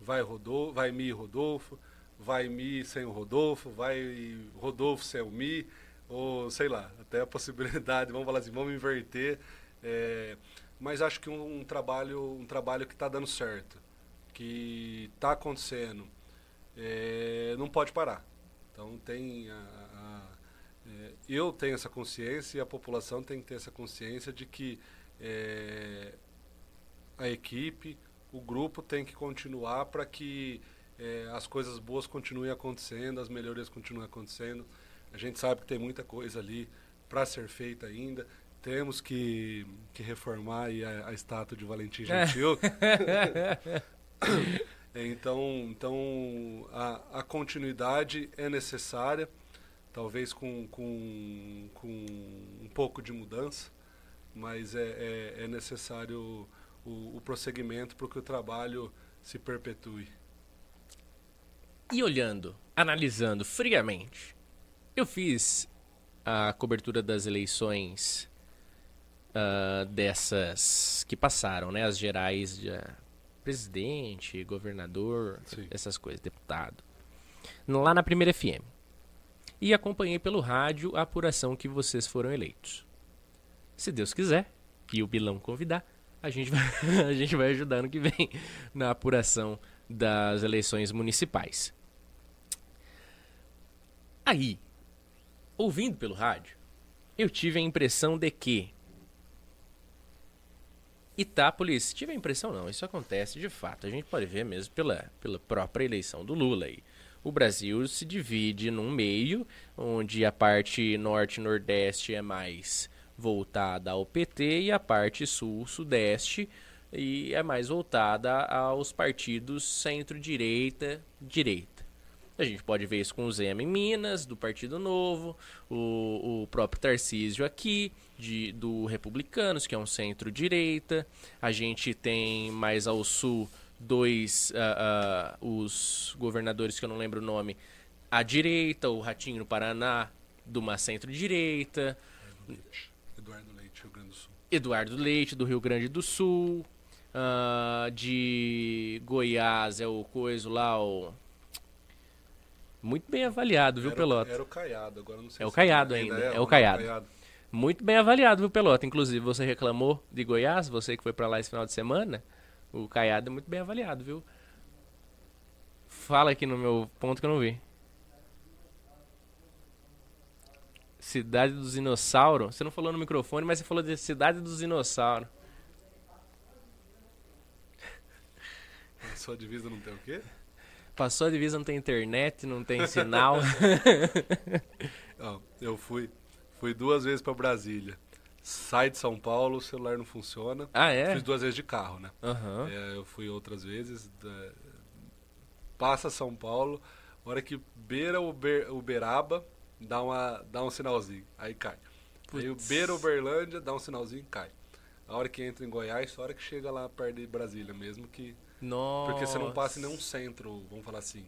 vai Rodolfo, vai mi Rodolfo, vai mi sem o Rodolfo, vai Rodolfo sem o mi, ou sei lá, até a possibilidade, vamos falar assim, vamos inverter. É, mas acho que um, um trabalho, um trabalho que está dando certo, que está acontecendo, é, não pode parar. Então tem a, a, é, eu tenho essa consciência e a população tem que ter essa consciência de que é, a equipe, o grupo tem que continuar para que é, as coisas boas continuem acontecendo, as melhorias continuem acontecendo. A gente sabe que tem muita coisa ali para ser feita ainda. Temos que, que reformar a, a estátua de Valentim Gentil. então, então a, a continuidade é necessária, talvez com, com, com um pouco de mudança, mas é, é, é necessário o, o prosseguimento para que o trabalho se perpetue.
E olhando, analisando friamente, eu fiz a cobertura das eleições uh, dessas que passaram, né? As gerais de uh, presidente, governador, Sim. essas coisas, deputado. Lá na primeira FM. E acompanhei pelo rádio a apuração que vocês foram eleitos. Se Deus quiser, e o Bilão convidar, a gente vai, a gente vai ajudar no que vem na apuração das eleições municipais. Aí, ouvindo pelo rádio, eu tive a impressão de que Itápolis, tive a impressão não, isso acontece de fato. A gente pode ver mesmo pela, pela própria eleição do Lula aí. O Brasil se divide num meio, onde a parte norte-nordeste é mais voltada ao PT e a parte sul-sudeste e é mais voltada aos partidos centro-direita, direita. A gente pode ver isso com o Zema em Minas, do Partido Novo, o, o próprio Tarcísio aqui, de, do Republicanos, que é um centro-direita. A gente tem mais ao sul dois, uh, uh, os governadores que eu não lembro o nome, à direita, o Ratinho no Paraná, de uma centro-direita.
Eduardo Leite, Rio Grande do Sul.
Eduardo Leite, do Rio Grande do Sul. Uh, de Goiás é o coisa lá, o. Muito bem avaliado, viu,
era,
Pelota?
Era o Caiado, agora não sei
É
se
o Caiado ainda, é, é o Caiado. Caiado. Muito bem avaliado, viu, Pelota? Inclusive, você reclamou de Goiás, você que foi para lá esse final de semana. O Caiado é muito bem avaliado, viu? Fala aqui no meu ponto que eu não vi. Cidade dos Dinossauros. Você não falou no microfone, mas você falou de Cidade dos Dinossauros.
Passou a divisa não tem o quê?
Passou a divisa não tem internet, não tem sinal.
oh, eu fui, fui duas vezes para Brasília. Sai de São Paulo, o celular não funciona.
Ah, é?
Fiz duas vezes de carro, né?
Uhum.
É, eu fui outras vezes. Da... Passa São Paulo, hora que beira Uber, Uberaba, dá, uma, dá um sinalzinho, aí cai. Putz. Aí o beira Uberlândia, dá um sinalzinho cai. A hora que entra em Goiás, a hora que chega lá perto de Brasília mesmo, que.
Nossa.
Porque você não passa em nenhum centro, vamos falar assim,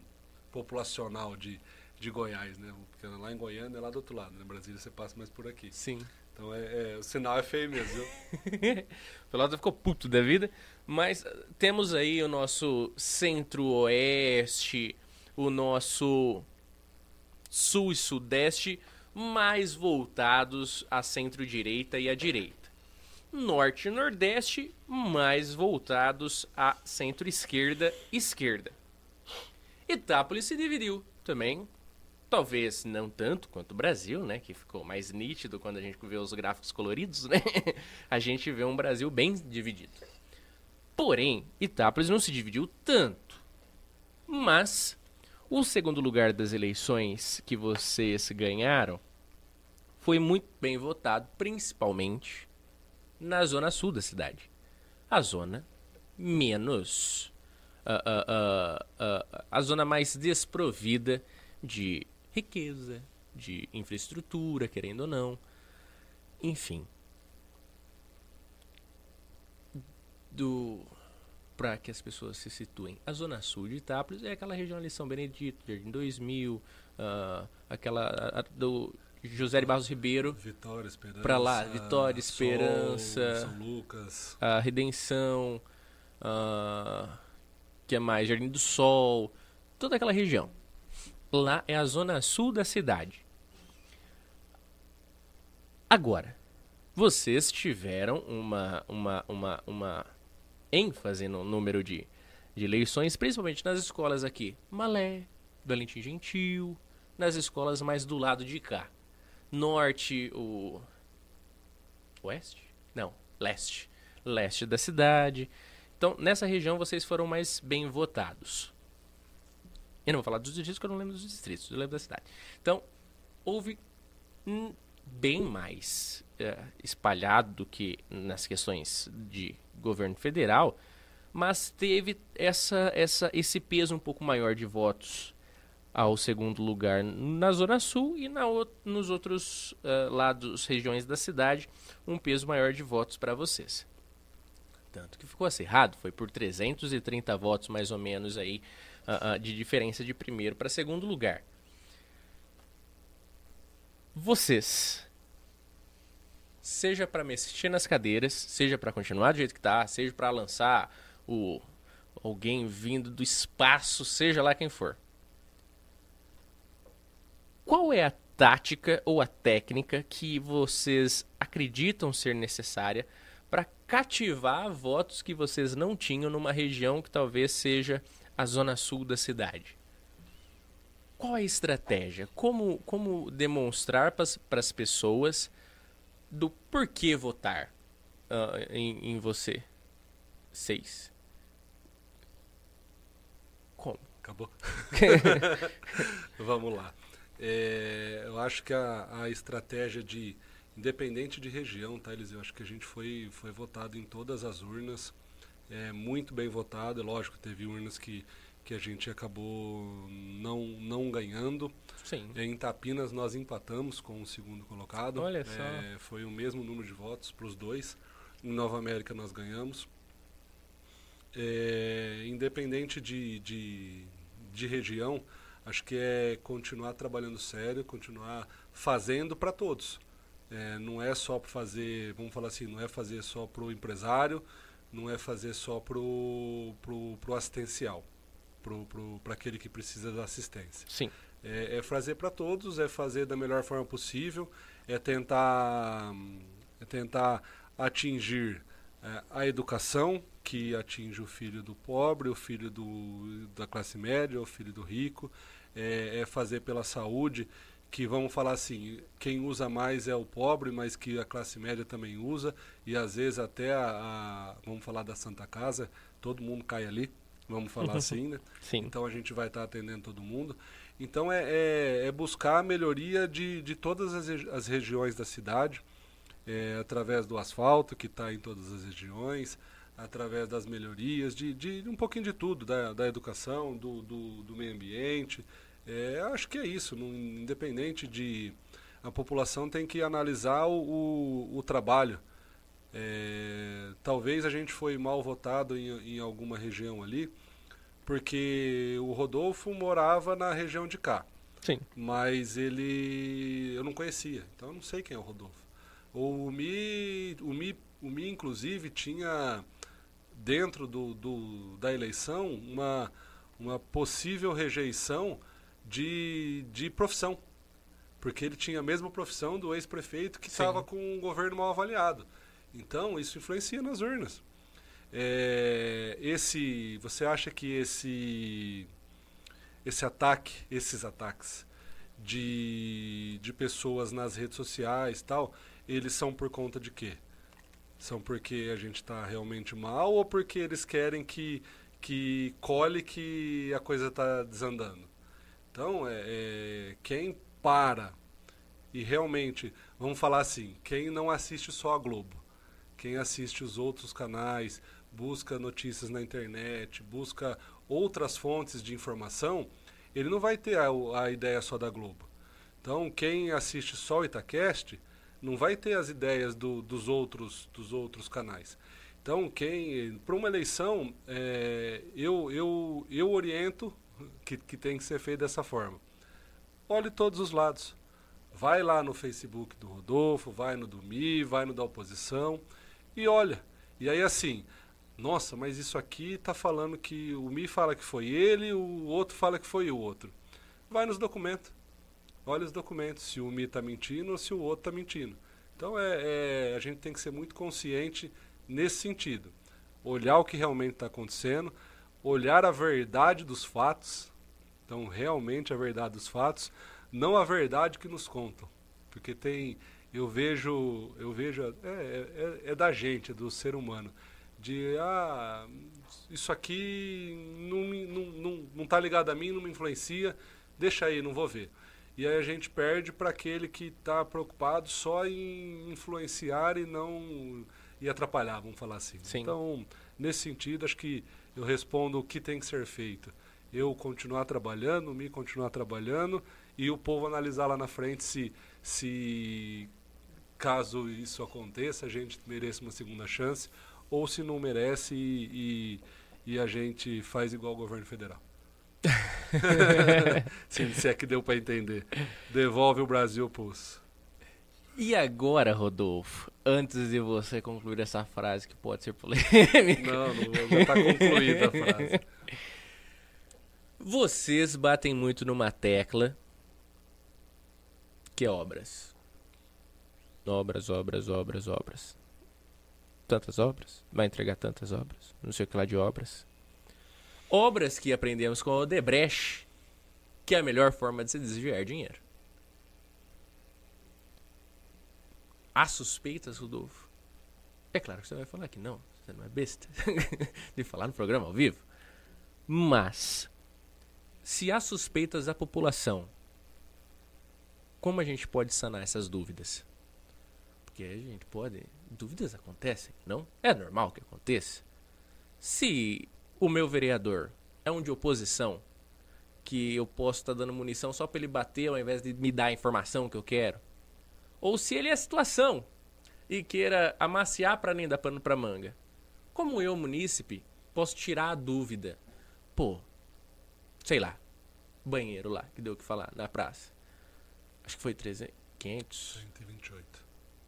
populacional de, de Goiás, né? Porque lá em Goiânia é lá do outro lado, né? Brasília você passa mais por aqui.
Sim.
Então é, é o sinal é feio mesmo, viu?
o Pelota ficou puto da vida, mas temos aí o nosso centro-oeste, o nosso sul e sudeste mais voltados à centro-direita e à direita. Norte e nordeste mais voltados à centro-esquerda e esquerda. Itápolis se dividiu também, talvez não tanto quanto o Brasil, né, que ficou mais nítido quando a gente vê os gráficos coloridos, né? a gente vê um Brasil bem dividido. Porém, Itápolis não se dividiu tanto. Mas o segundo lugar das eleições que vocês ganharam foi muito bem votado, principalmente na zona sul da cidade. A zona menos. Uh, uh, uh, a zona mais desprovida de riqueza, de infraestrutura, querendo ou não. Enfim. Do para que as pessoas se situem. A zona sul de Itápolis é aquela região ali São Benedito, Jardim 2000, uh, aquela a, a, do José de Barros Ribeiro.
Vitória, Esperança.
Para lá, Vitória, Esperança.
Sol, São Lucas.
A Redenção. Uh, que é mais? Jardim do Sol. Toda aquela região. Lá é a zona sul da cidade. Agora, vocês tiveram uma, uma, uma, uma ênfase no número de, de eleições, principalmente nas escolas aqui. Malé, Valentim Gentil, nas escolas mais do lado de cá. Norte, o. Oeste? Não, leste. Leste da cidade. Então, nessa região vocês foram mais bem votados. Eu não vou falar dos distritos, porque eu não lembro dos distritos, eu lembro da cidade. Então, houve bem mais é, espalhado do que nas questões de governo federal, mas teve essa, essa, esse peso um pouco maior de votos ao segundo lugar na Zona Sul e na, nos outros uh, lados, regiões da cidade, um peso maior de votos para vocês. Tanto que ficou acirrado, foi por 330 votos mais ou menos aí uh, de diferença de primeiro para segundo lugar. Vocês, seja para mexer nas cadeiras, seja para continuar do jeito que tá, seja para lançar o alguém vindo do espaço, seja lá quem for. Qual é a tática ou a técnica que vocês acreditam ser necessária para cativar votos que vocês não tinham numa região que talvez seja a zona sul da cidade? qual a estratégia? Como, como demonstrar para as pessoas do porquê votar uh, em, em você? Seis. Como?
Acabou. Vamos lá. É, eu acho que a, a estratégia de independente de região, tá, Eliseu? Acho que a gente foi, foi votado em todas as urnas, é, muito bem votado. É lógico, teve urnas que que a gente acabou não, não ganhando.
Sim.
Em Itapinas nós empatamos com o segundo colocado.
Olha só.
É, foi o mesmo número de votos para os dois. Em Nova América nós ganhamos. É, independente de, de, de região, acho que é continuar trabalhando sério, continuar fazendo para todos. É, não é só para fazer, vamos falar assim, não é fazer só para o empresário, não é fazer só para o assistencial para aquele que precisa da assistência.
Sim.
É, é fazer para todos, é fazer da melhor forma possível, é tentar, é tentar atingir é, a educação, que atinge o filho do pobre, o filho do, da classe média, o filho do rico, é, é fazer pela saúde, que vamos falar assim, quem usa mais é o pobre, mas que a classe média também usa, e às vezes até a, a vamos falar da Santa Casa, todo mundo cai ali vamos falar assim, né?
Sim.
Então a gente vai estar tá atendendo todo mundo. Então é, é, é, buscar a melhoria de, de todas as, as regiões da cidade, é, através do asfalto que está em todas as regiões, através das melhorias, de, de um pouquinho de tudo, da, da educação, do, do, do meio ambiente. É, acho que é isso, não, independente de. A população tem que analisar o, o, o trabalho é, talvez a gente foi mal votado em, em alguma região ali, porque o Rodolfo morava na região de cá.
Sim.
Mas ele. Eu não conhecia, então eu não sei quem é o Rodolfo. O Mi, o Mi, o Mi inclusive, tinha dentro do, do, da eleição uma, uma possível rejeição de, de profissão. Porque ele tinha a mesma profissão do ex-prefeito que estava com um governo mal avaliado. Então, isso influencia nas urnas. É, esse, você acha que esse, esse ataque, esses ataques de, de pessoas nas redes sociais tal, eles são por conta de quê? São porque a gente está realmente mal ou porque eles querem que, que colhe que a coisa está desandando? Então, é, é, quem para e realmente, vamos falar assim, quem não assiste só a Globo, quem assiste os outros canais, busca notícias na internet, busca outras fontes de informação, ele não vai ter a, a ideia só da Globo. Então, quem assiste só o Itacast não vai ter as ideias do, dos, outros, dos outros canais. Então, quem para uma eleição, é, eu, eu, eu oriento que, que tem que ser feito dessa forma. Olhe todos os lados. Vai lá no Facebook do Rodolfo, vai no do Mi, vai no da oposição e olha. E aí assim, nossa, mas isso aqui está falando que o Mi fala que foi ele, o outro fala que foi o outro. Vai nos documentos. Olha os documentos, se o Mi está mentindo ou se o outro está mentindo. Então é, é, a gente tem que ser muito consciente nesse sentido. Olhar o que realmente está acontecendo, olhar a verdade dos fatos. Então, realmente a verdade dos fatos, não a verdade que nos contam. Porque tem. Eu vejo. Eu vejo. É, é, é da gente, é do ser humano. De. Ah, isso aqui não, não, não, não tá ligado a mim, não me influencia. Deixa aí, não vou ver. E aí a gente perde para aquele que está preocupado só em influenciar e não e atrapalhar, vamos falar assim.
Sim.
Então, nesse sentido, acho que eu respondo o que tem que ser feito. Eu continuar trabalhando, me continuar trabalhando e o povo analisar lá na frente se, se caso isso aconteça, a gente merece uma segunda chance ou se não merece e, e, e a gente faz igual o governo federal. Sim, se é que deu para entender. Devolve o Brasil pros.
E agora, Rodolfo, antes de você concluir essa frase que pode ser polêmica.
Não, não já está concluída a frase.
Vocês batem muito numa tecla que é obras. Obras, obras, obras, obras. Tantas obras? Vai entregar tantas obras? Não sei o que lá de obras. Obras que aprendemos com o Odebrecht, que é a melhor forma de se desviar dinheiro. Há suspeitas, Rodolfo? É claro que você vai falar que não, você não é besta de falar no programa ao vivo. Mas, se há suspeitas da população, como a gente pode sanar essas dúvidas? Porque a gente pode. Dúvidas acontecem, não? É normal que aconteça. Se o meu vereador é um de oposição, que eu posso estar tá dando munição só para ele bater ao invés de me dar a informação que eu quero, ou se ele é situação e queira amaciar para nem dar pano para manga. Como eu, munícipe, posso tirar a dúvida? Pô, sei lá, banheiro lá, que deu o que falar, na praça. Acho que foi 300, 500?
128.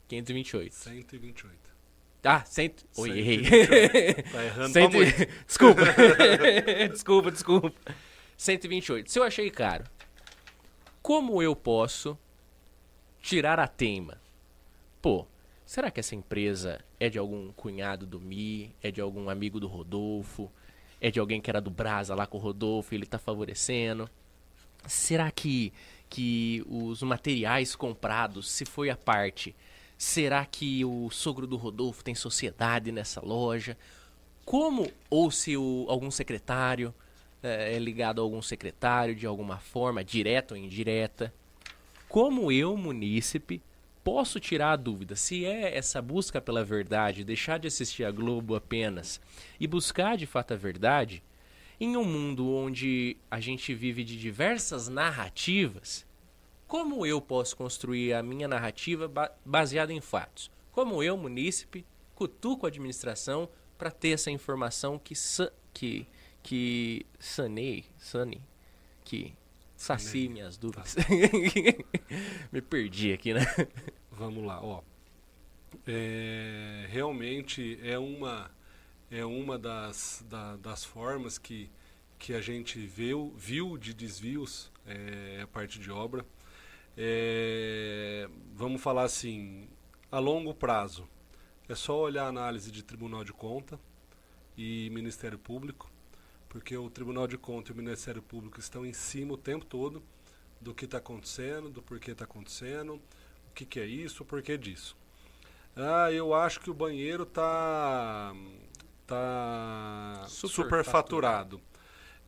528.
128.
Ah, cento... Oi, errei.
Tá errando
Cento... Desculpa. desculpa, desculpa. 128. Se eu achei caro, como eu posso tirar a teima? Pô, será que essa empresa é de algum cunhado do Mi? É de algum amigo do Rodolfo? É de alguém que era do Brasa lá com o Rodolfo e ele tá favorecendo? Será que, que os materiais comprados, se foi a parte, Será que o sogro do Rodolfo tem sociedade nessa loja? Como, ou se o, algum secretário é, é ligado a algum secretário de alguma forma, direta ou indireta? Como eu, munícipe, posso tirar a dúvida se é essa busca pela verdade, deixar de assistir a Globo apenas e buscar de fato a verdade, em um mundo onde a gente vive de diversas narrativas, como eu posso construir a minha narrativa ba baseada em fatos? Como eu, munícipe, cutuco a administração para ter essa informação que que que sanei, sane, que sacie minhas dúvidas. Tá. Me perdi aqui, né?
Vamos lá, ó. É, realmente é uma é uma das, da, das formas que, que a gente viu, viu de desvios é, a parte de obra. É, vamos falar assim, a longo prazo, é só olhar a análise de Tribunal de Conta e Ministério Público, porque o Tribunal de Conta e o Ministério Público estão em cima o tempo todo do que está acontecendo, do porquê está acontecendo, o que, que é isso, o porquê disso. Ah, eu acho que o banheiro está tá superfaturado. Super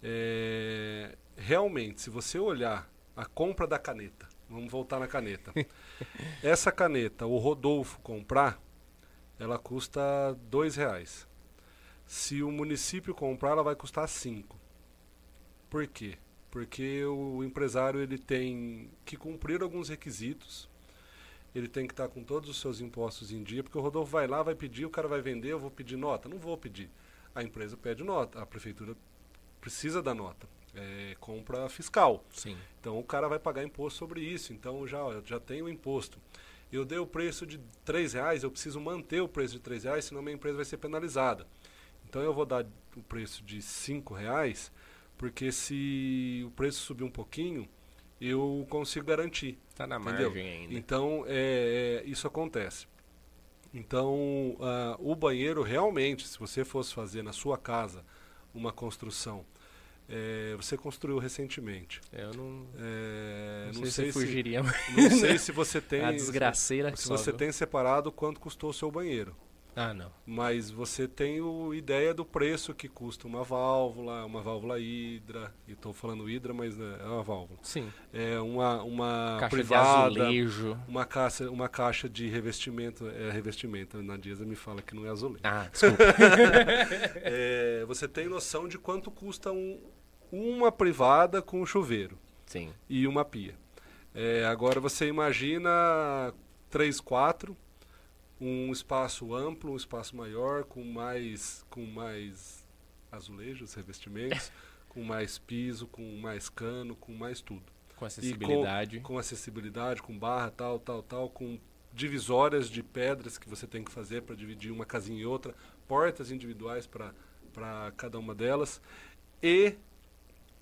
é, realmente, se você olhar a compra da caneta, Vamos voltar na caneta. Essa caneta, o Rodolfo comprar, ela custa dois reais. Se o município comprar, ela vai custar cinco. Por quê? Porque o empresário ele tem que cumprir alguns requisitos. Ele tem que estar com todos os seus impostos em dia, porque o Rodolfo vai lá, vai pedir, o cara vai vender, eu vou pedir nota. Não vou pedir. A empresa pede nota, a prefeitura precisa da nota é, compra fiscal.
Sim.
Então o cara vai pagar imposto sobre isso. Então já, já tem o imposto. Eu dei o preço de três reais, eu preciso manter o preço de três reais, senão minha empresa vai ser penalizada. Então eu vou dar o preço de cinco reais, porque se o preço subir um pouquinho, eu consigo garantir.
Tá na
entendeu?
margem ainda.
Então, é, é, isso acontece. Então, ah, o banheiro realmente, se você fosse fazer na sua casa uma construção, é, você construiu recentemente.
Eu não,
É,
não, sei, se fugiria.
não sei se você tem
a desgraceira
se
só,
você
viu?
tem separado quanto custou o seu banheiro.
Ah, não.
Mas você tem o ideia do preço que custa uma válvula, uma válvula hidra, e estou falando hidra, mas né, é uma válvula.
Sim.
É uma, uma
Caixa
privada,
de azulejo.
uma caixa, uma caixa de revestimento, é revestimento, na Dias me fala que não é azulejo.
Ah, desculpa.
É, você tem noção de quanto custa um- uma privada com um chuveiro
Sim.
e uma pia. É, agora você imagina três, quatro, um espaço amplo, um espaço maior, com mais, com mais azulejos, revestimentos, com mais piso, com mais cano, com mais tudo.
Com acessibilidade.
Com acessibilidade, com barra, tal, tal, tal, com divisórias de pedras que você tem que fazer para dividir uma casinha e outra, portas individuais para cada uma delas, e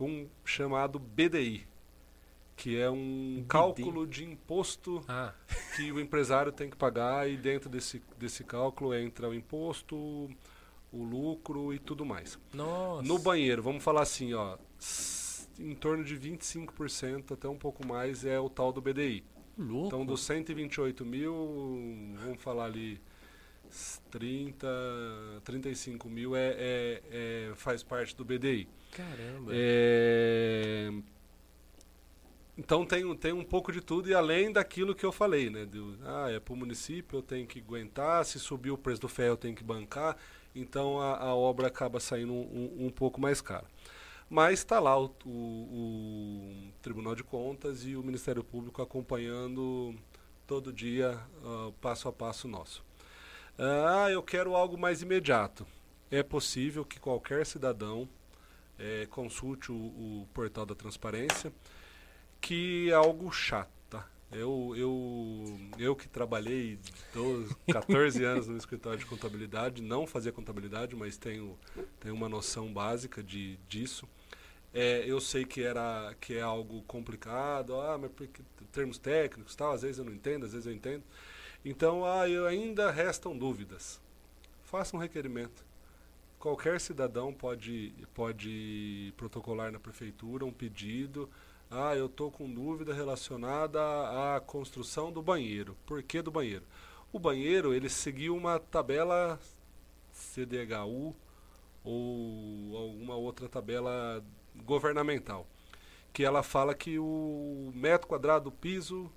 um chamado BDI, que é um cálculo de imposto
Ah,
que o empresário tem que pagar e dentro desse, desse cálculo entra o imposto, o lucro e tudo mais.
nossa.
No banheiro, vamos falar assim, ó, em torno de 25%, até um pouco mais, é o tal do BDI.
Louco.
Então, dos 128 mil, vamos falar ali, s- 30, 35 mil é, é- é- faz parte do BDI.
Caramba.
É, Então tem, um- tem um pouco de tudo e além daquilo que eu falei, né? Do, ah, é para o município, eu tenho que aguentar, se subir o preço do ferro eu tenho que bancar, então a, a obra acaba saindo um, um- pouco mais cara. Mas está lá o, o- o Tribunal de Contas e o Ministério Público acompanhando todo dia, ah, passo a passo nosso. Ah, eu quero algo mais imediato. É possível que qualquer cidadão eh, consulte o, o portal da transparência, que é algo chato. tá? Eu, eu, eu que trabalhei 12, 14 anos no escritório de contabilidade, não fazia contabilidade, mas tenho, tenho uma noção básica de, disso. É, eu sei que, era, que é algo complicado, ah, mas porque, termos técnicos, tal, às vezes eu não entendo, às vezes eu entendo. Então, ah, eu, ainda restam dúvidas. Faça um requerimento. Qualquer cidadão pode, pode protocolar na prefeitura um pedido. Ah, eu estou com dúvida relacionada à, construção do banheiro. Por que do banheiro? O banheiro, ele seguiu uma tabela CDHU ou alguma outra tabela governamental, que ela fala que o metro quadrado do piso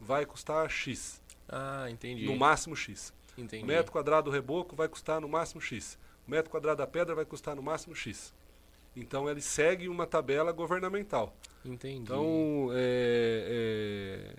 vai custar X,
Ah, entendi.
no máximo X.
Entendi.
O metro quadrado do reboco vai custar no máximo X. O metro quadrado da pedra vai custar no máximo X. Então ele segue uma tabela governamental.
Entendi.
Então é, é,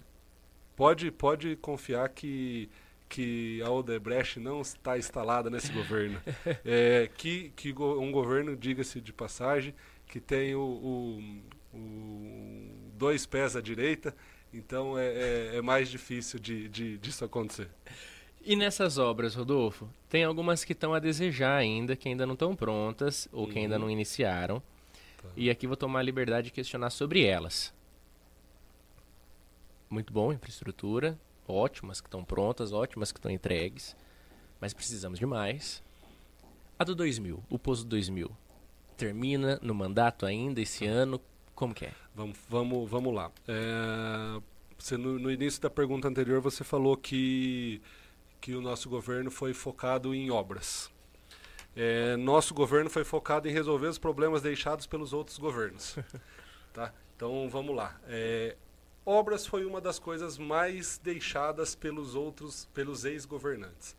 pode, pode confiar que, que a Odebrecht não está instalada nesse governo. É, que, que um governo, diga-se de passagem, que tem o, o- o dois pés à direita, então é, é- é mais difícil de, de, disso acontecer.
E nessas obras, Rodolfo, tem algumas que estão a desejar ainda, que ainda não estão prontas ou que ainda
Uhum.
não iniciaram.
Tá.
E aqui vou tomar a liberdade de questionar sobre elas. Muito bom, infraestrutura, ótimas que estão prontas, ótimas que estão entregues, mas precisamos de mais. A do 2000, o Poço 2000, termina no mandato ainda esse ano? Como que é?
Vamos, vamos, vamos lá. É, você, no, no início da pergunta anterior, você falou que, que o nosso governo foi focado em obras. É, nosso governo foi focado em resolver os problemas deixados pelos outros governos. tá? Então, vamos lá. É, obras foi uma das coisas mais deixadas pelos outros, pelos ex-governantes.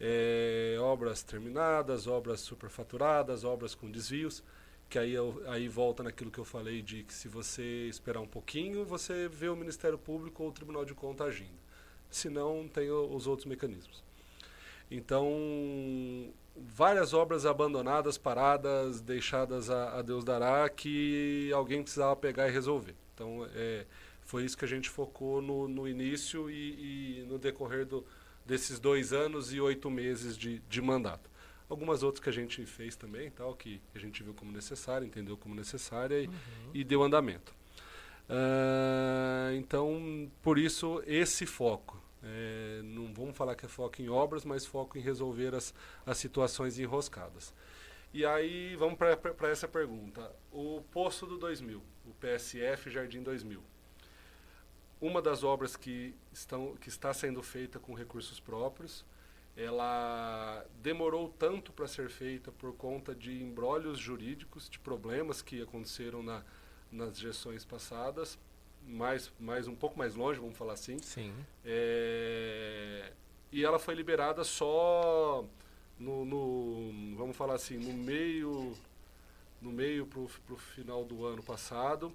É, obras terminadas, obras superfaturadas, obras com desvios que aí, eu, aí volta naquilo que eu falei de que se você esperar um pouquinho, você vê o Ministério Público ou o Tribunal de Contas agindo. Se não, tem os outros mecanismos. Então, várias obras abandonadas, paradas, deixadas a, a Deus dará, que alguém precisava pegar e resolver. Então, é, foi isso que a gente focou no, no início e, e no decorrer do, desses dois anos e oito meses de, de mandato. Algumas outras que a gente fez também, tal, que a gente viu como necessário, entendeu como necessária e, e deu andamento. Uh, então, por isso, esse foco. É, não vamos falar que é foco em obras, mas foco em resolver as, as situações enroscadas. E aí, vamos para essa pergunta. O Poço do 2000, o PSF Jardim 2000. Uma das obras que, estão, que está sendo feita com recursos próprios, ela demorou tanto para ser feita por conta de embrólios jurídicos, de problemas que aconteceram na, nas gestões passadas, mais, mais um pouco mais longe, vamos falar assim.
Sim.
É, e ela foi liberada só no, no, vamos falar assim, no meio no meio para o final do ano passado,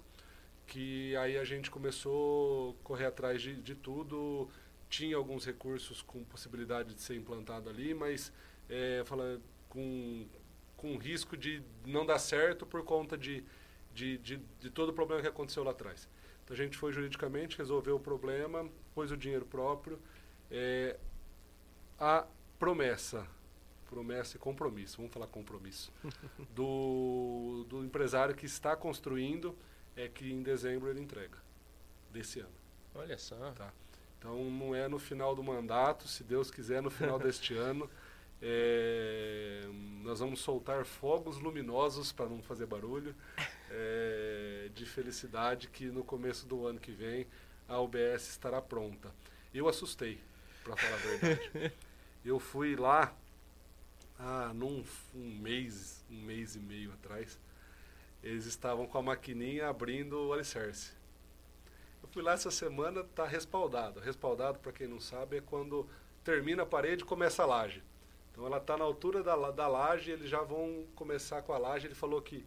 que aí a gente começou a correr atrás de, de tudo, tinha alguns recursos com possibilidade de ser implantado ali, mas é, fala, com, com risco de não dar certo por conta de, de, de, de todo o problema que aconteceu lá atrás. Então a gente foi juridicamente, resolveu o problema, pôs o dinheiro próprio. É, a promessa, promessa e compromisso, vamos falar compromisso, do, do empresário que está construindo é que em dezembro ele entrega, desse ano.
Olha só.
Tá. Então não é no final do mandato, se Deus quiser, no final deste ano. É, nós vamos soltar fogos luminosos para não fazer barulho é, de felicidade que no começo do ano que vem a UBS estará pronta. Eu assustei, para falar a verdade. Eu fui lá ah, num um mês, um mês e meio atrás. Eles estavam com a maquininha abrindo o alicerce. Eu fui lá essa semana, está respaldado. Respaldado, para quem não sabe, é quando termina a parede e começa a laje. Então ela está na altura da, da laje, eles já vão começar com a laje. Ele falou que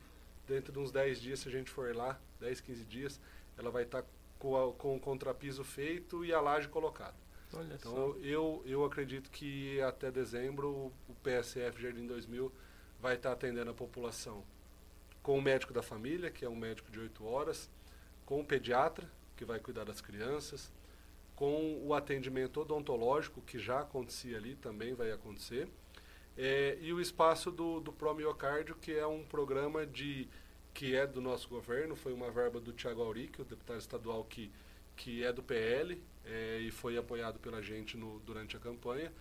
dentro de uns 10 dias, se a gente for lá, 10, 15 dias, ela vai estar tá com, com o contrapiso feito e a laje colocada.
Olha
então
só.
Eu, eu acredito que até dezembro o PSF Jardim 2000 vai estar tá atendendo a população com o médico da família, que é um médico de 8 horas, com o pediatra, que vai cuidar das crianças, com o atendimento odontológico, que já acontecia ali, também vai acontecer, é, e o espaço do, do Promiocárdio, que é um programa de que é do nosso governo, foi uma verba do Tiago Auric, o deputado estadual que, que é do PL é, e foi apoiado pela gente no, durante a campanha,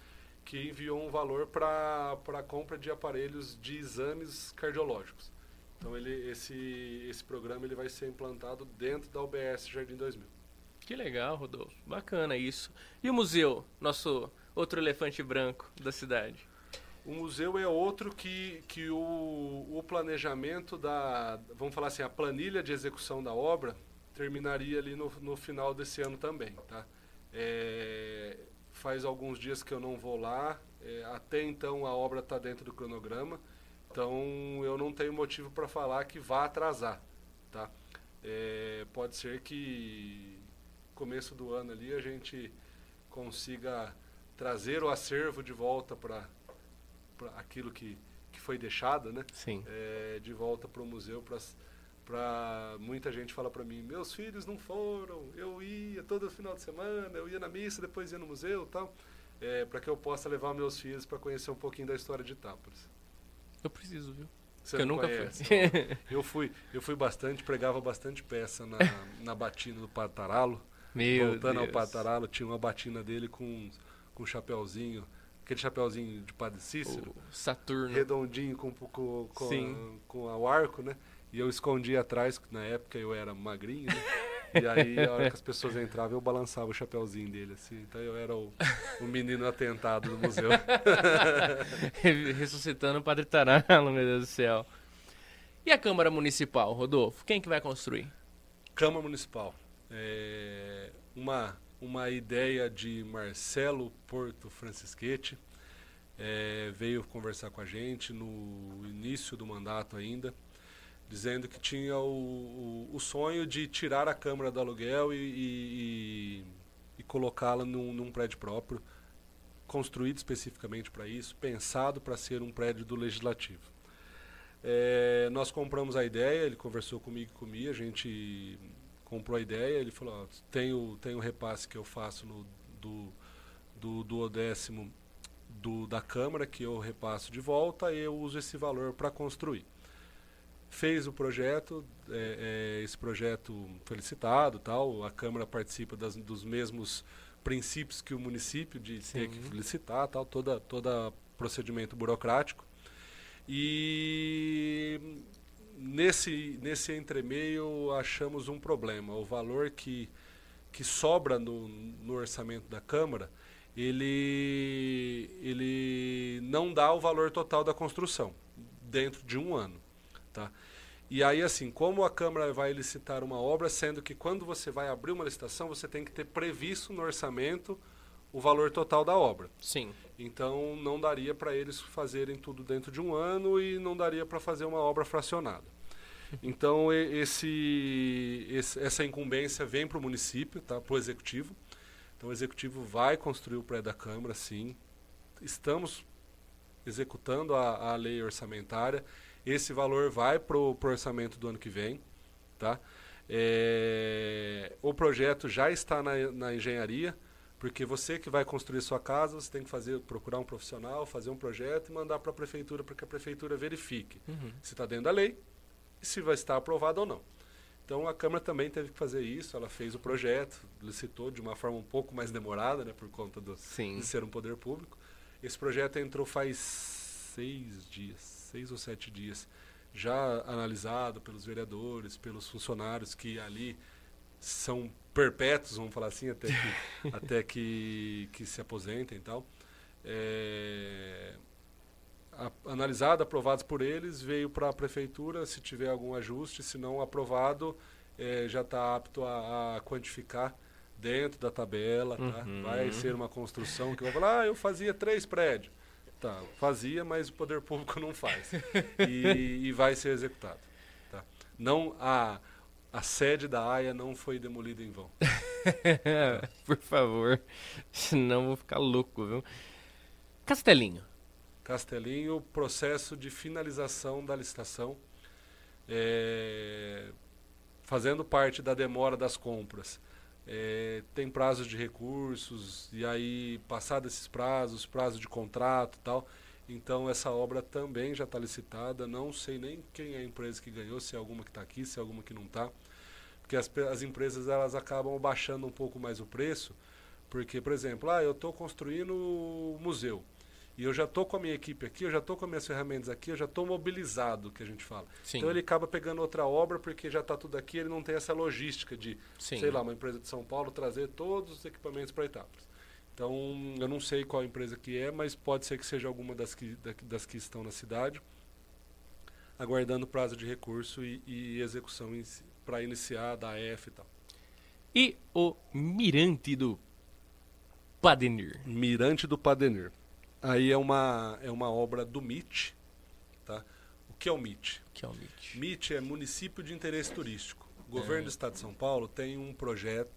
que enviou um valor para a compra de aparelhos de exames cardiológicos. Então ele, esse, esse programa ele vai ser implantado dentro da UBS Jardim 2000.
Que legal, Rodolfo. Bacana isso. E o museu, nosso outro elefante branco da cidade?
O museu é outro que, que o, o planejamento da, vamos falar assim, a planilha de execução da obra terminaria ali no, no final desse ano também, tá? É, faz alguns dias que eu não vou lá, é, até então a obra está dentro do cronograma, então eu não tenho motivo para falar que vá atrasar, tá? É, pode ser que começo do ano ali a gente consiga trazer o acervo de volta para aquilo que, que foi deixado, né?
Sim.
É, de volta para o museu para muita gente fala para mim meus filhos não foram eu ia todo final de semana eu ia na missa depois ia no museu tal é, para que eu possa levar meus filhos para conhecer um pouquinho da história de Itápolis
eu preciso viu
Você eu nunca conhece, fui eu fui eu fui bastante pregava bastante peça na, na batina do Pataralo
meu
Voltando
Deus.
ao Pataralo, tinha uma batina dele com, com um chapéuzinho, aquele chapéuzinho de Padre Cícero.
O Saturno.
Redondinho com, com, com, Sim. A, com o arco, né? E eu escondia atrás, na época eu era magrinho, né? E aí, a hora que as pessoas entravam, eu balançava o chapéuzinho dele, assim. Então eu era o, o menino atentado do museu.
Ressuscitando o Padre Taralo, meu Deus do céu. E a Câmara Municipal, Rodolfo? Quem que vai construir?
Câmara Municipal é, uma, uma ideia de Marcelo Porto Francischetti. É, veio conversar com a gente no início do mandato ainda, dizendo que tinha o, o, o sonho de tirar a Câmara do aluguel e, e, e colocá-la num, num prédio próprio, construído especificamente para isso, pensado para ser um prédio do Legislativo. É, nós compramos a ideia, ele conversou comigo e comigo, a gente comprou a ideia, ele falou, ó, tem, o, tem o repasse que eu faço no, do, do, do décimo do, da Câmara, que eu repasso de volta, e eu uso esse valor para construir. fez o projeto, é, é, esse projeto foi licitado, tal, a Câmara participa das, dos mesmos princípios que o município de ter que licitar, tal, toda toda procedimento burocrático. E nesse nesse entremeio achamos um problema, o valor que que sobra no, no orçamento da Câmara, ele ele não dá o valor total da construção dentro de um ano, tá? E aí, assim, como a Câmara vai licitar uma obra, sendo que quando você vai abrir uma licitação, você tem que ter previsto no orçamento o valor total da obra.
Sim.
Então, não daria para eles fazerem tudo dentro de um ano e não daria para fazer uma obra fracionada. Então, esse, esse, essa incumbência vem para o município, tá? para o executivo. Então, o executivo vai construir o prédio da Câmara, sim. Estamos executando a, a lei orçamentária esse valor vai para o orçamento do ano que vem. Tá? É, o projeto já está na, na engenharia, porque você que vai construir sua casa, você tem que fazer, procurar um profissional, fazer um projeto e mandar para a prefeitura para que a prefeitura verifique uhum. se está dentro da lei e se vai estar aprovado ou não. Então a Câmara também teve que fazer isso, ela fez o projeto, licitou de uma forma um pouco mais demorada, né, por conta do, de ser um poder público. Esse projeto entrou faz seis dias, seis ou sete dias, já analisado pelos vereadores, pelos funcionários que ali são perpétuos, vamos falar assim, até que, até que, que se aposentem e tal. É, a, analisado, aprovados por eles, veio para a prefeitura, se tiver algum ajuste, se não aprovado, é, já está apto a, a, quantificar dentro da tabela, tá? Uhum. Vai ser uma construção que vai falar, ah, eu fazia três prédios. Tá, fazia, mas o poder público não faz. E, e vai ser executado. Tá? Não, a, a sede da AIA não foi demolida em vão.
Por favor, senão vou ficar louco, viu? Castelinho.
Castelinho, processo de finalização da licitação, é, fazendo parte da demora das compras é, tem prazos de recursos, e aí, passados esses prazos, prazo de contrato e tal, então essa obra também já está licitada, não sei nem quem é a empresa que ganhou, se é alguma que está aqui, se é alguma que não está, porque as, as empresas elas acabam baixando um pouco mais o preço, porque, por exemplo, ah, eu estou construindo o museu, e eu já estou com a minha equipe aqui, eu já estou com as minhas ferramentas aqui, eu já estou mobilizado, que a gente fala. Sim. Então ele acaba pegando outra obra porque já está tudo aqui, ele não tem essa logística de, Sim. sei lá, uma empresa de São Paulo trazer todos os equipamentos para Itápolis. Então, eu não sei qual empresa que é, mas pode ser que seja alguma das que, das que estão na cidade, aguardando prazo de recurso e, e execução para iniciar da AF e tal.
E o Mirante do Padenir?
Mirante do Padenir. Aí é uma, é uma obra do MIT. Tá? O que é o MIT?
O que é o MIT?
MIT é Município de Interesse Turístico. O governo é. do Estado de São Paulo tem um projeto,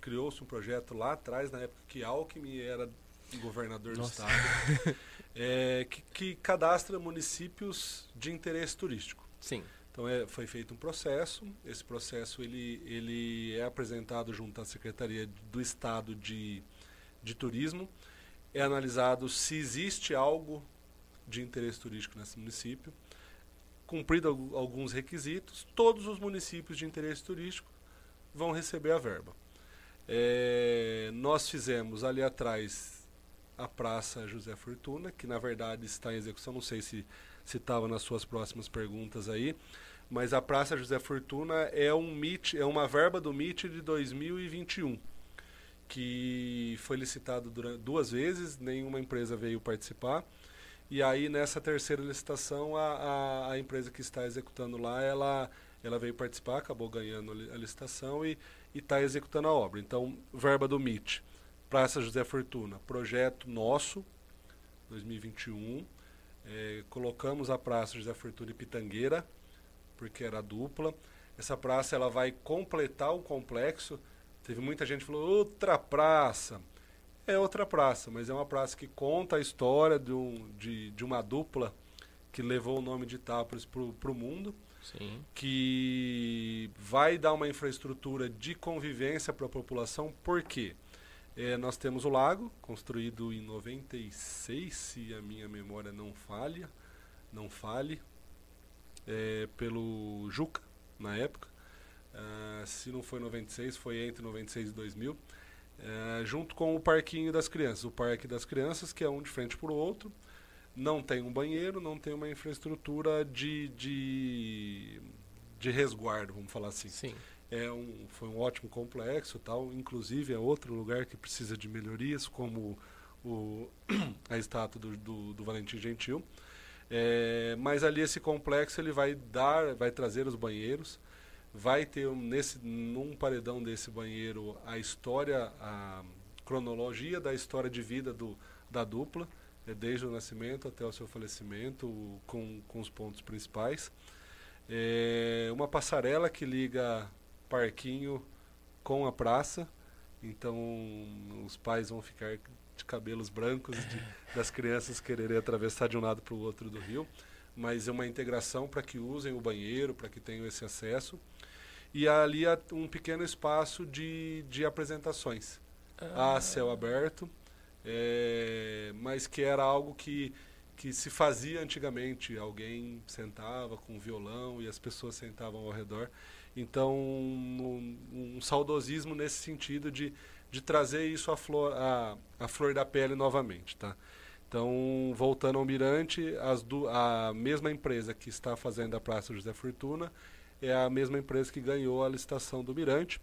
criou-se um projeto lá atrás, na época que Alckmin era governador Nossa. do Estado, é, que, que cadastra municípios de interesse turístico.
Sim.
Então é, foi feito um processo. Esse processo ele, ele é apresentado junto à Secretaria do Estado de, de Turismo é analisado se existe algo de interesse turístico nesse município. Cumprido alguns requisitos, todos os municípios de interesse turístico vão receber a verba. É, nós fizemos ali atrás a Praça José Fortuna, que na verdade está em execução, não sei se estava nas suas próximas perguntas aí, mas a Praça José Fortuna é um MIT, é uma verba do MIT de 2021 que foi licitado durante, duas vezes, nenhuma empresa veio participar. E aí nessa terceira licitação a, a, a, empresa que está executando lá, ela, ela veio participar, acabou ganhando a licitação e está executando a obra. Então, verba do MIT, Praça José Fortuna, projeto nosso, 2021. É, colocamos a Praça José Fortuna em Pitangueira, porque era dupla. Essa praça ela vai completar o complexo Teve muita gente que falou, outra praça. É outra praça, mas é uma praça que conta a história de, um, de, de uma dupla que levou o nome de Itápolis para o mundo.
Sim.
Que vai dar uma infraestrutura de convivência para a população, por quê? É, nós temos o lago, construído em 96, se a minha memória não falha, não fale. É, pelo Juca, na época. Uh, se não foi 96, foi entre 96 e 2000. É, junto com o Parquinho das Crianças. O Parque das Crianças, que é um de frente para o outro, não tem um banheiro, não tem uma infraestrutura de, de, de resguardo, vamos falar assim.
Sim.
É um, foi um ótimo complexo, tal. Inclusive é outro lugar que precisa de melhorias, como o, a estátua do, do, do Valentim Gentil. É, mas ali esse complexo ele vai dar, vai trazer os banheiros, vai ter nesse num paredão desse banheiro a história, a cronologia da história de vida do, da dupla, é, desde o nascimento até o seu falecimento, com, com os pontos principais. É, uma passarela que liga parquinho com a praça, então os pais vão ficar de cabelos brancos de, das crianças quererem atravessar de um lado para o outro do rio, mas é uma integração para que usem o banheiro, para que tenham esse acesso e ali há um pequeno espaço de, de apresentações ah. a céu aberto, é, mas que era algo que, que se fazia antigamente. Alguém sentava com um violão e as pessoas sentavam ao redor. Então, um, um saudosismo nesse sentido de, de trazer isso à flor, a, a flor da pele novamente, tá? Então, voltando ao Mirante, do, a mesma empresa que está fazendo a Praça José Fortuna é a mesma empresa que ganhou a licitação do Mirante.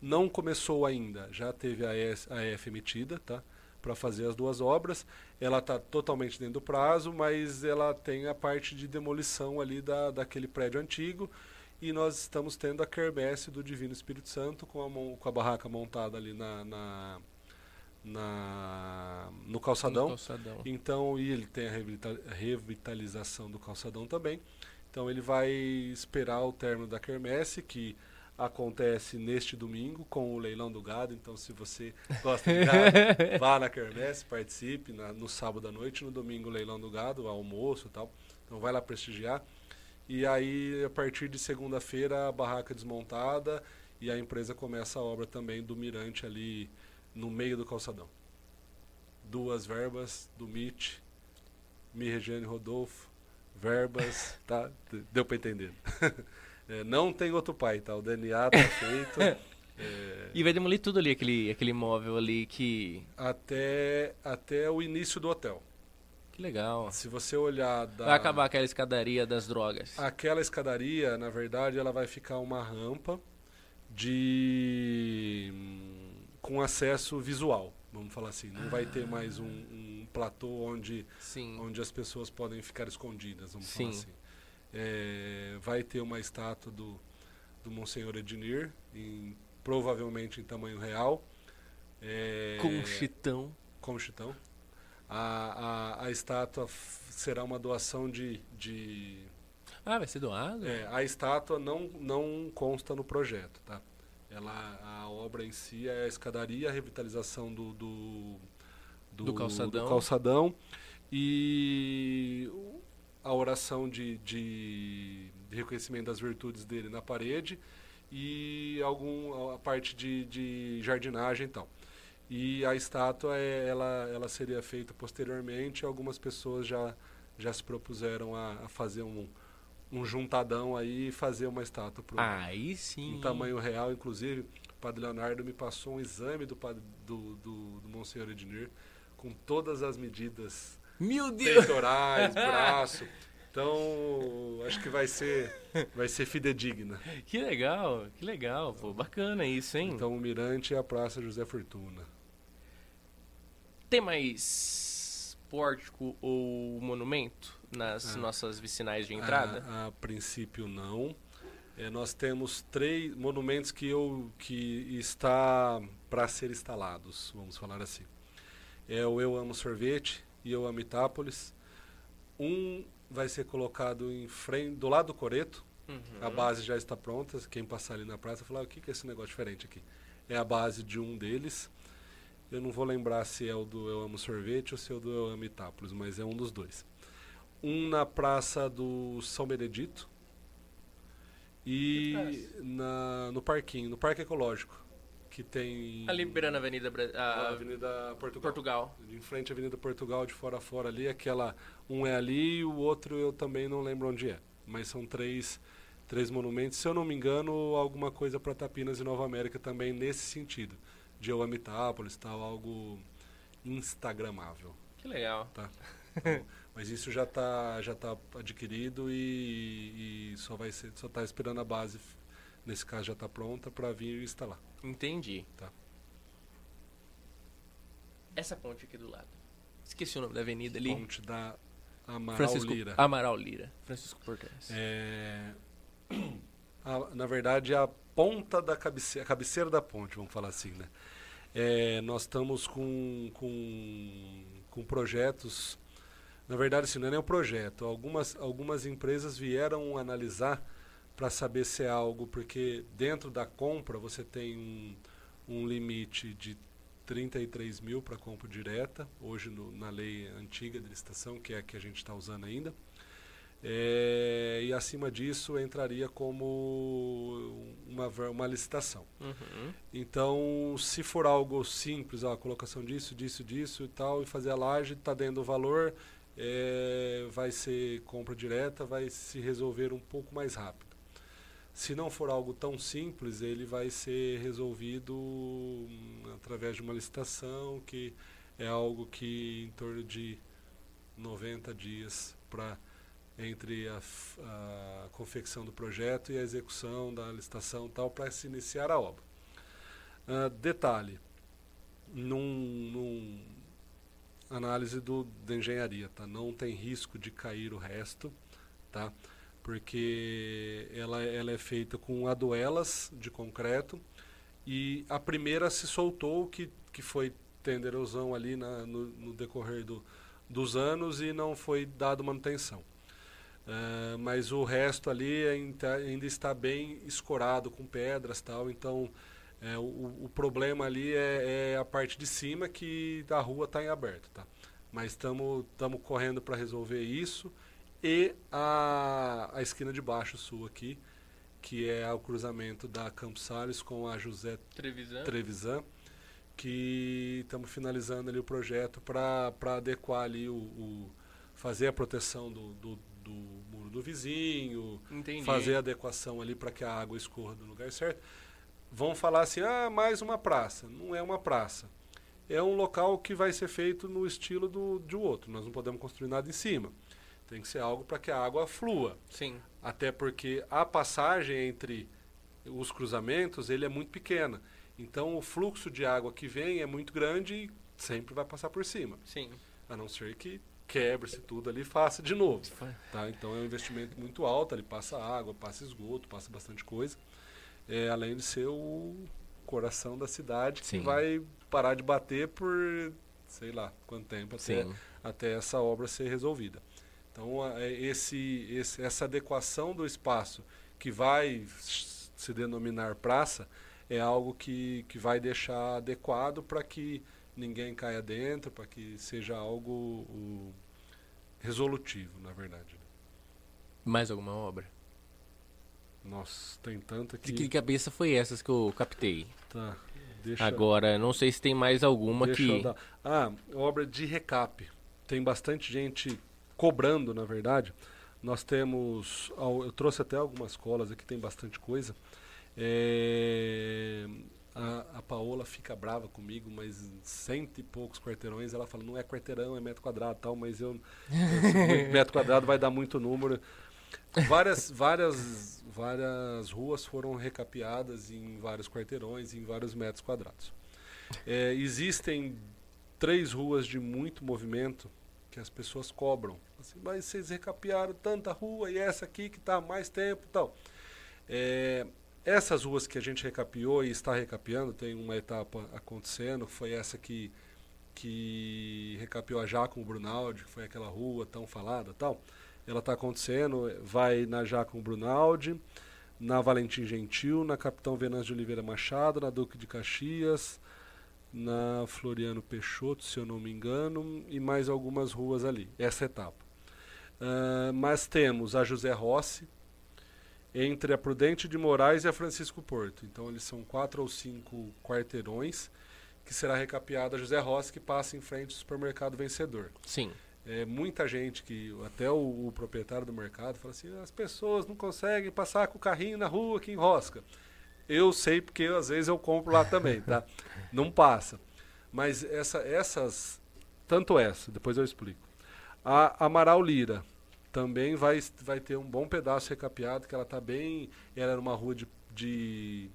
Não começou ainda, já teve a, a EF emitida, tá? Para fazer as duas obras. Ela está totalmente dentro do prazo, mas ela tem a parte de demolição ali da, daquele prédio antigo. E nós estamos tendo a quermesse do Divino Espírito Santo com a, com a barraca montada ali na, na na, no calçadão. no calçadão. Então, e ele tem a revitalização do calçadão também. Então ele vai esperar o término da quermesse, que acontece neste domingo com o leilão do gado. Então, se você gosta de gado, vá na quermesse, participe na, no sábado à noite, no domingo o leilão do gado, almoço e tal. Então, vai lá prestigiar. E aí, a partir de segunda-feira, a barraca desmontada e a empresa começa a obra também do mirante ali no meio do calçadão. Duas verbas do MIT, Mi Regiane Rodolfo, verbas, tá? Deu para entender. é, não tem outro pai, tá? O DNA tá feito.
É... E vai demolir tudo ali, aquele, aquele imóvel ali que.
Até, até o início do hotel.
Que legal.
Se você olhar. Da...
Vai acabar aquela escadaria das drogas.
Aquela escadaria, na verdade, ela vai ficar uma rampa de. com acesso visual vamos falar assim. Não ah. vai ter mais um, um platô onde, onde as pessoas podem ficar escondidas, vamos Sim. falar assim. É, vai ter uma estátua do, do Monsenhor Ednir, em, provavelmente em tamanho real.
É, com chitão.
Com chitão. A, a, a estátua será uma doação de, de...
Ah, vai ser doado?
É, a estátua não, não consta no projeto, tá? Ela, a obra em si é a escadaria, a revitalização do, do,
do, do calçadão.
do calçadão e a oração de, de, de, reconhecimento das virtudes dele na parede e algum, a parte de, de jardinagem e tal. E a estátua, é, ela, ela seria feita posteriormente. Algumas pessoas já, já se propuseram a, a fazer um, um juntadão aí e fazer uma estátua pro,
aí sim.
em tamanho real. Inclusive, o Padre Leonardo me passou um exame do, do, do, do Monsenhor Ednir com todas as medidas
Meu Deus!
peitorais, braço. Então, acho que vai ser, vai ser fidedigna.
Que legal, que legal, pô, bacana isso, hein?
Então, o Mirante é a Praça José Fortuna.
Tem mais pórtico ou monumento? nas ah. nossas vicinais de entrada?
A, a princípio não. É, nós temos três monumentos que, eu, que está para ser instalados, vamos falar assim. É o Eu Amo Sorvete e Eu Amo Itápolis. Um vai ser colocado em frente, do lado do Coreto. Uhum. A base já está pronta. Quem passar ali na praça falar, o que, que é esse negócio diferente aqui? É a base de um deles. Eu não vou lembrar se é o do Eu Amo Sorvete ou se é o do Eu Amo Itápolis, mas é um dos dois um na Praça do São Benedito e na, no Parquinho, no Parque Ecológico, que tem...
Ali beirando a Avenida, Bra-
a Avenida Portugal.
Portugal.
Em frente à Avenida Portugal, de fora a fora ali, aquela... Um é ali e o outro eu também não lembro onde é. Mas são três, três monumentos. Se eu não me engano, alguma coisa para Tapinas e Nova América também nesse sentido. De eu amo Itápolis, tal, algo instagramável.
Que legal.
Tá. Então, mas isso já está já tá adquirido e, e só vai ser só está esperando a base nesse caso já está pronta para vir instalar.
Entendi.
Tá.
Essa ponte aqui do lado. Esqueci o nome da avenida ali.
Ponte da Amaral
Francisco
Lira.
Amaral Lira. Francisco Portales.
É, a- na verdade, a ponta da cabeceira, a cabeceira da ponte, vamos falar assim, né? É, nós estamos com, com, com projetos. Na verdade, assim, não é nem um projeto. Algumas, algumas empresas vieram analisar para saber se é algo, porque dentro da compra você tem um, um limite de 33 mil para compra direta, hoje no- na lei antiga de licitação, que é a que a gente está usando ainda. É, e acima disso entraria como uma, uma licitação.
Uhum.
Então, se for algo simples, a colocação disso, disso, disso e tal, e fazer a laje, está dando o valor, é, vai ser compra direta, vai se resolver um pouco mais rápido. Se não for algo tão simples, ele vai ser resolvido hum, através de uma licitação, que é algo que em torno de 90 dias para entre a, a confecção do projeto e a execução da licitação tal para se iniciar a obra. Ah, detalhe, num, num análise do, da engenharia, tá? Não tem risco de cair o resto, tá? Porque ela, ela é feita com aduelas de concreto e a primeira se soltou que, que foi tendo erosão ali na, no, no decorrer do, dos anos e não foi dado manutenção. Ah, mas o resto ali ainda, ainda está bem escorado com pedras tal, então é, o, o problema ali é, é a parte de cima que a rua está em aberto, tá? Mas estamos correndo para resolver isso e a, a esquina de baixo sul aqui, que é o cruzamento da Campos Salles com a José
Trevisan.
Trevisan, que estamos finalizando ali o projeto para adequar ali o, o- fazer a proteção do, do, do muro do vizinho,
Entendi.
fazer adequação ali para que a água escorra do lugar certo. Vão falar assim, ah, mais uma praça. Não é uma praça. É um local que vai ser feito no estilo do, de outro. Nós não podemos construir nada em cima. Tem que ser algo para que a água flua.
Sim.
Até porque a passagem entre os cruzamentos ele é muito pequena. Então o fluxo de água que vem é muito grande e sempre vai passar por cima.
Sim.
A não ser que quebre-se tudo ali e faça de novo. Tá? Então é um investimento muito alto, ali passa água, passa esgoto, passa bastante coisa. É, além de ser o coração da cidade
Sim.
que vai parar de bater por sei lá quanto tempo até,
Sim.
até essa obra ser resolvida. Então a- é esse, esse- essa adequação do espaço que vai se denominar praça é algo que, que vai deixar adequado para que ninguém caia dentro, para que seja algo o, resolutivo, na verdade.
Mais alguma obra?
Nossa, tem tanta
De
que.
que cabeça foi essas que eu captei?
Tá, deixa,
Agora, não sei se tem mais alguma
deixa
que.
dar- Ah, obra de recap. Tem bastante gente cobrando, na verdade. Nós temos. Eu trouxe até algumas colas aqui, tem bastante coisa. É, A, a Paola fica brava comigo, mas cento e poucos quarteirões. Ela fala, não é quarteirão, é metro quadrado tal, mas eu. esse metro quadrado vai dar muito número. Várias, várias, várias ruas foram recapeadas em vários quarteirões, em vários metros quadrados. É, existem três ruas de muito movimento que as pessoas cobram. Assim, mas vocês recapearam tanta rua e essa aqui que está há mais tempo e tal. É, essas ruas que a gente recapeou e está recapeando, tem uma etapa acontecendo, foi essa que, que recapeou a Jacomo Brunaldi, que foi aquela rua tão falada tal. Ela está acontecendo, vai na Jacomo Brunaldi, na Valentim Gentil, na Capitão Venâncio de Oliveira Machado, na Duque de Caxias, na Floriano Peixoto, se eu não me engano, e mais algumas ruas ali, essa etapa. Ah, mas temos a José Rossi, entre a Prudente de Moraes e a Francisco Porto. Então eles são quatro ou cinco quarteirões que será recapeada José Rossi que passa em frente ao supermercado Vencedor.
Sim.
É, muita gente que até o, o, proprietário do mercado fala assim as pessoas não conseguem passar com o carrinho na rua aqui em Rosca eu sei porque às vezes eu compro lá também tá não passa mas essa, essas tanto essa depois eu explico a Amaral Lira também vai, vai ter um bom pedaço recapeado, que ela está bem. Ela era uma rua de, de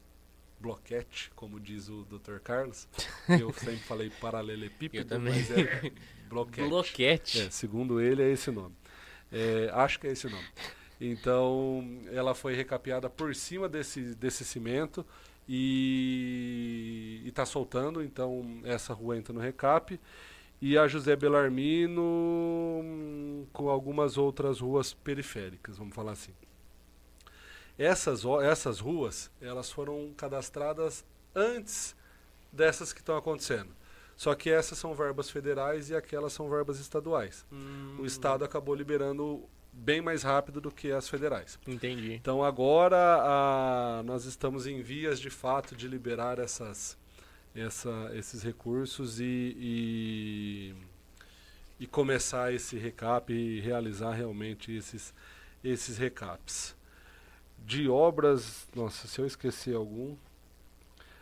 bloquete, como diz o Dr. Carlos. eu sempre falei paralelepípedo, mas é bloquete.
bloquete.
É, segundo ele, é esse nome. É, acho que é esse o nome. Então, ela foi recapeada por cima desse, desse cimento e está soltando. Então, essa rua entra no recap e a José Belarmino hum, com algumas outras ruas periféricas, vamos falar assim. Essas, essas ruas, elas foram cadastradas antes dessas que estão acontecendo. Só que essas são verbas federais e aquelas são verbas estaduais. Hum. O Estado acabou liberando bem mais rápido do que as federais.
Entendi.
Então agora a, nós estamos em vias de fato de liberar essas, essa, esses recursos e, e, e, começar esse recap e realizar realmente esses, esses recaps. De obras, nossa, se eu esqueci algum.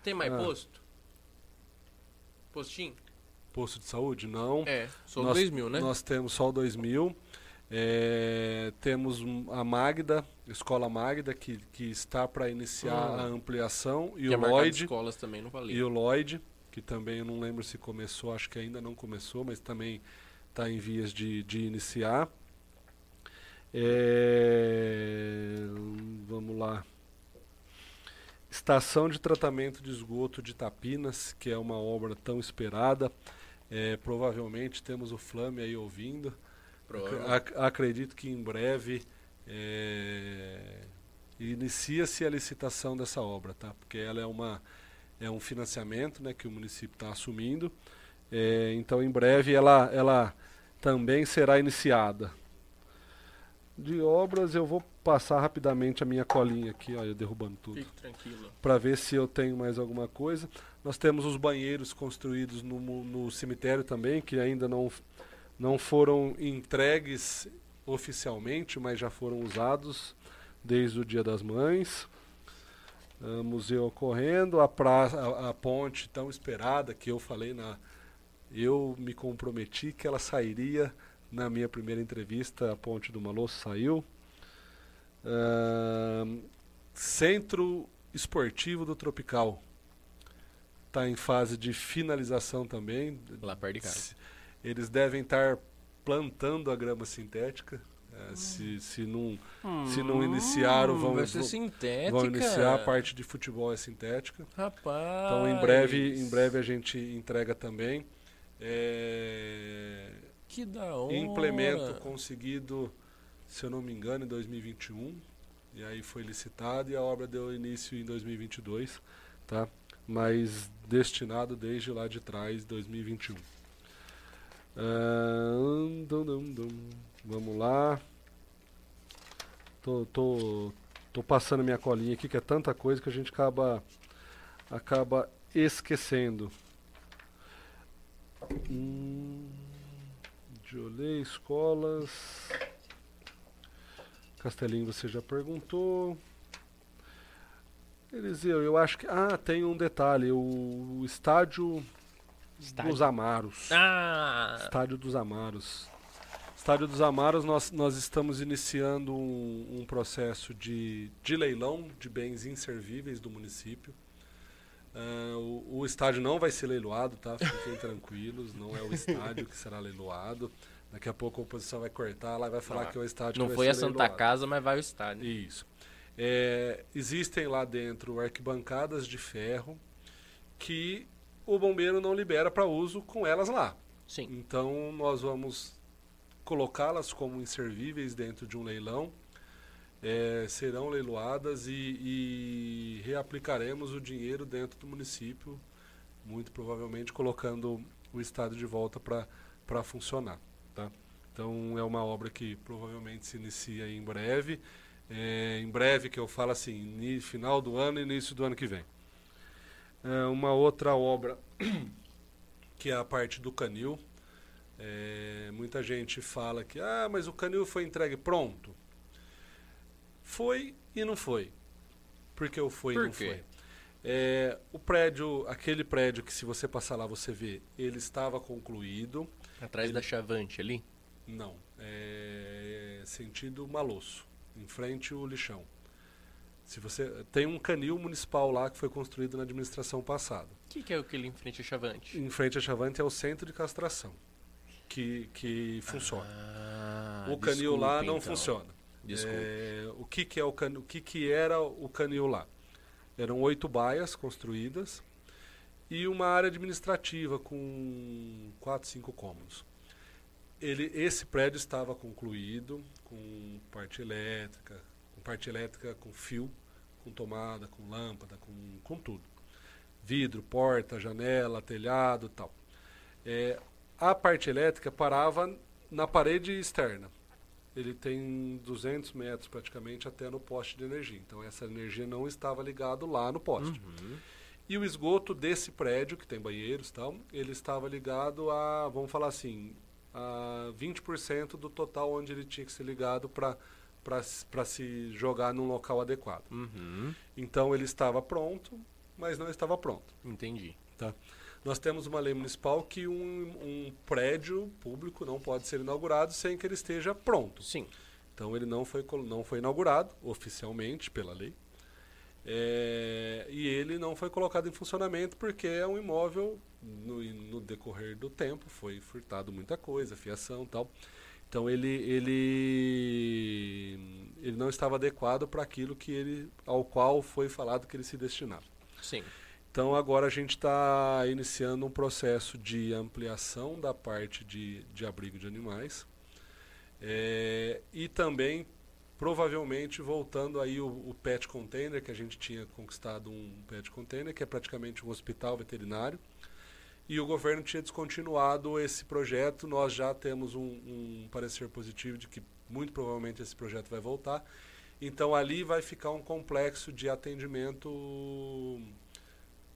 Tem mais ah. posto? Postinho?
Posto de saúde? Não.
É, só o 2000, né?
Nós temos só o 2000. É, temos a Magda, Escola Magda, que, que está para iniciar hum. a ampliação. E o Lloyd.
escolas também não valeu.
E o Lloyd, que também eu não lembro se começou, acho que ainda não começou, mas também está em vias de, de iniciar. É, vamos lá. Estação de tratamento de esgoto de Tapinas, que é uma obra tão esperada. É, provavelmente temos o Flame aí ouvindo. Ac acredito que em breve é, inicia-se a licitação dessa obra, tá? Porque ela é uma é um financiamento, né, que o município está assumindo. É, então, em breve ela ela também será iniciada. De obras, eu vou passar rapidamente a minha colinha aqui, eu derrubando tudo.
Fique tranquilo.
Para ver se eu tenho mais alguma coisa. Nós temos os banheiros construídos no, no cemitério também, que ainda não não foram entregues oficialmente, mas já foram usados desde o Dia das Mães. Uh, museu ocorrendo, a, praça, a, a, ponte tão esperada que eu falei na. Eu me comprometi que ela sairia na minha primeira entrevista, a ponte do Malosso saiu. Uh, Centro Esportivo do Tropical está em fase de finalização também.
Lá perto de casa.
Eles devem estar plantando a grama sintética. É, se, se, não, hum, se não iniciaram, vão,
vai ser sintética.
vão iniciar a parte de futebol é sintética.
Rapaz.
Então em breve, em breve a gente entrega também. É,
que da hora.
Implemento conseguido, se eu não me engano, em 2021. E aí foi licitado e a obra deu início em 2022, tá? Mas destinado desde lá de trás, 2021. Uh, dum, dum, dum. Vamos lá. Tô, tô, tô passando minha colinha aqui, que é tanta coisa que a gente acaba, acaba esquecendo. Hum, Jolê, escolas. Castelinho, você já perguntou. Eliseu, eu acho que. Ah, tem um detalhe. O, o estádio Estádio. dos Amaros.
Ah!
Estádio dos Amaros. Estádio dos Amaros, nós, nós estamos iniciando um, um processo de, de leilão de bens inservíveis do município. Uh, o, o, estádio não vai ser leiloado, tá? Fiquem tranquilos, não é o estádio que será leiloado. Daqui a pouco a oposição vai cortar lá e vai falar ah, que é o estádio
Não
que
foi
a
Santa leiloado. Casa, mas vai o estádio.
Isso. É, existem lá dentro arquibancadas de ferro que o bombeiro não libera para uso com elas lá.
Sim.
Então nós vamos colocá-las como inservíveis dentro de um leilão, é, serão leiloadas e, e, reaplicaremos o dinheiro dentro do município, muito provavelmente colocando o estado de volta para funcionar. Tá? Então é uma obra que provavelmente se inicia em breve. É, em breve, que eu falo assim, final do ano e início do ano que vem. É, uma outra obra, que é a parte do canil. É, muita gente fala que, ah, mas o canil foi entregue pronto. Foi e não foi. Por que o foi
Por
e não
quê?
foi? É, o prédio, aquele prédio que se você passar lá você vê, ele estava concluído.
Atrás da Chavante ali?
Não, é sentido Malosso, em frente o lixão. Se você tem um canil municipal lá que foi construído na administração passada.
O que, que é aquele em frente à Chavante?
Em frente a Chavante é o centro de castração que, que funciona.
Ah,
o canil
desculpa,
lá não
então.
funciona. É, o que, que é o canil, o que, que era o canil lá? Eram oito baias construídas e uma área administrativa com quatro, cinco cômodos. Ele, esse prédio estava concluído com parte elétrica, parte elétrica com fio, com tomada, com lâmpada, com, com tudo. Vidro, porta, janela, telhado, tal. É, a parte elétrica parava na parede externa. Ele tem 200 metros praticamente até no poste de energia. Então essa energia não estava ligado lá no poste.
Uhum.
E o esgoto desse prédio, que tem banheiros e tal, ele estava ligado a, vamos falar assim, a 20% do total onde ele tinha que ser ligado para se jogar num local adequado.
Uhum.
Então ele estava pronto, mas não estava pronto.
Entendi.
Tá? Nós temos uma lei municipal que um, um prédio público não pode ser inaugurado sem que ele esteja pronto.
Sim.
Então ele não foi, não foi inaugurado oficialmente pela lei. É, e ele não foi colocado em funcionamento porque é um imóvel, no, no decorrer do tempo, foi furtado muita coisa, fiação e tal. Então ele, ele, ele não estava adequado para aquilo que ele, ao qual foi falado que ele se destinava.
Sim.
Então agora a gente está iniciando um processo de ampliação da parte de, de abrigo de animais É, e também provavelmente voltando aí o, o pet container que a gente tinha conquistado um pet container que é praticamente um hospital veterinário e o governo tinha descontinuado esse projeto. Nós já temos um, um parecer positivo de que muito provavelmente esse projeto vai voltar. Então ali vai ficar um complexo de atendimento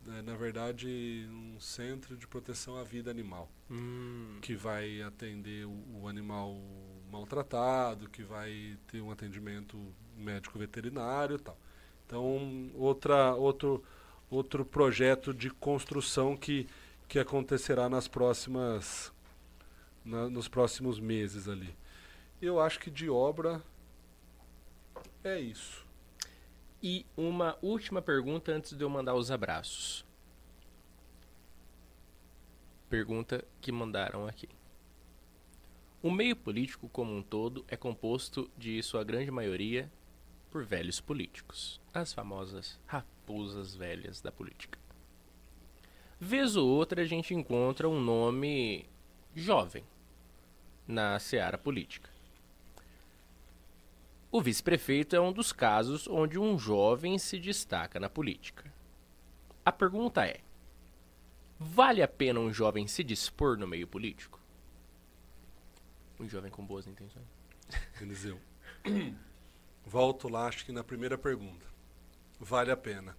é, na verdade, um centro de proteção à vida animal,
Hum,
que vai atender o, o animal maltratado, que vai ter um atendimento médico veterinário e tal. Então, outra, outro, outro projeto de construção que, que acontecerá nas próximas, na- nos próximos meses ali. Eu acho que de obra é isso.
E uma última pergunta antes de eu mandar os abraços. Pergunta que mandaram aqui. O meio político como um todo é composto de sua grande maioria por velhos políticos, as famosas raposas velhas da política. Vez ou outra a gente encontra um nome jovem na seara política. O vice-prefeito é um dos casos onde um jovem se destaca na política. A pergunta é: vale a pena um jovem se dispor no meio político? Um jovem com boas intenções.
Eliseu. Volto lá, acho que na primeira pergunta. Vale a pena.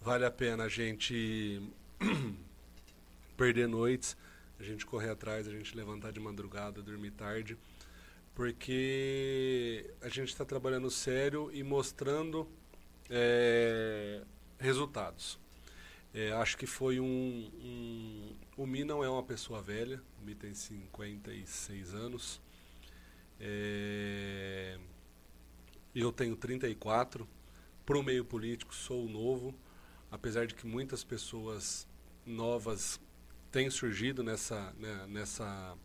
Vale a pena a gente perder noites, a gente correr atrás, a gente levantar de madrugada, dormir tarde, porque a gente está trabalhando sério e mostrando é, resultados. É, acho que foi um, um. O Mi não é uma pessoa velha, o Mi tem 56 anos. É, eu tenho 34. Para o meio político, sou novo, apesar de que muitas pessoas novas têm surgido nessa. né, nessa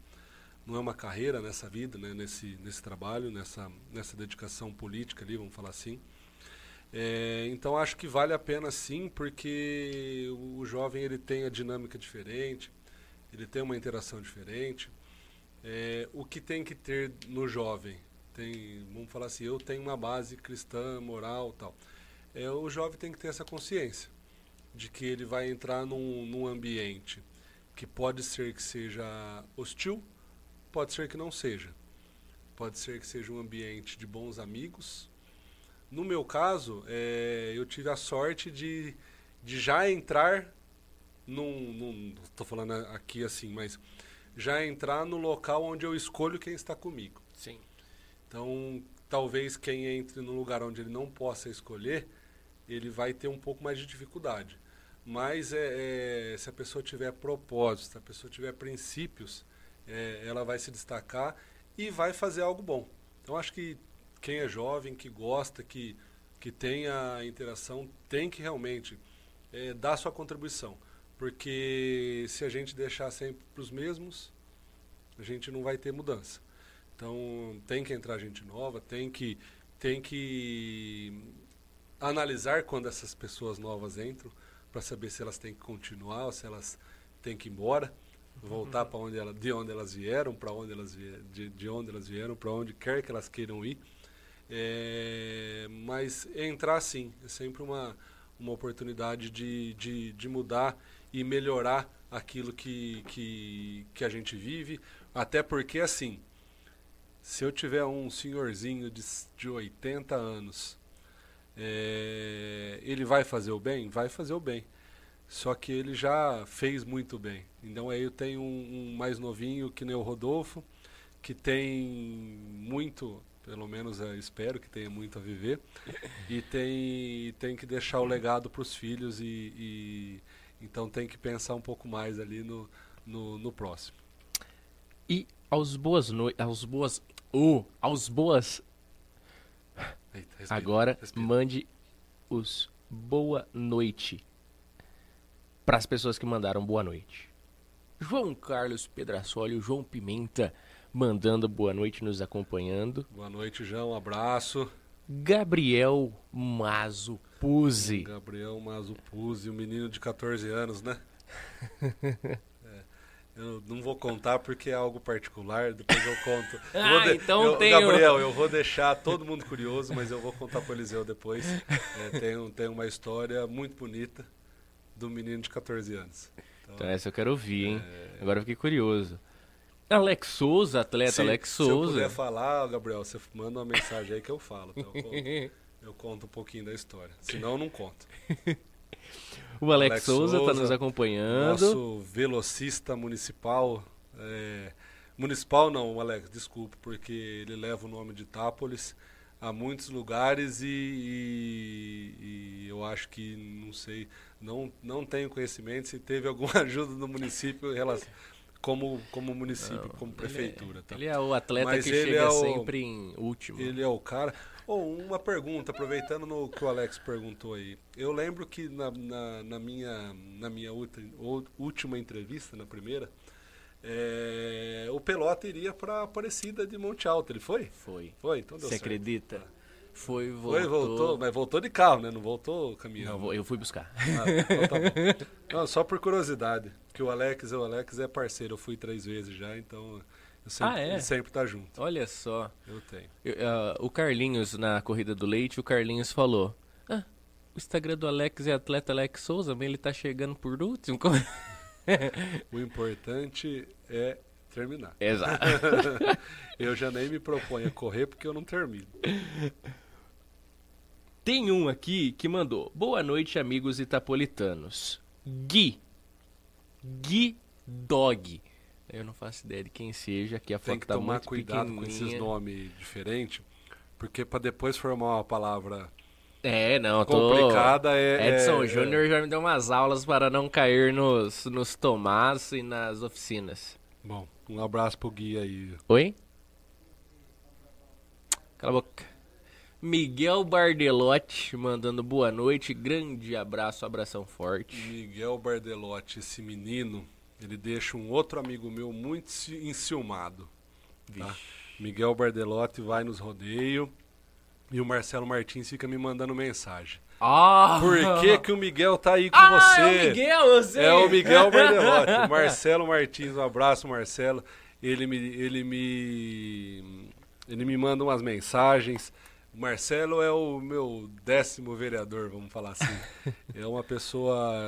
não é uma carreira nessa vida, né, nesse, nesse trabalho, nessa, nessa dedicação política ali, vamos falar assim. É, então acho que vale a pena sim, porque o, o jovem ele tem a dinâmica diferente, ele tem uma interação diferente. É, o que tem que ter no jovem? Tem, vamos falar assim, eu tenho uma base cristã, moral tal. É, o jovem tem que ter essa consciência de que ele vai entrar num, num ambiente que pode ser que seja hostil, pode ser que não seja. Pode ser que seja um ambiente de bons amigos, No meu caso, é, eu tive a sorte de, de já entrar num, num. Estou falando aqui assim, mas já entrar no local onde eu escolho quem está comigo.
Sim.
Então, talvez quem entre no lugar onde ele não possa escolher, ele vai ter um pouco mais de dificuldade. Mas é, é, se a pessoa tiver propósito, se a pessoa tiver princípios, é, ela vai se destacar e vai fazer algo bom. Então, acho que quem é jovem, que gosta, que, que tem a interação, tem que realmente é, dar sua contribuição. Porque se a gente deixar sempre para os mesmos, a gente não vai ter mudança. Então tem que entrar gente nova, tem que, tem que analisar quando essas pessoas novas entram para saber se elas têm que continuar ou se elas têm que ir embora, voltar uhum. para onde ela, de onde elas vieram, para onde elas de, de onde elas vieram, para onde quer que elas queiram ir. É, mas entrar sim, é sempre uma, uma oportunidade de, de, de mudar e melhorar aquilo que, que, que a gente vive. Até porque, assim, se eu tiver um senhorzinho de, de 80 anos, é, ele vai fazer o bem? Vai fazer o bem. Só que ele já fez muito bem. Então aí eu tenho um, um mais novinho que nem o Rodolfo, que tem muito, pelo menos espero que tenha muito a viver, e tem, tem que deixar o legado para os filhos e, e então tem que pensar um pouco mais ali no, no, no próximo.
E aos boas noites. Aos boas. Uh, aos boas. Eita, respira, Agora respira. mande os boa noite para as pessoas que mandaram boa noite. João Carlos Pedrassoli, João Pimenta mandando boa noite, nos acompanhando.
Boa noite, João. Um abraço.
Gabriel Mazo Puzzi.
Gabriel Mazo Puzzi, um menino de 14 anos, né? eu não vou contar porque é algo particular, depois eu conto.
ah,
de...
então
eu,
tem
Gabriel, eu vou deixar todo mundo curioso, mas eu vou contar para o Eliseu depois. É, tem, tem uma história muito bonita do menino de 14 anos.
Então, então essa eu quero ouvir, hein? É... Agora eu fiquei curioso. Alex Souza, atleta se, Alex Souza. Se eu
puder falar, Gabriel, você manda uma mensagem aí que eu falo. Então eu, conto, eu conto um pouquinho da história. Senão eu não conto.
O Alex, Alex Souza está nos acompanhando.
Nosso velocista municipal. É, municipal não, Alex, desculpe, porque ele leva o nome de Itápolis a muitos lugares e, e, e, eu acho que, não sei, não, não tenho conhecimento se teve alguma ajuda do município em relação como, como município, não, como prefeitura.
Ele é, tá? ele é o atleta Mas que chega é o, sempre em último.
Ele é o cara. Oh, uma pergunta, aproveitando no que o Alex perguntou aí. Eu lembro que na, na, na minha, na minha última entrevista, na primeira, é, o Pelota iria para Aparecida de Monte Alto, ele foi?
Foi.
Foi, então
deu Você certo. acredita? Ah. Foi, voltou.
Foi, voltou, mas voltou de carro, né? Não voltou caminhando.
Não, eu fui buscar.
Ah, então tá. Não, só por curiosidade, que o Alex, o Alex é parceiro, eu fui três vezes já, então sempre, ah, é? ele sempre tá junto.
Olha só.
Eu tenho.
Eu, uh, o Carlinhos, na corrida do leite, o Carlinhos falou, ah, o Instagram do Alex é atleta Alex Souza, mas ele tá chegando por último.
o importante é terminar.
Exato.
eu já nem me proponho a correr porque eu não termino.
Tem um aqui que mandou: Boa noite, amigos itapolitanos. Gui. Gui Dog. Eu não faço ideia de quem seja, aqui a
Tem
que tá
tomar cuidado com esses nomes diferentes, porque para depois formar uma palavra
é, não,
tô... complicada é
Edson
é,
Júnior é... já me deu umas aulas para não cair nos nos tomás e nas oficinas.
Bom, um abraço pro Gui aí.
Oi? Cala a boca. Miguel Bardelotti mandando boa noite, grande abraço, abração forte.
Miguel Bardelotti, esse menino, ele deixa um outro amigo meu muito enciumado. Tá? Miguel Bardelotti vai nos rodeios e o Marcelo Martins fica me mandando mensagem.
Ah!
Por que, que o Miguel tá aí com
ah,
você?
É o Miguel, eu sei.
É o Miguel Bardelotti. Marcelo Martins, um abraço, Marcelo. Ele me, ele me, ele me manda umas mensagens. O Marcelo é o meu décimo vereador, vamos falar assim. é uma pessoa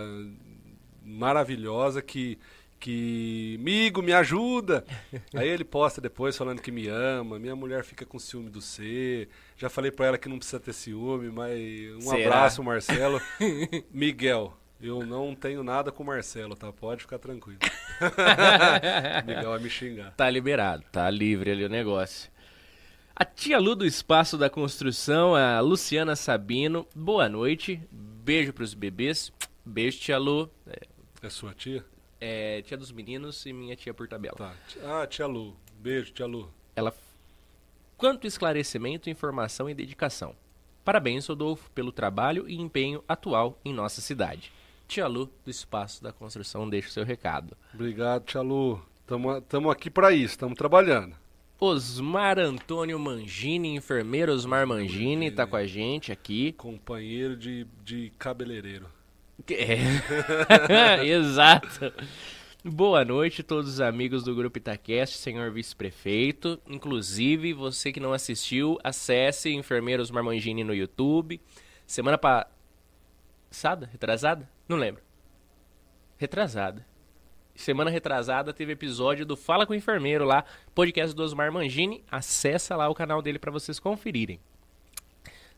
maravilhosa que, que migo, me ajuda. Aí ele posta depois falando que me ama, minha mulher fica com ciúme do C. Já falei pra ela que não precisa ter ciúme, mas um
Será?
abraço, Marcelo. Miguel, eu não tenho nada com o Marcelo, tá? Pode ficar tranquilo. Miguel vai me xingar.
Tá liberado, tá livre ali o negócio. A tia Lu do Espaço da Construção, a Luciana Sabino, boa noite. Beijo pros bebês. Beijo, tia Lu. É
sua tia?
É, tia dos meninos e minha tia por tabela.
Tá. Ah, tia Lu. Beijo, tia Lu.
Ela. Quanto esclarecimento, informação e dedicação. Parabéns, Rodolfo, pelo trabalho e empenho atual em nossa cidade. Tia Lu, do Espaço da Construção, deixa o seu recado.
Obrigado, tia Lu. Tamo, tamo aqui pra isso, tamo trabalhando.
Osmar Antônio Mangini, enfermeiro Osmar Mangini, tá com a gente aqui.
Companheiro de, de cabeleireiro.
É. Exato. Boa noite, todos os amigos do Grupo Itacast, senhor vice-prefeito. Inclusive, você que não assistiu, acesse Enfermeiros Marmangini no YouTube. Semana passada? Retrasada? Não lembro. Retrasada. Semana retrasada teve episódio do Fala com o Enfermeiro lá, podcast do Osmar Mangini. Acessa lá o canal dele para vocês conferirem.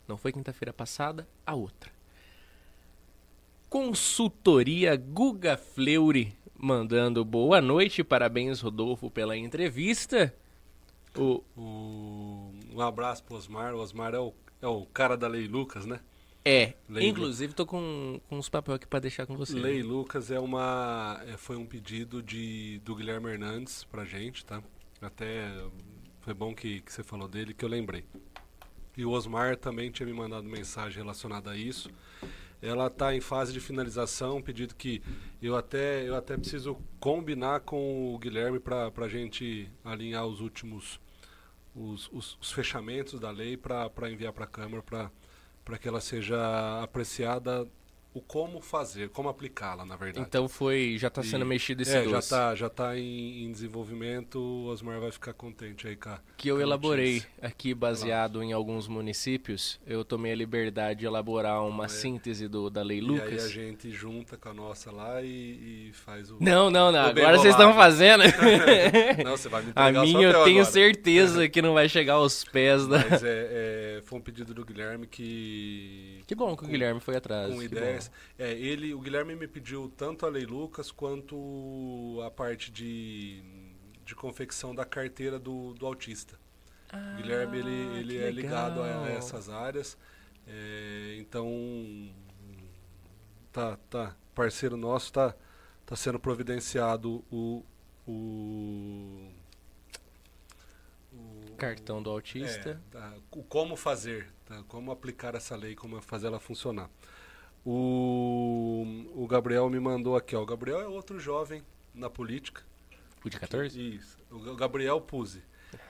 Não foi quinta-feira passada, a outra. Consultoria Guga Fleury mandando boa noite, parabéns Rodolfo pela entrevista. O
um abraço pro Osmar. O Osmar é o, é o cara da Lei Lucas, né?
é,
Lei
inclusive tô com, com uns papéis aqui pra deixar com você.
Lei Lucas é uma, é, foi um pedido de, do Guilherme Hernandes pra gente, tá? Até foi bom que, que você falou dele, que eu lembrei. E o Osmar também tinha me mandado mensagem relacionada a isso. Ela está em fase de finalização, um pedido que eu até, eu até preciso combinar com o Guilherme para a gente alinhar os últimos os, os, os fechamentos da lei para enviar para a Câmara para que ela seja apreciada o como fazer, como aplicá-la, na verdade.
Então foi, já tá sendo
E-
mexido esse
é, já
doce.
tá, já tá em, em desenvolvimento, o Osmar vai ficar contente aí, cara.
que eu elaborei aqui baseado em alguns municípios. Eu tomei a liberdade de elaborar uma
É.
síntese do, da Lei
E aí
Lucas.
a gente junta com a nossa lá e, e faz o.
Não, não, não. Agora vocês estão fazendo.
Não, você vai me
a minha eu tenho
agora.
certeza que não vai chegar aos pés da.
Mas é, é, foi um pedido do Guilherme que.
Que bom que o Guilherme foi atrás.
Com
que
É, ele, o Guilherme me pediu tanto a Lei Lucas quanto a parte de, de confecção da carteira do, do autista.
bom.
O Guilherme ele,
Ah,
ele é ligado a, a essas áreas. é, então tá, tá, parceiro nosso tá, tá sendo providenciado o, o,
Cartão do autista.
é, tá, como fazer, tá, como aplicar essa lei, como fazer ela funcionar. O, o Gabriel me mandou aqui, ó. O Gabriel é outro jovem na política.
O de 14?
Isso. O Ga- Gabriel Puzzi.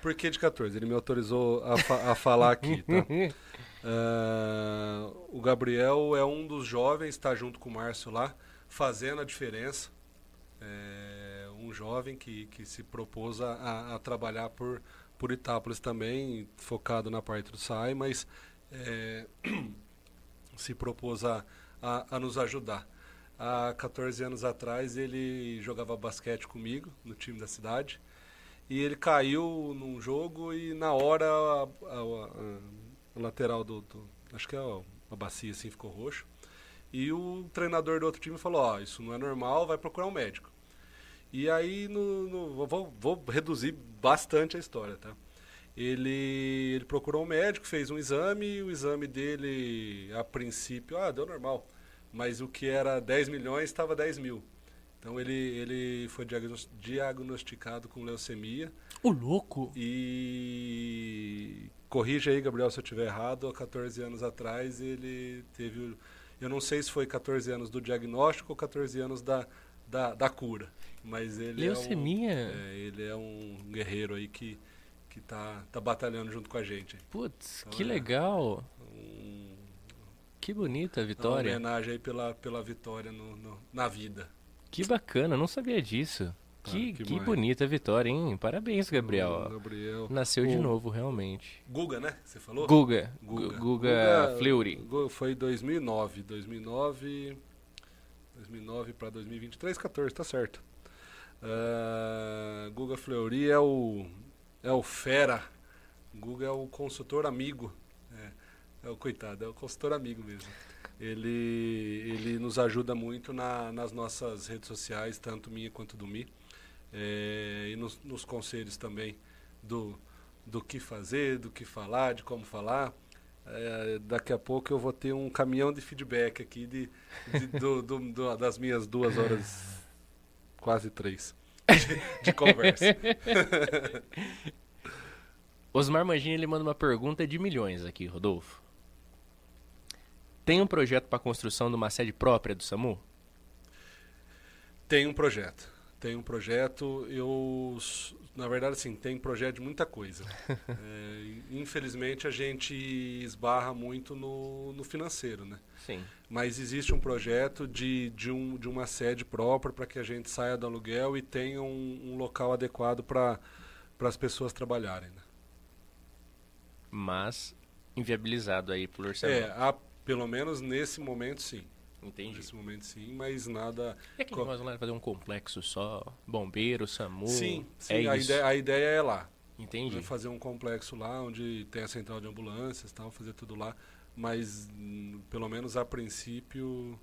Por que de 14? Ele me autorizou a, fa- a falar aqui, tá? Ah, o Gabriel é um dos jovens, está junto com o Márcio lá, fazendo a diferença. É um jovem que, que se propôs a- a, a trabalhar por, por Itápolis também, focado na parte do SAI, mas é, se propôs a, a, a nos ajudar. Há 14 anos atrás ele jogava basquete comigo no time da cidade e ele caiu num jogo e na hora a, a- a- lateral do, do- acho que é a, bacia assim ficou roxo e o treinador do outro time falou ó isso não é normal vai procurar um médico e aí no, no- vou, vou reduzir bastante a história tá ele, ele procurou um médico fez um exame e o exame dele a princípio ah deu normal mas o que era 10 milhões estava 10 mil então ele, ele foi diagnos- diagnosticado com leucemia
O louco.
e corrija aí, Gabriel, se eu estiver errado, há 14 anos atrás ele teve. Eu não sei se foi 14 anos do diagnóstico ou 14 anos da, da, da cura. Mas ele
Leucemia?
é um. é, ele é um guerreiro aí que, que tá, tá batalhando junto com a gente.
Putz,
Então
que
é.
legal.
Um,
Que bonita a
uma
vitória.
homenagem aí pela, pela vitória no, no- na vida.
Que bacana, não sabia disso.
Tá,
que
que
que bonita a vitória, hein? Parabéns, Gabriel.
Gabriel.
Nasceu de novo, realmente.
Guga, né? Você falou?
Guga.
Guga.
Guga, Guga Fleury.
Gu- Foi 2009. 2009. 2009 para 2023, 14, tá certo. Uh, Guga Fleury é o, é o fera. Guga é o consultor amigo. É, é o coitado, é o consultor amigo mesmo. Ele, ele nos ajuda muito na, nas nossas redes sociais, tanto minha quanto do Mi. É, e nos, nos conselhos também do, do que fazer, do que falar, de como falar. É, daqui a pouco eu vou ter um caminhão de feedback aqui de, de do, do, do, das minhas duas horas, quase três, de, de conversa.
Osmar Mangini ele manda uma pergunta de milhões aqui, Rodolfo. Tem um projeto para a construção de uma sede própria do SAMU?
Tem um projeto. Tem um projeto. Eu na verdade, assim, tem projeto de muita coisa. é, infelizmente, a gente esbarra muito no, no financeiro, né?
Sim.
Mas existe um projeto de, de, um, de uma sede própria para que a gente saia do aluguel e tenha um, um local adequado para as pessoas trabalharem. Né?
Mas inviabilizado aí por orçamento.
É, há, pelo menos nesse momento, sim.
Entendi.
Nesse momento sim, mas nada.
E aqui nós vamos fazer um complexo só? Bombeiro, SAMU?
Sim, sim é a, ideia, a ideia é lá.
Entendi.
Fazer um complexo lá onde tem a central de ambulâncias tal, fazer tudo lá. Mas hum, pelo menos a princípio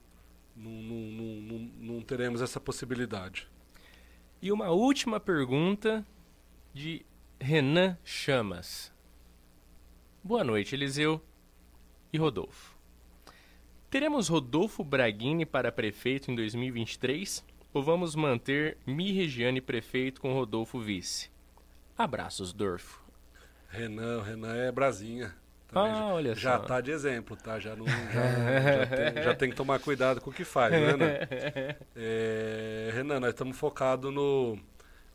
não, não, não, não teremos essa possibilidade.
E uma última pergunta de Renan Chamas. Boa noite, Eliseu e Rodolfo. Teremos Rodolfo Braghini para prefeito em 2023 ou vamos manter Mi Regiane prefeito com Rodolfo vice? Abraços, Dorfo.
Renan, Renan é Brasinha.
Também ah, olha
já
só.
tá de exemplo, tá? Já, não, já, já, tem, já, tem, que tomar cuidado com o que faz, né, Renan? É, Renan, nós estamos focados no,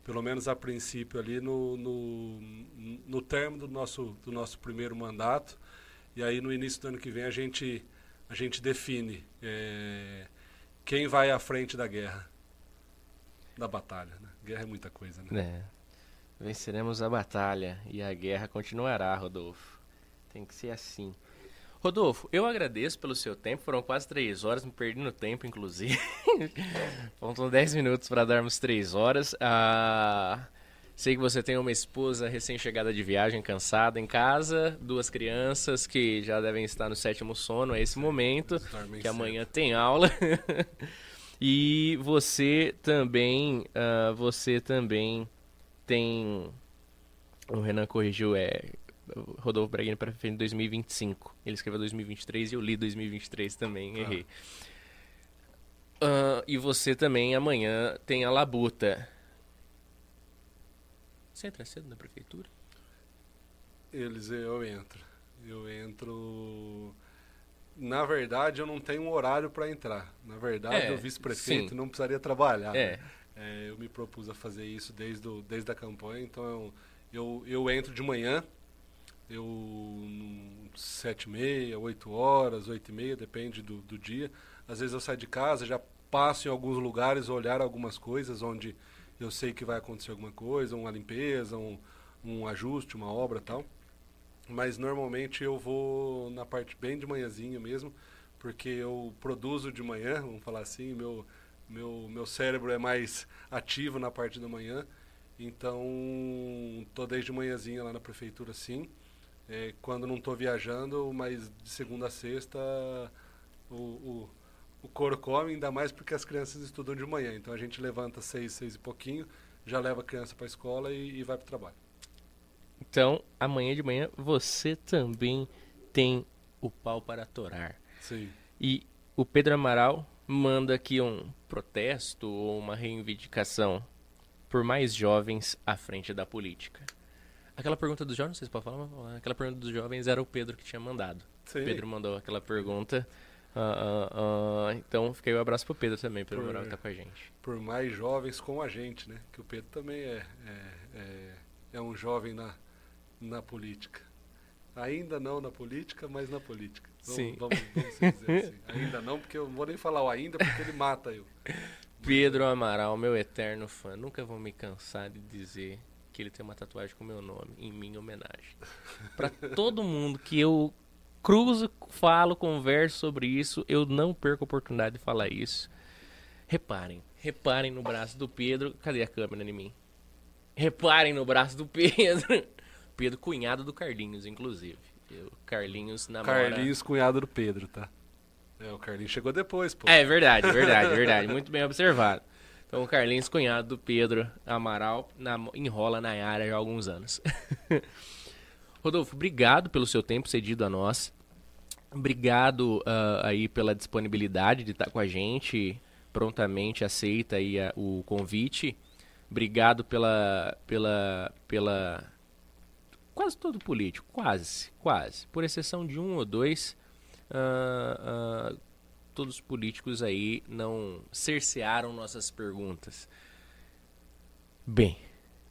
pelo menos a princípio ali, no, no, no termo do nosso, do nosso primeiro mandato. E aí no início do ano que vem a gente a gente define é, quem vai à frente da guerra, da batalha. Né? Guerra é muita coisa, né?
É. Venceremos a batalha e a guerra continuará, Rodolfo. Tem que ser assim. Rodolfo, eu agradeço pelo seu tempo. Foram quase três horas, me perdi no tempo, inclusive. Faltam dez minutos para darmos três horas. Ah, Sei que você tem uma esposa recém-chegada de viagem, cansada em casa, duas crianças que já devem estar no sétimo sono a esse momento, que amanhã tem aula. e você também, uh, você também tem, o Renan corrigiu, é Rodolfo Braguini para em 2025. Ele escreveu 2023 e eu li 2023 também, ah. errei. Uh, e você também amanhã tem a labuta. Você entra cedo na prefeitura?
Eles, eu entro. Eu entro. Na verdade, eu não tenho um horário para entrar. Na verdade, é, o vice-prefeito não precisaria trabalhar.
É.
Né? É, eu me propus a fazer isso desde, o, desde a campanha, então eu, eu, eu entro de manhã, eu sete e meia, oito horas, oito e meia, depende do, do dia. Às vezes eu saio de casa, já passo em alguns lugares, olhar algumas coisas onde eu sei que vai acontecer alguma coisa, uma limpeza, um, um ajuste, uma obra tal. Mas normalmente eu vou na parte bem de manhãzinha mesmo, porque eu produzo de manhã, vamos falar assim, meu, meu, meu cérebro é mais ativo na parte da manhã. Então, tô desde manhãzinha lá na prefeitura, sim. É, quando não estou viajando, mas de segunda a sexta, o, o o couro come, ainda mais porque as crianças estudam de manhã. Então a gente levanta seis, seis e pouquinho, já leva a criança para a escola e, e vai para o trabalho.
Então, amanhã de manhã você também tem o pau para torar.
Sim.
E o Pedro Amaral manda aqui um protesto ou uma reivindicação por mais jovens à frente da política. Aquela pergunta dos jovens, não sei se pode falar, mas aquela pergunta dos jovens era o Pedro que tinha mandado.
Sim.
O Pedro mandou aquela pergunta Uh, uh, uh, então, fiquei o um abraço pro Pedro também, pelo moral que tá com a gente.
Por mais jovens com a gente, né? Que o Pedro também é, é, é, é, um jovem na, na política. Ainda não na política, mas na política.
Vamos, Sim.
Vamos, vamos dizer assim. Ainda não, porque eu não vou nem falar o ainda, porque ele mata eu.
Pedro Amaral, meu eterno fã. Nunca vou me cansar de dizer que ele tem uma tatuagem com meu nome, em minha homenagem. Para todo mundo que eu cruzo, falo, converso sobre isso. Eu não perco a oportunidade de falar isso. Reparem, Reparem no braço do Pedro. Cadê a câmera em mim? Reparem no braço do Pedro. Pedro, cunhado do Carlinhos, inclusive. O Carlinhos namora...
Carlinhos, cunhado do Pedro, tá? É, o Carlinhos chegou depois, pô.
É verdade, verdade, verdade. Muito bem observado. Então, o Carlinhos, cunhado do Pedro Amaral, na, enrola na área já há alguns anos. Rodolfo, obrigado pelo seu tempo cedido a nós. Obrigado uh, aí pela disponibilidade de estar com a gente. Prontamente aceita aí a, o convite. Obrigado pela, pela, pela quase todo político, quase, quase, por exceção de um ou dois, uh, uh, todos os políticos aí não cercearam nossas perguntas. Bem,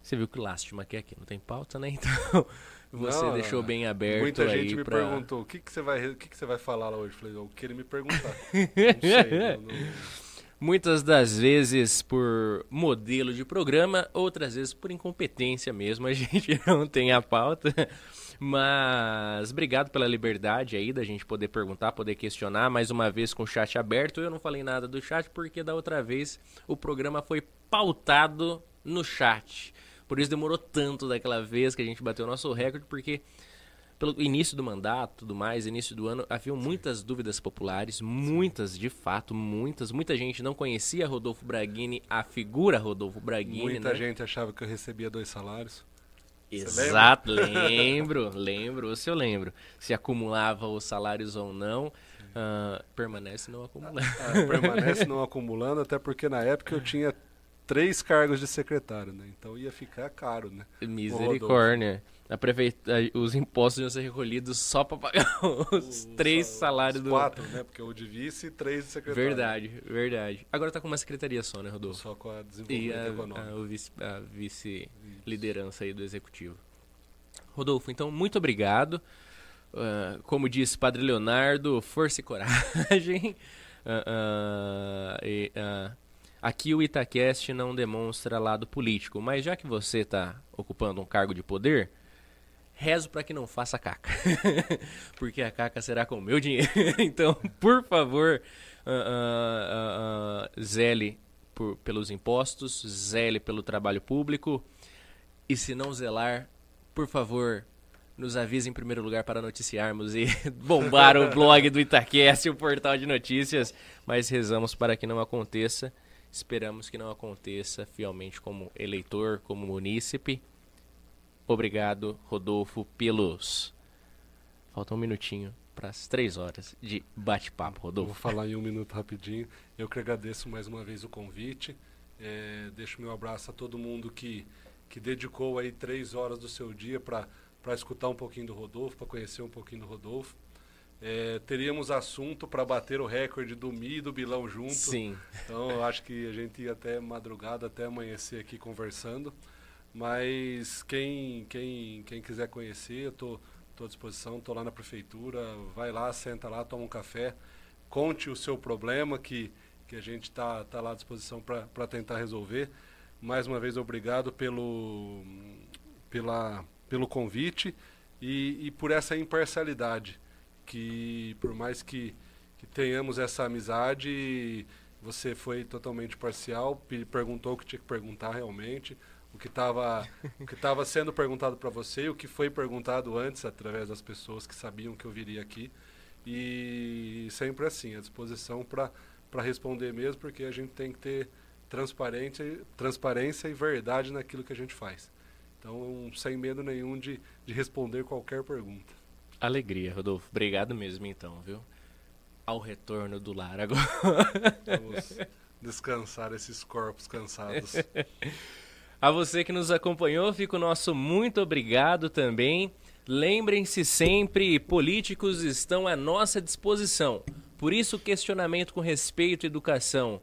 você viu que lástima que aqui não tem pauta, né? Então você não, deixou bem aberto
Muita gente me
pra...
perguntou o que, que você vai, o que, que você vai falar lá hoje. Eu falei, o que ele me perguntar. não sei.
Muitas das vezes por modelo de programa, outras vezes por incompetência mesmo. A gente não tem a pauta. Mas obrigado pela liberdade aí da gente poder perguntar, poder questionar. Mais uma vez com o chat aberto. Eu não falei nada do chat porque da outra vez o programa foi pautado no chat. Por isso demorou tanto daquela vez que a gente bateu o nosso recorde, porque pelo início do mandato, tudo mais, início do ano, havia muitas dúvidas populares, muitas, de fato, muitas. Muita gente não conhecia Rodolfo Braghini, a figura Rodolfo Braghini.
Muita
né?
gente achava que eu recebia dois salários.
Exato, lembro, lembro, se eu lembro. Se acumulava os salários ou não. Uh, permanece não acumulando.
Ah, permanece não acumulando, até porque na época eu tinha três cargos de secretário, né? Então ia ficar caro, né?
Misericórdia. A prefeita, os impostos iam ser recolhidos só para pagar os o, três salários
os
do.
Quatro, né? Porque o de vice e três de secretário.
Verdade, verdade. Agora tá com uma secretaria só, né, Rodolfo?
Só com a desenvolvimento e a, econômico.
A, vice, a vice-liderança aí do executivo. Rodolfo, então, muito obrigado. Uh, como disse Padre Leonardo, força e coragem. Uh, uh, e, aqui o Itacast não demonstra lado político, mas já que você está ocupando um cargo de poder, rezo para que não faça caca. Porque a caca será com o meu dinheiro. então, por favor, uh, uh, uh, zele por, pelos impostos, zele pelo trabalho público. E se não zelar, por favor, nos avise em primeiro lugar para noticiarmos e bombar o blog do Itaquece, o portal de notícias. Mas rezamos para que não aconteça. Esperamos que não aconteça fielmente como eleitor, como munícipe. Obrigado, Rodolfo, pelos. Falta um minutinho para as três horas de bate-papo, Rodolfo.
Vou falar em um minuto rapidinho. Eu que agradeço mais uma vez o convite. É, deixo meu abraço a todo mundo que, que dedicou aí três horas do seu dia para escutar um pouquinho do Rodolfo, para conhecer um pouquinho do Rodolfo. É, teríamos assunto para bater o recorde do Mi e do Bilão junto.
Sim.
Então eu acho que a gente ia até madrugada, até amanhecer aqui conversando. Mas quem, quem, quem quiser conhecer, eu tô, tô à disposição, estou lá na prefeitura, vai lá, senta lá, toma um café, conte o seu problema que, que a gente está tá lá à disposição para tentar resolver. Mais uma vez, obrigado pelo, pela, pelo convite e, e por essa imparcialidade, que por mais que, que tenhamos essa amizade, você foi totalmente parcial, perguntou o que tinha que perguntar realmente, o que estava o que estava sendo perguntado para você, o que foi perguntado antes através das pessoas que sabiam que eu viria aqui e sempre assim à disposição para para responder mesmo, porque a gente tem que ter transparência, transparência e verdade naquilo que a gente faz. Então, sem medo nenhum de, de responder qualquer pergunta.
Alegria, Rodolfo. Obrigado mesmo, então, viu? Ao retorno do lar agora.
Vamos descansar esses corpos cansados.
A você que nos acompanhou, fica o nosso muito obrigado também. Lembrem-se sempre, políticos estão à nossa disposição. Por isso, questionamento com respeito, educação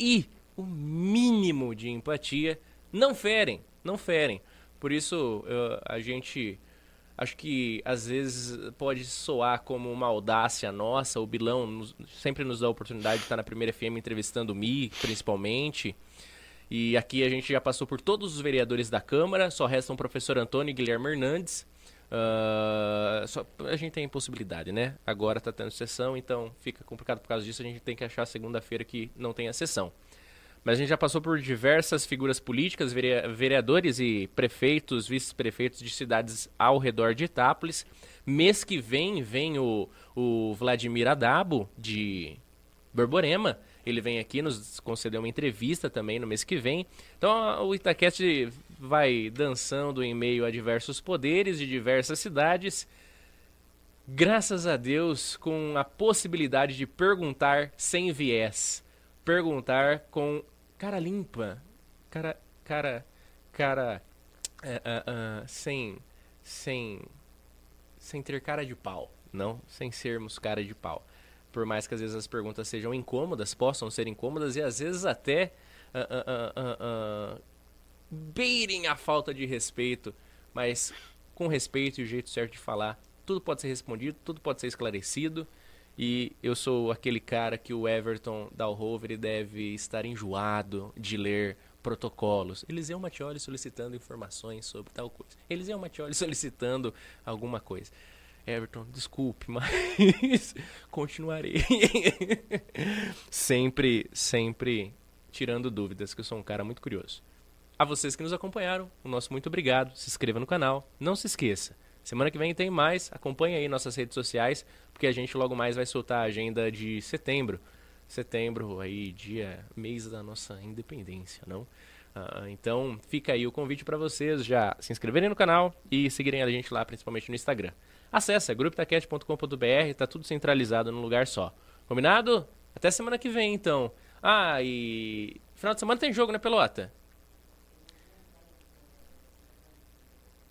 e o mínimo de empatia não ferem, não ferem. Por isso, a gente acho que às vezes pode soar como uma audácia nossa. O Bilão nos, sempre nos dá a oportunidade de estar na primeira FM entrevistando o Mi, principalmente. E aqui a gente já passou por todos os vereadores da Câmara, só restam o professor Antônio e Guilherme Hernandes. Uh, só, a gente tem possibilidade, né? Agora está tendo sessão, então fica complicado por causa disso. A gente tem que achar segunda-feira que não tem a sessão. Mas a gente já passou por diversas figuras políticas, vereadores e prefeitos, vice-prefeitos de cidades ao redor de Itápolis. Mês que vem vem o, o Vladimir Adabo, de Borborema. Ele vem aqui nos conceder uma entrevista também no mês que vem. Então o Itaquete vai dançando em meio a diversos poderes de diversas cidades. Graças a Deus, com a possibilidade de perguntar sem viés. Perguntar com cara limpa. Cara. Cara. Cara. Uh, uh, uh, sem. Sem. Sem ter cara de pau. Não, sem sermos cara de pau. Por mais que às vezes as perguntas sejam incômodas, possam ser incômodas e às vezes até beirem a falta de respeito, mas com respeito e o jeito certo de falar, tudo pode ser respondido, tudo pode ser esclarecido. E eu sou aquele cara que o Everton Dalhover deve estar enjoado de ler protocolos. Eliseu Mattioli solicitando informações sobre tal coisa. Eliseu Mattioli solicitando alguma coisa. Everton, desculpe, mas continuarei. sempre, sempre tirando dúvidas, que eu sou um cara muito curioso. A vocês que nos acompanharam, o nosso muito obrigado. Se inscreva no canal. Não se esqueça. Semana que vem tem mais. Acompanhe aí nossas redes sociais, porque a gente logo mais vai soltar a agenda de setembro. Setembro, aí, dia, mês da nossa independência, não? Uh, então, fica aí o convite para vocês já se inscreverem no canal e seguirem a gente lá, principalmente no Instagram. Acesse grupitaquete.com.br, tá tudo centralizado num lugar só. Combinado? Até semana que vem, então. Ah, e final de semana tem jogo, né, Pelota?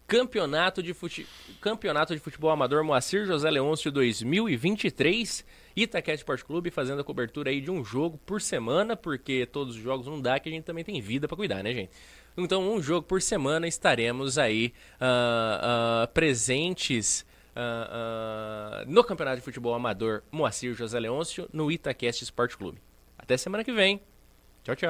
Campeonato de, fute... Campeonato de Futebol Amador Moacir José Leôncio 2023. Itaquete Sport Clube fazendo a cobertura aí de um jogo por semana, porque todos os jogos não dá, que a gente também tem vida para cuidar, né, gente? Então, um jogo por semana estaremos aí uh, uh, presentes uh, no Campeonato de Futebol Amador Moacir José Leôncio no Itaqueste Sport Clube. Até semana que vem.